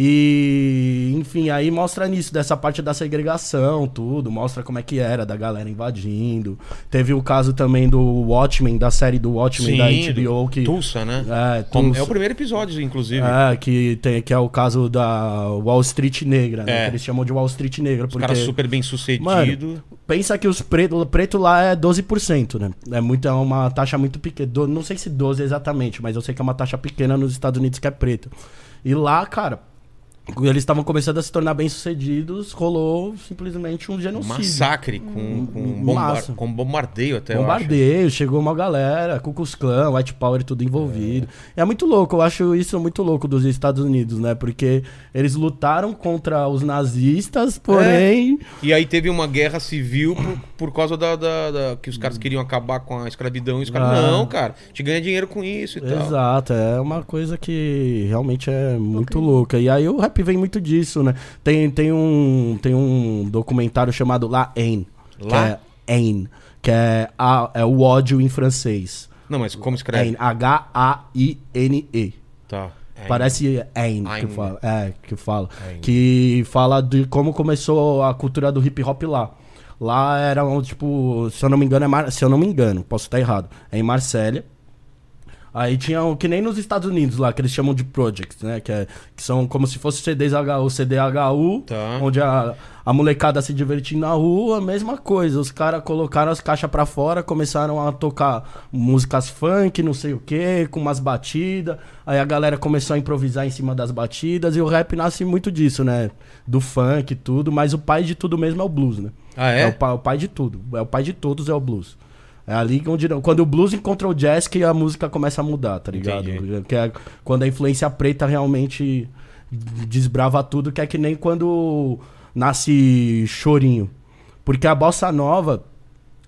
E, enfim, aí mostra nisso, dessa parte da segregação, tudo, mostra como é que era, da galera invadindo. Teve o caso também do Watchmen, da série do Watchmen da HBO, que... Tulsa, né? É, Tulsa. É o primeiro episódio, inclusive. É, que, tem, que é o caso da Wall Street Negra, né? É. Que eles chamam de Wall Street Negra. Os Porque... caras super bem sucedidos. Mano, pensa que os preto, preto lá é 12%, né? É, muito, é uma taxa muito pequena. Não sei se 12 exatamente, mas eu sei que é uma taxa pequena nos Estados Unidos que é preto. E lá, cara, eles estavam começando a se tornar bem-sucedidos, rolou simplesmente um genocídio. Massacre com, com, bomba- massa. com bombardeio até, eu acho. Bombardeio, chegou uma galera, Ku Klux Klan, White Power, tudo envolvido. É. muito louco, eu acho isso muito louco dos Estados Unidos, né? Porque eles lutaram contra os nazistas, porém... E aí teve uma guerra civil por, por causa da, da- da- que os caras queriam acabar com a escravidão. E os caras, Ah. não, cara, a gente ganha dinheiro com isso e tal. Exato, é uma coisa que realmente é muito louca. E aí o rap vem muito disso, né? Tem, tem, um, tem um documentário chamado La Haine. Que La? é Haine, que é, a, é o ódio em francês. Não, mas como escreve? Haine. Tá. Parece Ain que Ain. fala. É, que fala. Ain. Que fala de como começou a cultura do hip hop lá. Lá era um, tipo, se eu não me engano, é Mar... se eu não me engano, posso estar errado. É em Marsella. Aí tinha o que nem nos Estados Unidos lá, que eles chamam de projects, né? Que, é, que são como se fosse CDs HU, CDHU, Tá. onde a, a molecada se divertindo na rua, mesma coisa. Os caras colocaram as caixas pra fora, começaram a tocar músicas funk, não sei o que, com umas batidas. Aí a galera começou a improvisar em cima das batidas e o rap nasce muito disso, né? Do funk e tudo, mas o pai de tudo mesmo é o blues, né? Ah, é? o, pai, o pai de tudo. É o pai de todos é o blues. É ali onde quando o blues encontra o jazz que a música começa a mudar, tá ligado? Entendi. Que é quando a influência preta realmente desbrava tudo, que é que nem quando nasce chorinho. Porque a bossa nova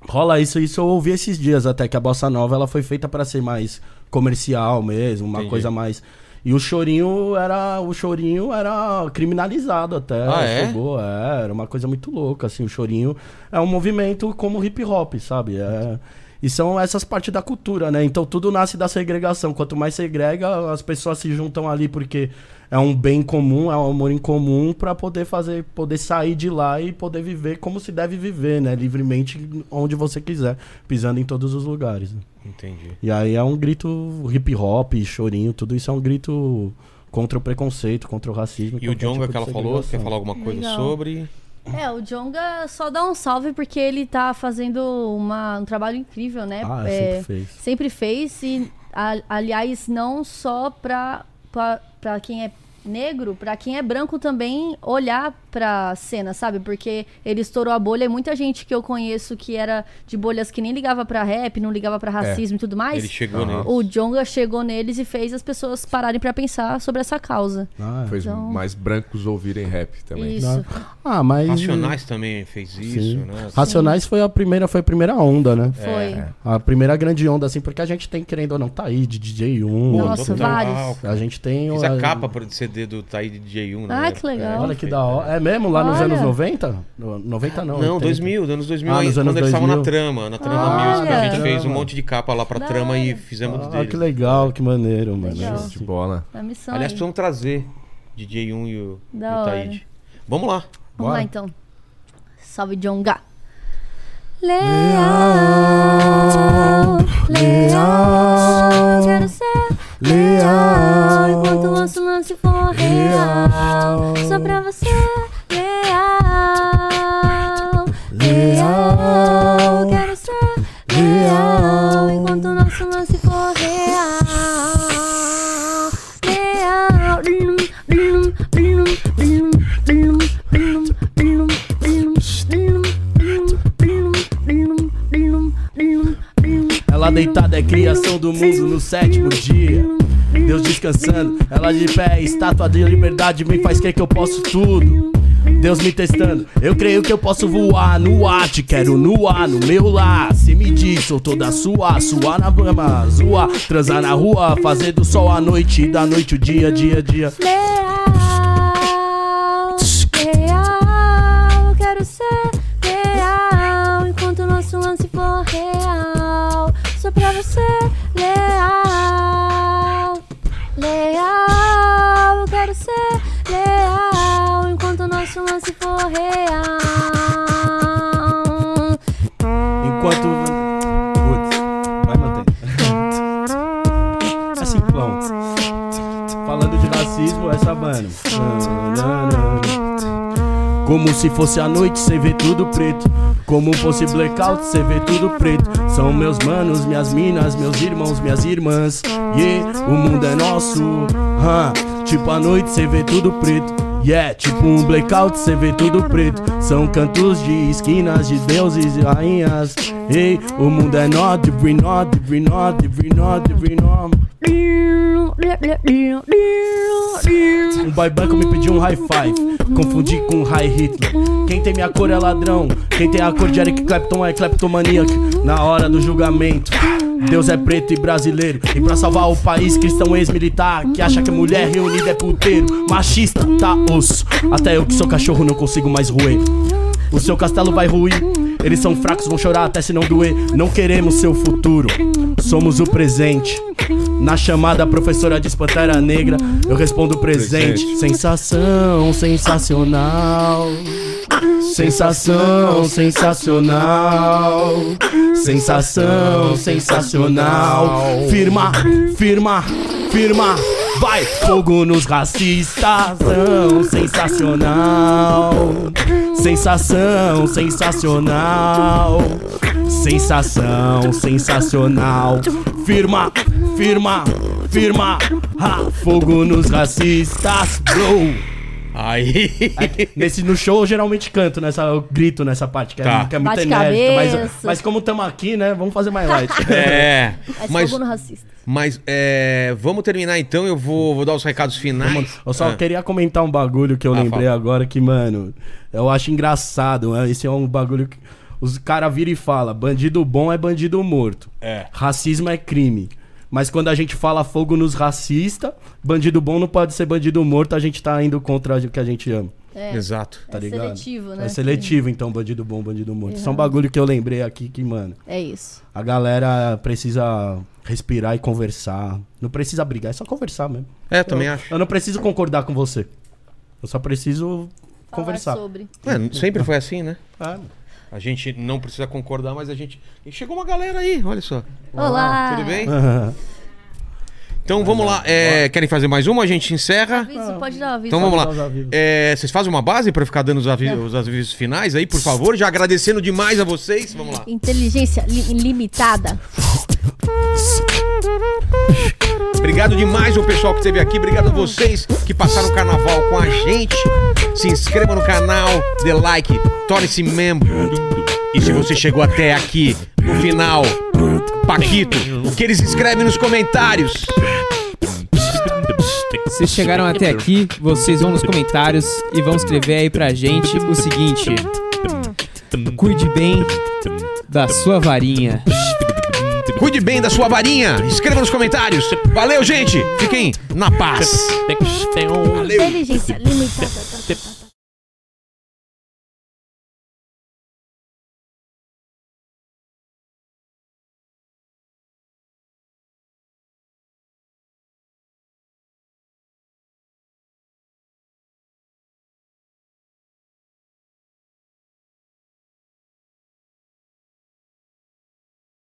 rola isso, isso eu ouvi esses dias até que a bossa nova ela foi feita para ser mais comercial mesmo, uma Entendi. coisa mais e o chorinho era o chorinho era criminalizado até, Ah, é? chegou, é, era uma coisa muito louca assim, o chorinho é um movimento como hip hop, sabe? É, e são essas partes da cultura, né? Então tudo nasce da segregação. Quanto mais segrega, as pessoas se juntam ali porque é um bem comum, é um amor em comum pra poder fazer, poder sair de lá e poder viver como se deve viver, né? Livremente onde você quiser, pisando em todos os lugares. né? Entendi. E aí é um grito hip hop, chorinho, tudo isso é um grito contra o preconceito, contra o racismo. E o Jonga tipo que ela falou, quer falar alguma coisa Legal. sobre? É, o Jonga só dá um salve porque ele tá fazendo uma- um trabalho incrível, né? Ah, É, sempre fez. sempre fez e, a- aliás, não só pra, pra, pra quem é negro, pra quem é branco também olhar pra cena, sabe? Porque ele estourou a bolha e muita gente que eu conheço que era de bolhas que nem ligava pra rap, não ligava pra racismo e tudo mais. Ele chegou nele. O Jonga chegou neles e fez as pessoas pararem pra pensar sobre essa causa. Ah, é. Fez Então- mais brancos ouvirem rap também. Isso. Ah, mas Racionais também fez isso, Sim. né? Racionais foi a primeira, foi a primeira onda, né? Foi. A primeira grande onda, assim, porque a gente tem, querendo ou não, tá aí de DJ1. Pô, Nossa, total. vários. A gente tem. Fiz a capa pro CD do Taí de DJ1, né? Ah, que legal. Olha que da hora. É mesmo? Lá nos Olha. anos 90? No- 90 não. Não, 80. 2000, anos 2000, Ah, aí, nos quando anos eles estavam na 2000. trama, na trama Olha. music, a gente fez um monte de capa lá pra Da trama e hora. fizemos Ah, deles. que legal, que maneiro, mano. Legal. De bola. A missão Aliás, aí. precisamos trazer DJ1 e o, e Da o hora. Taíde. Vamos lá. Vamos Bora. lá então. Salve Jonga. Leal, Leal, quero ser leal. Enquanto o nosso lance for real. Só pra você, leal, leal, Ela deitada é criação do mundo no sétimo dia. Deus descansando, ela de pé, estátua de liberdade, me faz crer que eu posso tudo. Deus me testando, eu creio que eu posso voar no ar, te quero no ar, no meu lar. Se me diz, sou toda sua, suar na brama, zoar, transar na rua, fazer do sol a noite, da noite o dia, dia, dia. For real. Enquanto. Putz, vai manter. É simplão. Falando de racismo, essa mano. Como se fosse a noite, cê vê tudo preto. Como fosse blackout, cê vê tudo preto. São meus manos, minhas minas, meus irmãos, minhas irmãs. Yeah, o mundo é nosso. Huh. Tipo a noite, cê vê tudo preto. Yeah, tipo um blackout, cê vê tudo preto. São cantos de esquinas de deuses e rainhas. Ei, o mundo é nó, de brinó, de brinó, de brinó, de brinó. Um boy banco me pediu um high five, confundi com um high Hitler. Quem tem minha cor é ladrão, quem tem a cor de Eric Clapton é kleptomaníaco. Na hora do julgamento, Deus é preto e brasileiro. E pra salvar o país, cristão ex-militar que acha que mulher reunida é puteiro. Machista, tá osso. Até eu que sou cachorro não consigo mais roer. O seu castelo vai ruir. Eles são fracos, vão chorar até se não doer. Não queremos seu futuro, somos o presente. Na chamada, professora diz Pantera Negra. Eu respondo presente. Presente. Sensação sensacional. Sensação sensacional. Sensação sensacional. Firma, firma, firma. Vai, fogo nos racistas. Sensacional. Sensação sensacional. Sensação sensacional. Firma, firma, firma. Ha, fogo nos racistas, bro. Aí. Nesse, no show eu geralmente canto nessa, eu grito nessa parte, que, Tá. é, que é muito Bate enérgica. Mas, mas como estamos aqui, né? Vamos fazer mais light. É. Mas, Mas, fogo no racista. mas é, vamos terminar então. Eu vou, vou dar os recados finais. Eu só Ah. queria comentar um bagulho que eu Ah, lembrei fala. agora que, mano, eu acho engraçado. né? Esse é um bagulho que os caras viram e falam: bandido bom é bandido morto. É. Racismo é crime. Mas quando a gente fala fogo nos racistas, bandido bom não pode ser bandido morto, a gente tá indo contra o que a gente ama. É, Exato. Tá é ligado? seletivo, né? É seletivo, então, bandido bom, bandido morto. Isso é um bagulho que eu lembrei aqui que, mano, É isso. a galera precisa respirar e conversar. Não precisa brigar, é só conversar mesmo. É, também eu, acho. Eu não preciso concordar com você. Eu só preciso Falar conversar. sobre. É, sempre foi assim, né? Ah, A gente não precisa concordar, mas a gente. E chegou uma galera aí, olha só. Olá! Tudo bem? Então vamos lá. é, querem fazer mais uma? A gente encerra. Aviso, pode dar aviso. Então vamos lá. avisos. É, vocês fazem uma base pra ficar dando os, avi- os avisos finais aí, por favor? Já agradecendo demais a vocês. Vamos lá. Inteligência li- ilimitada. Obrigado demais ao pessoal que esteve aqui. Obrigado a vocês que passaram o carnaval com a gente. Se inscreva no canal, dê like, torne-se membro. E se você chegou até aqui, no final, Paquito, o que eles escrevem nos comentários? Se chegaram até aqui, vocês vão nos comentários e vão escrever aí pra gente o seguinte: Cuide bem da sua varinha. Cuide bem da sua varinha. Escreva nos comentários. Valeu, gente. Fiquem na paz. Inteligência limitada.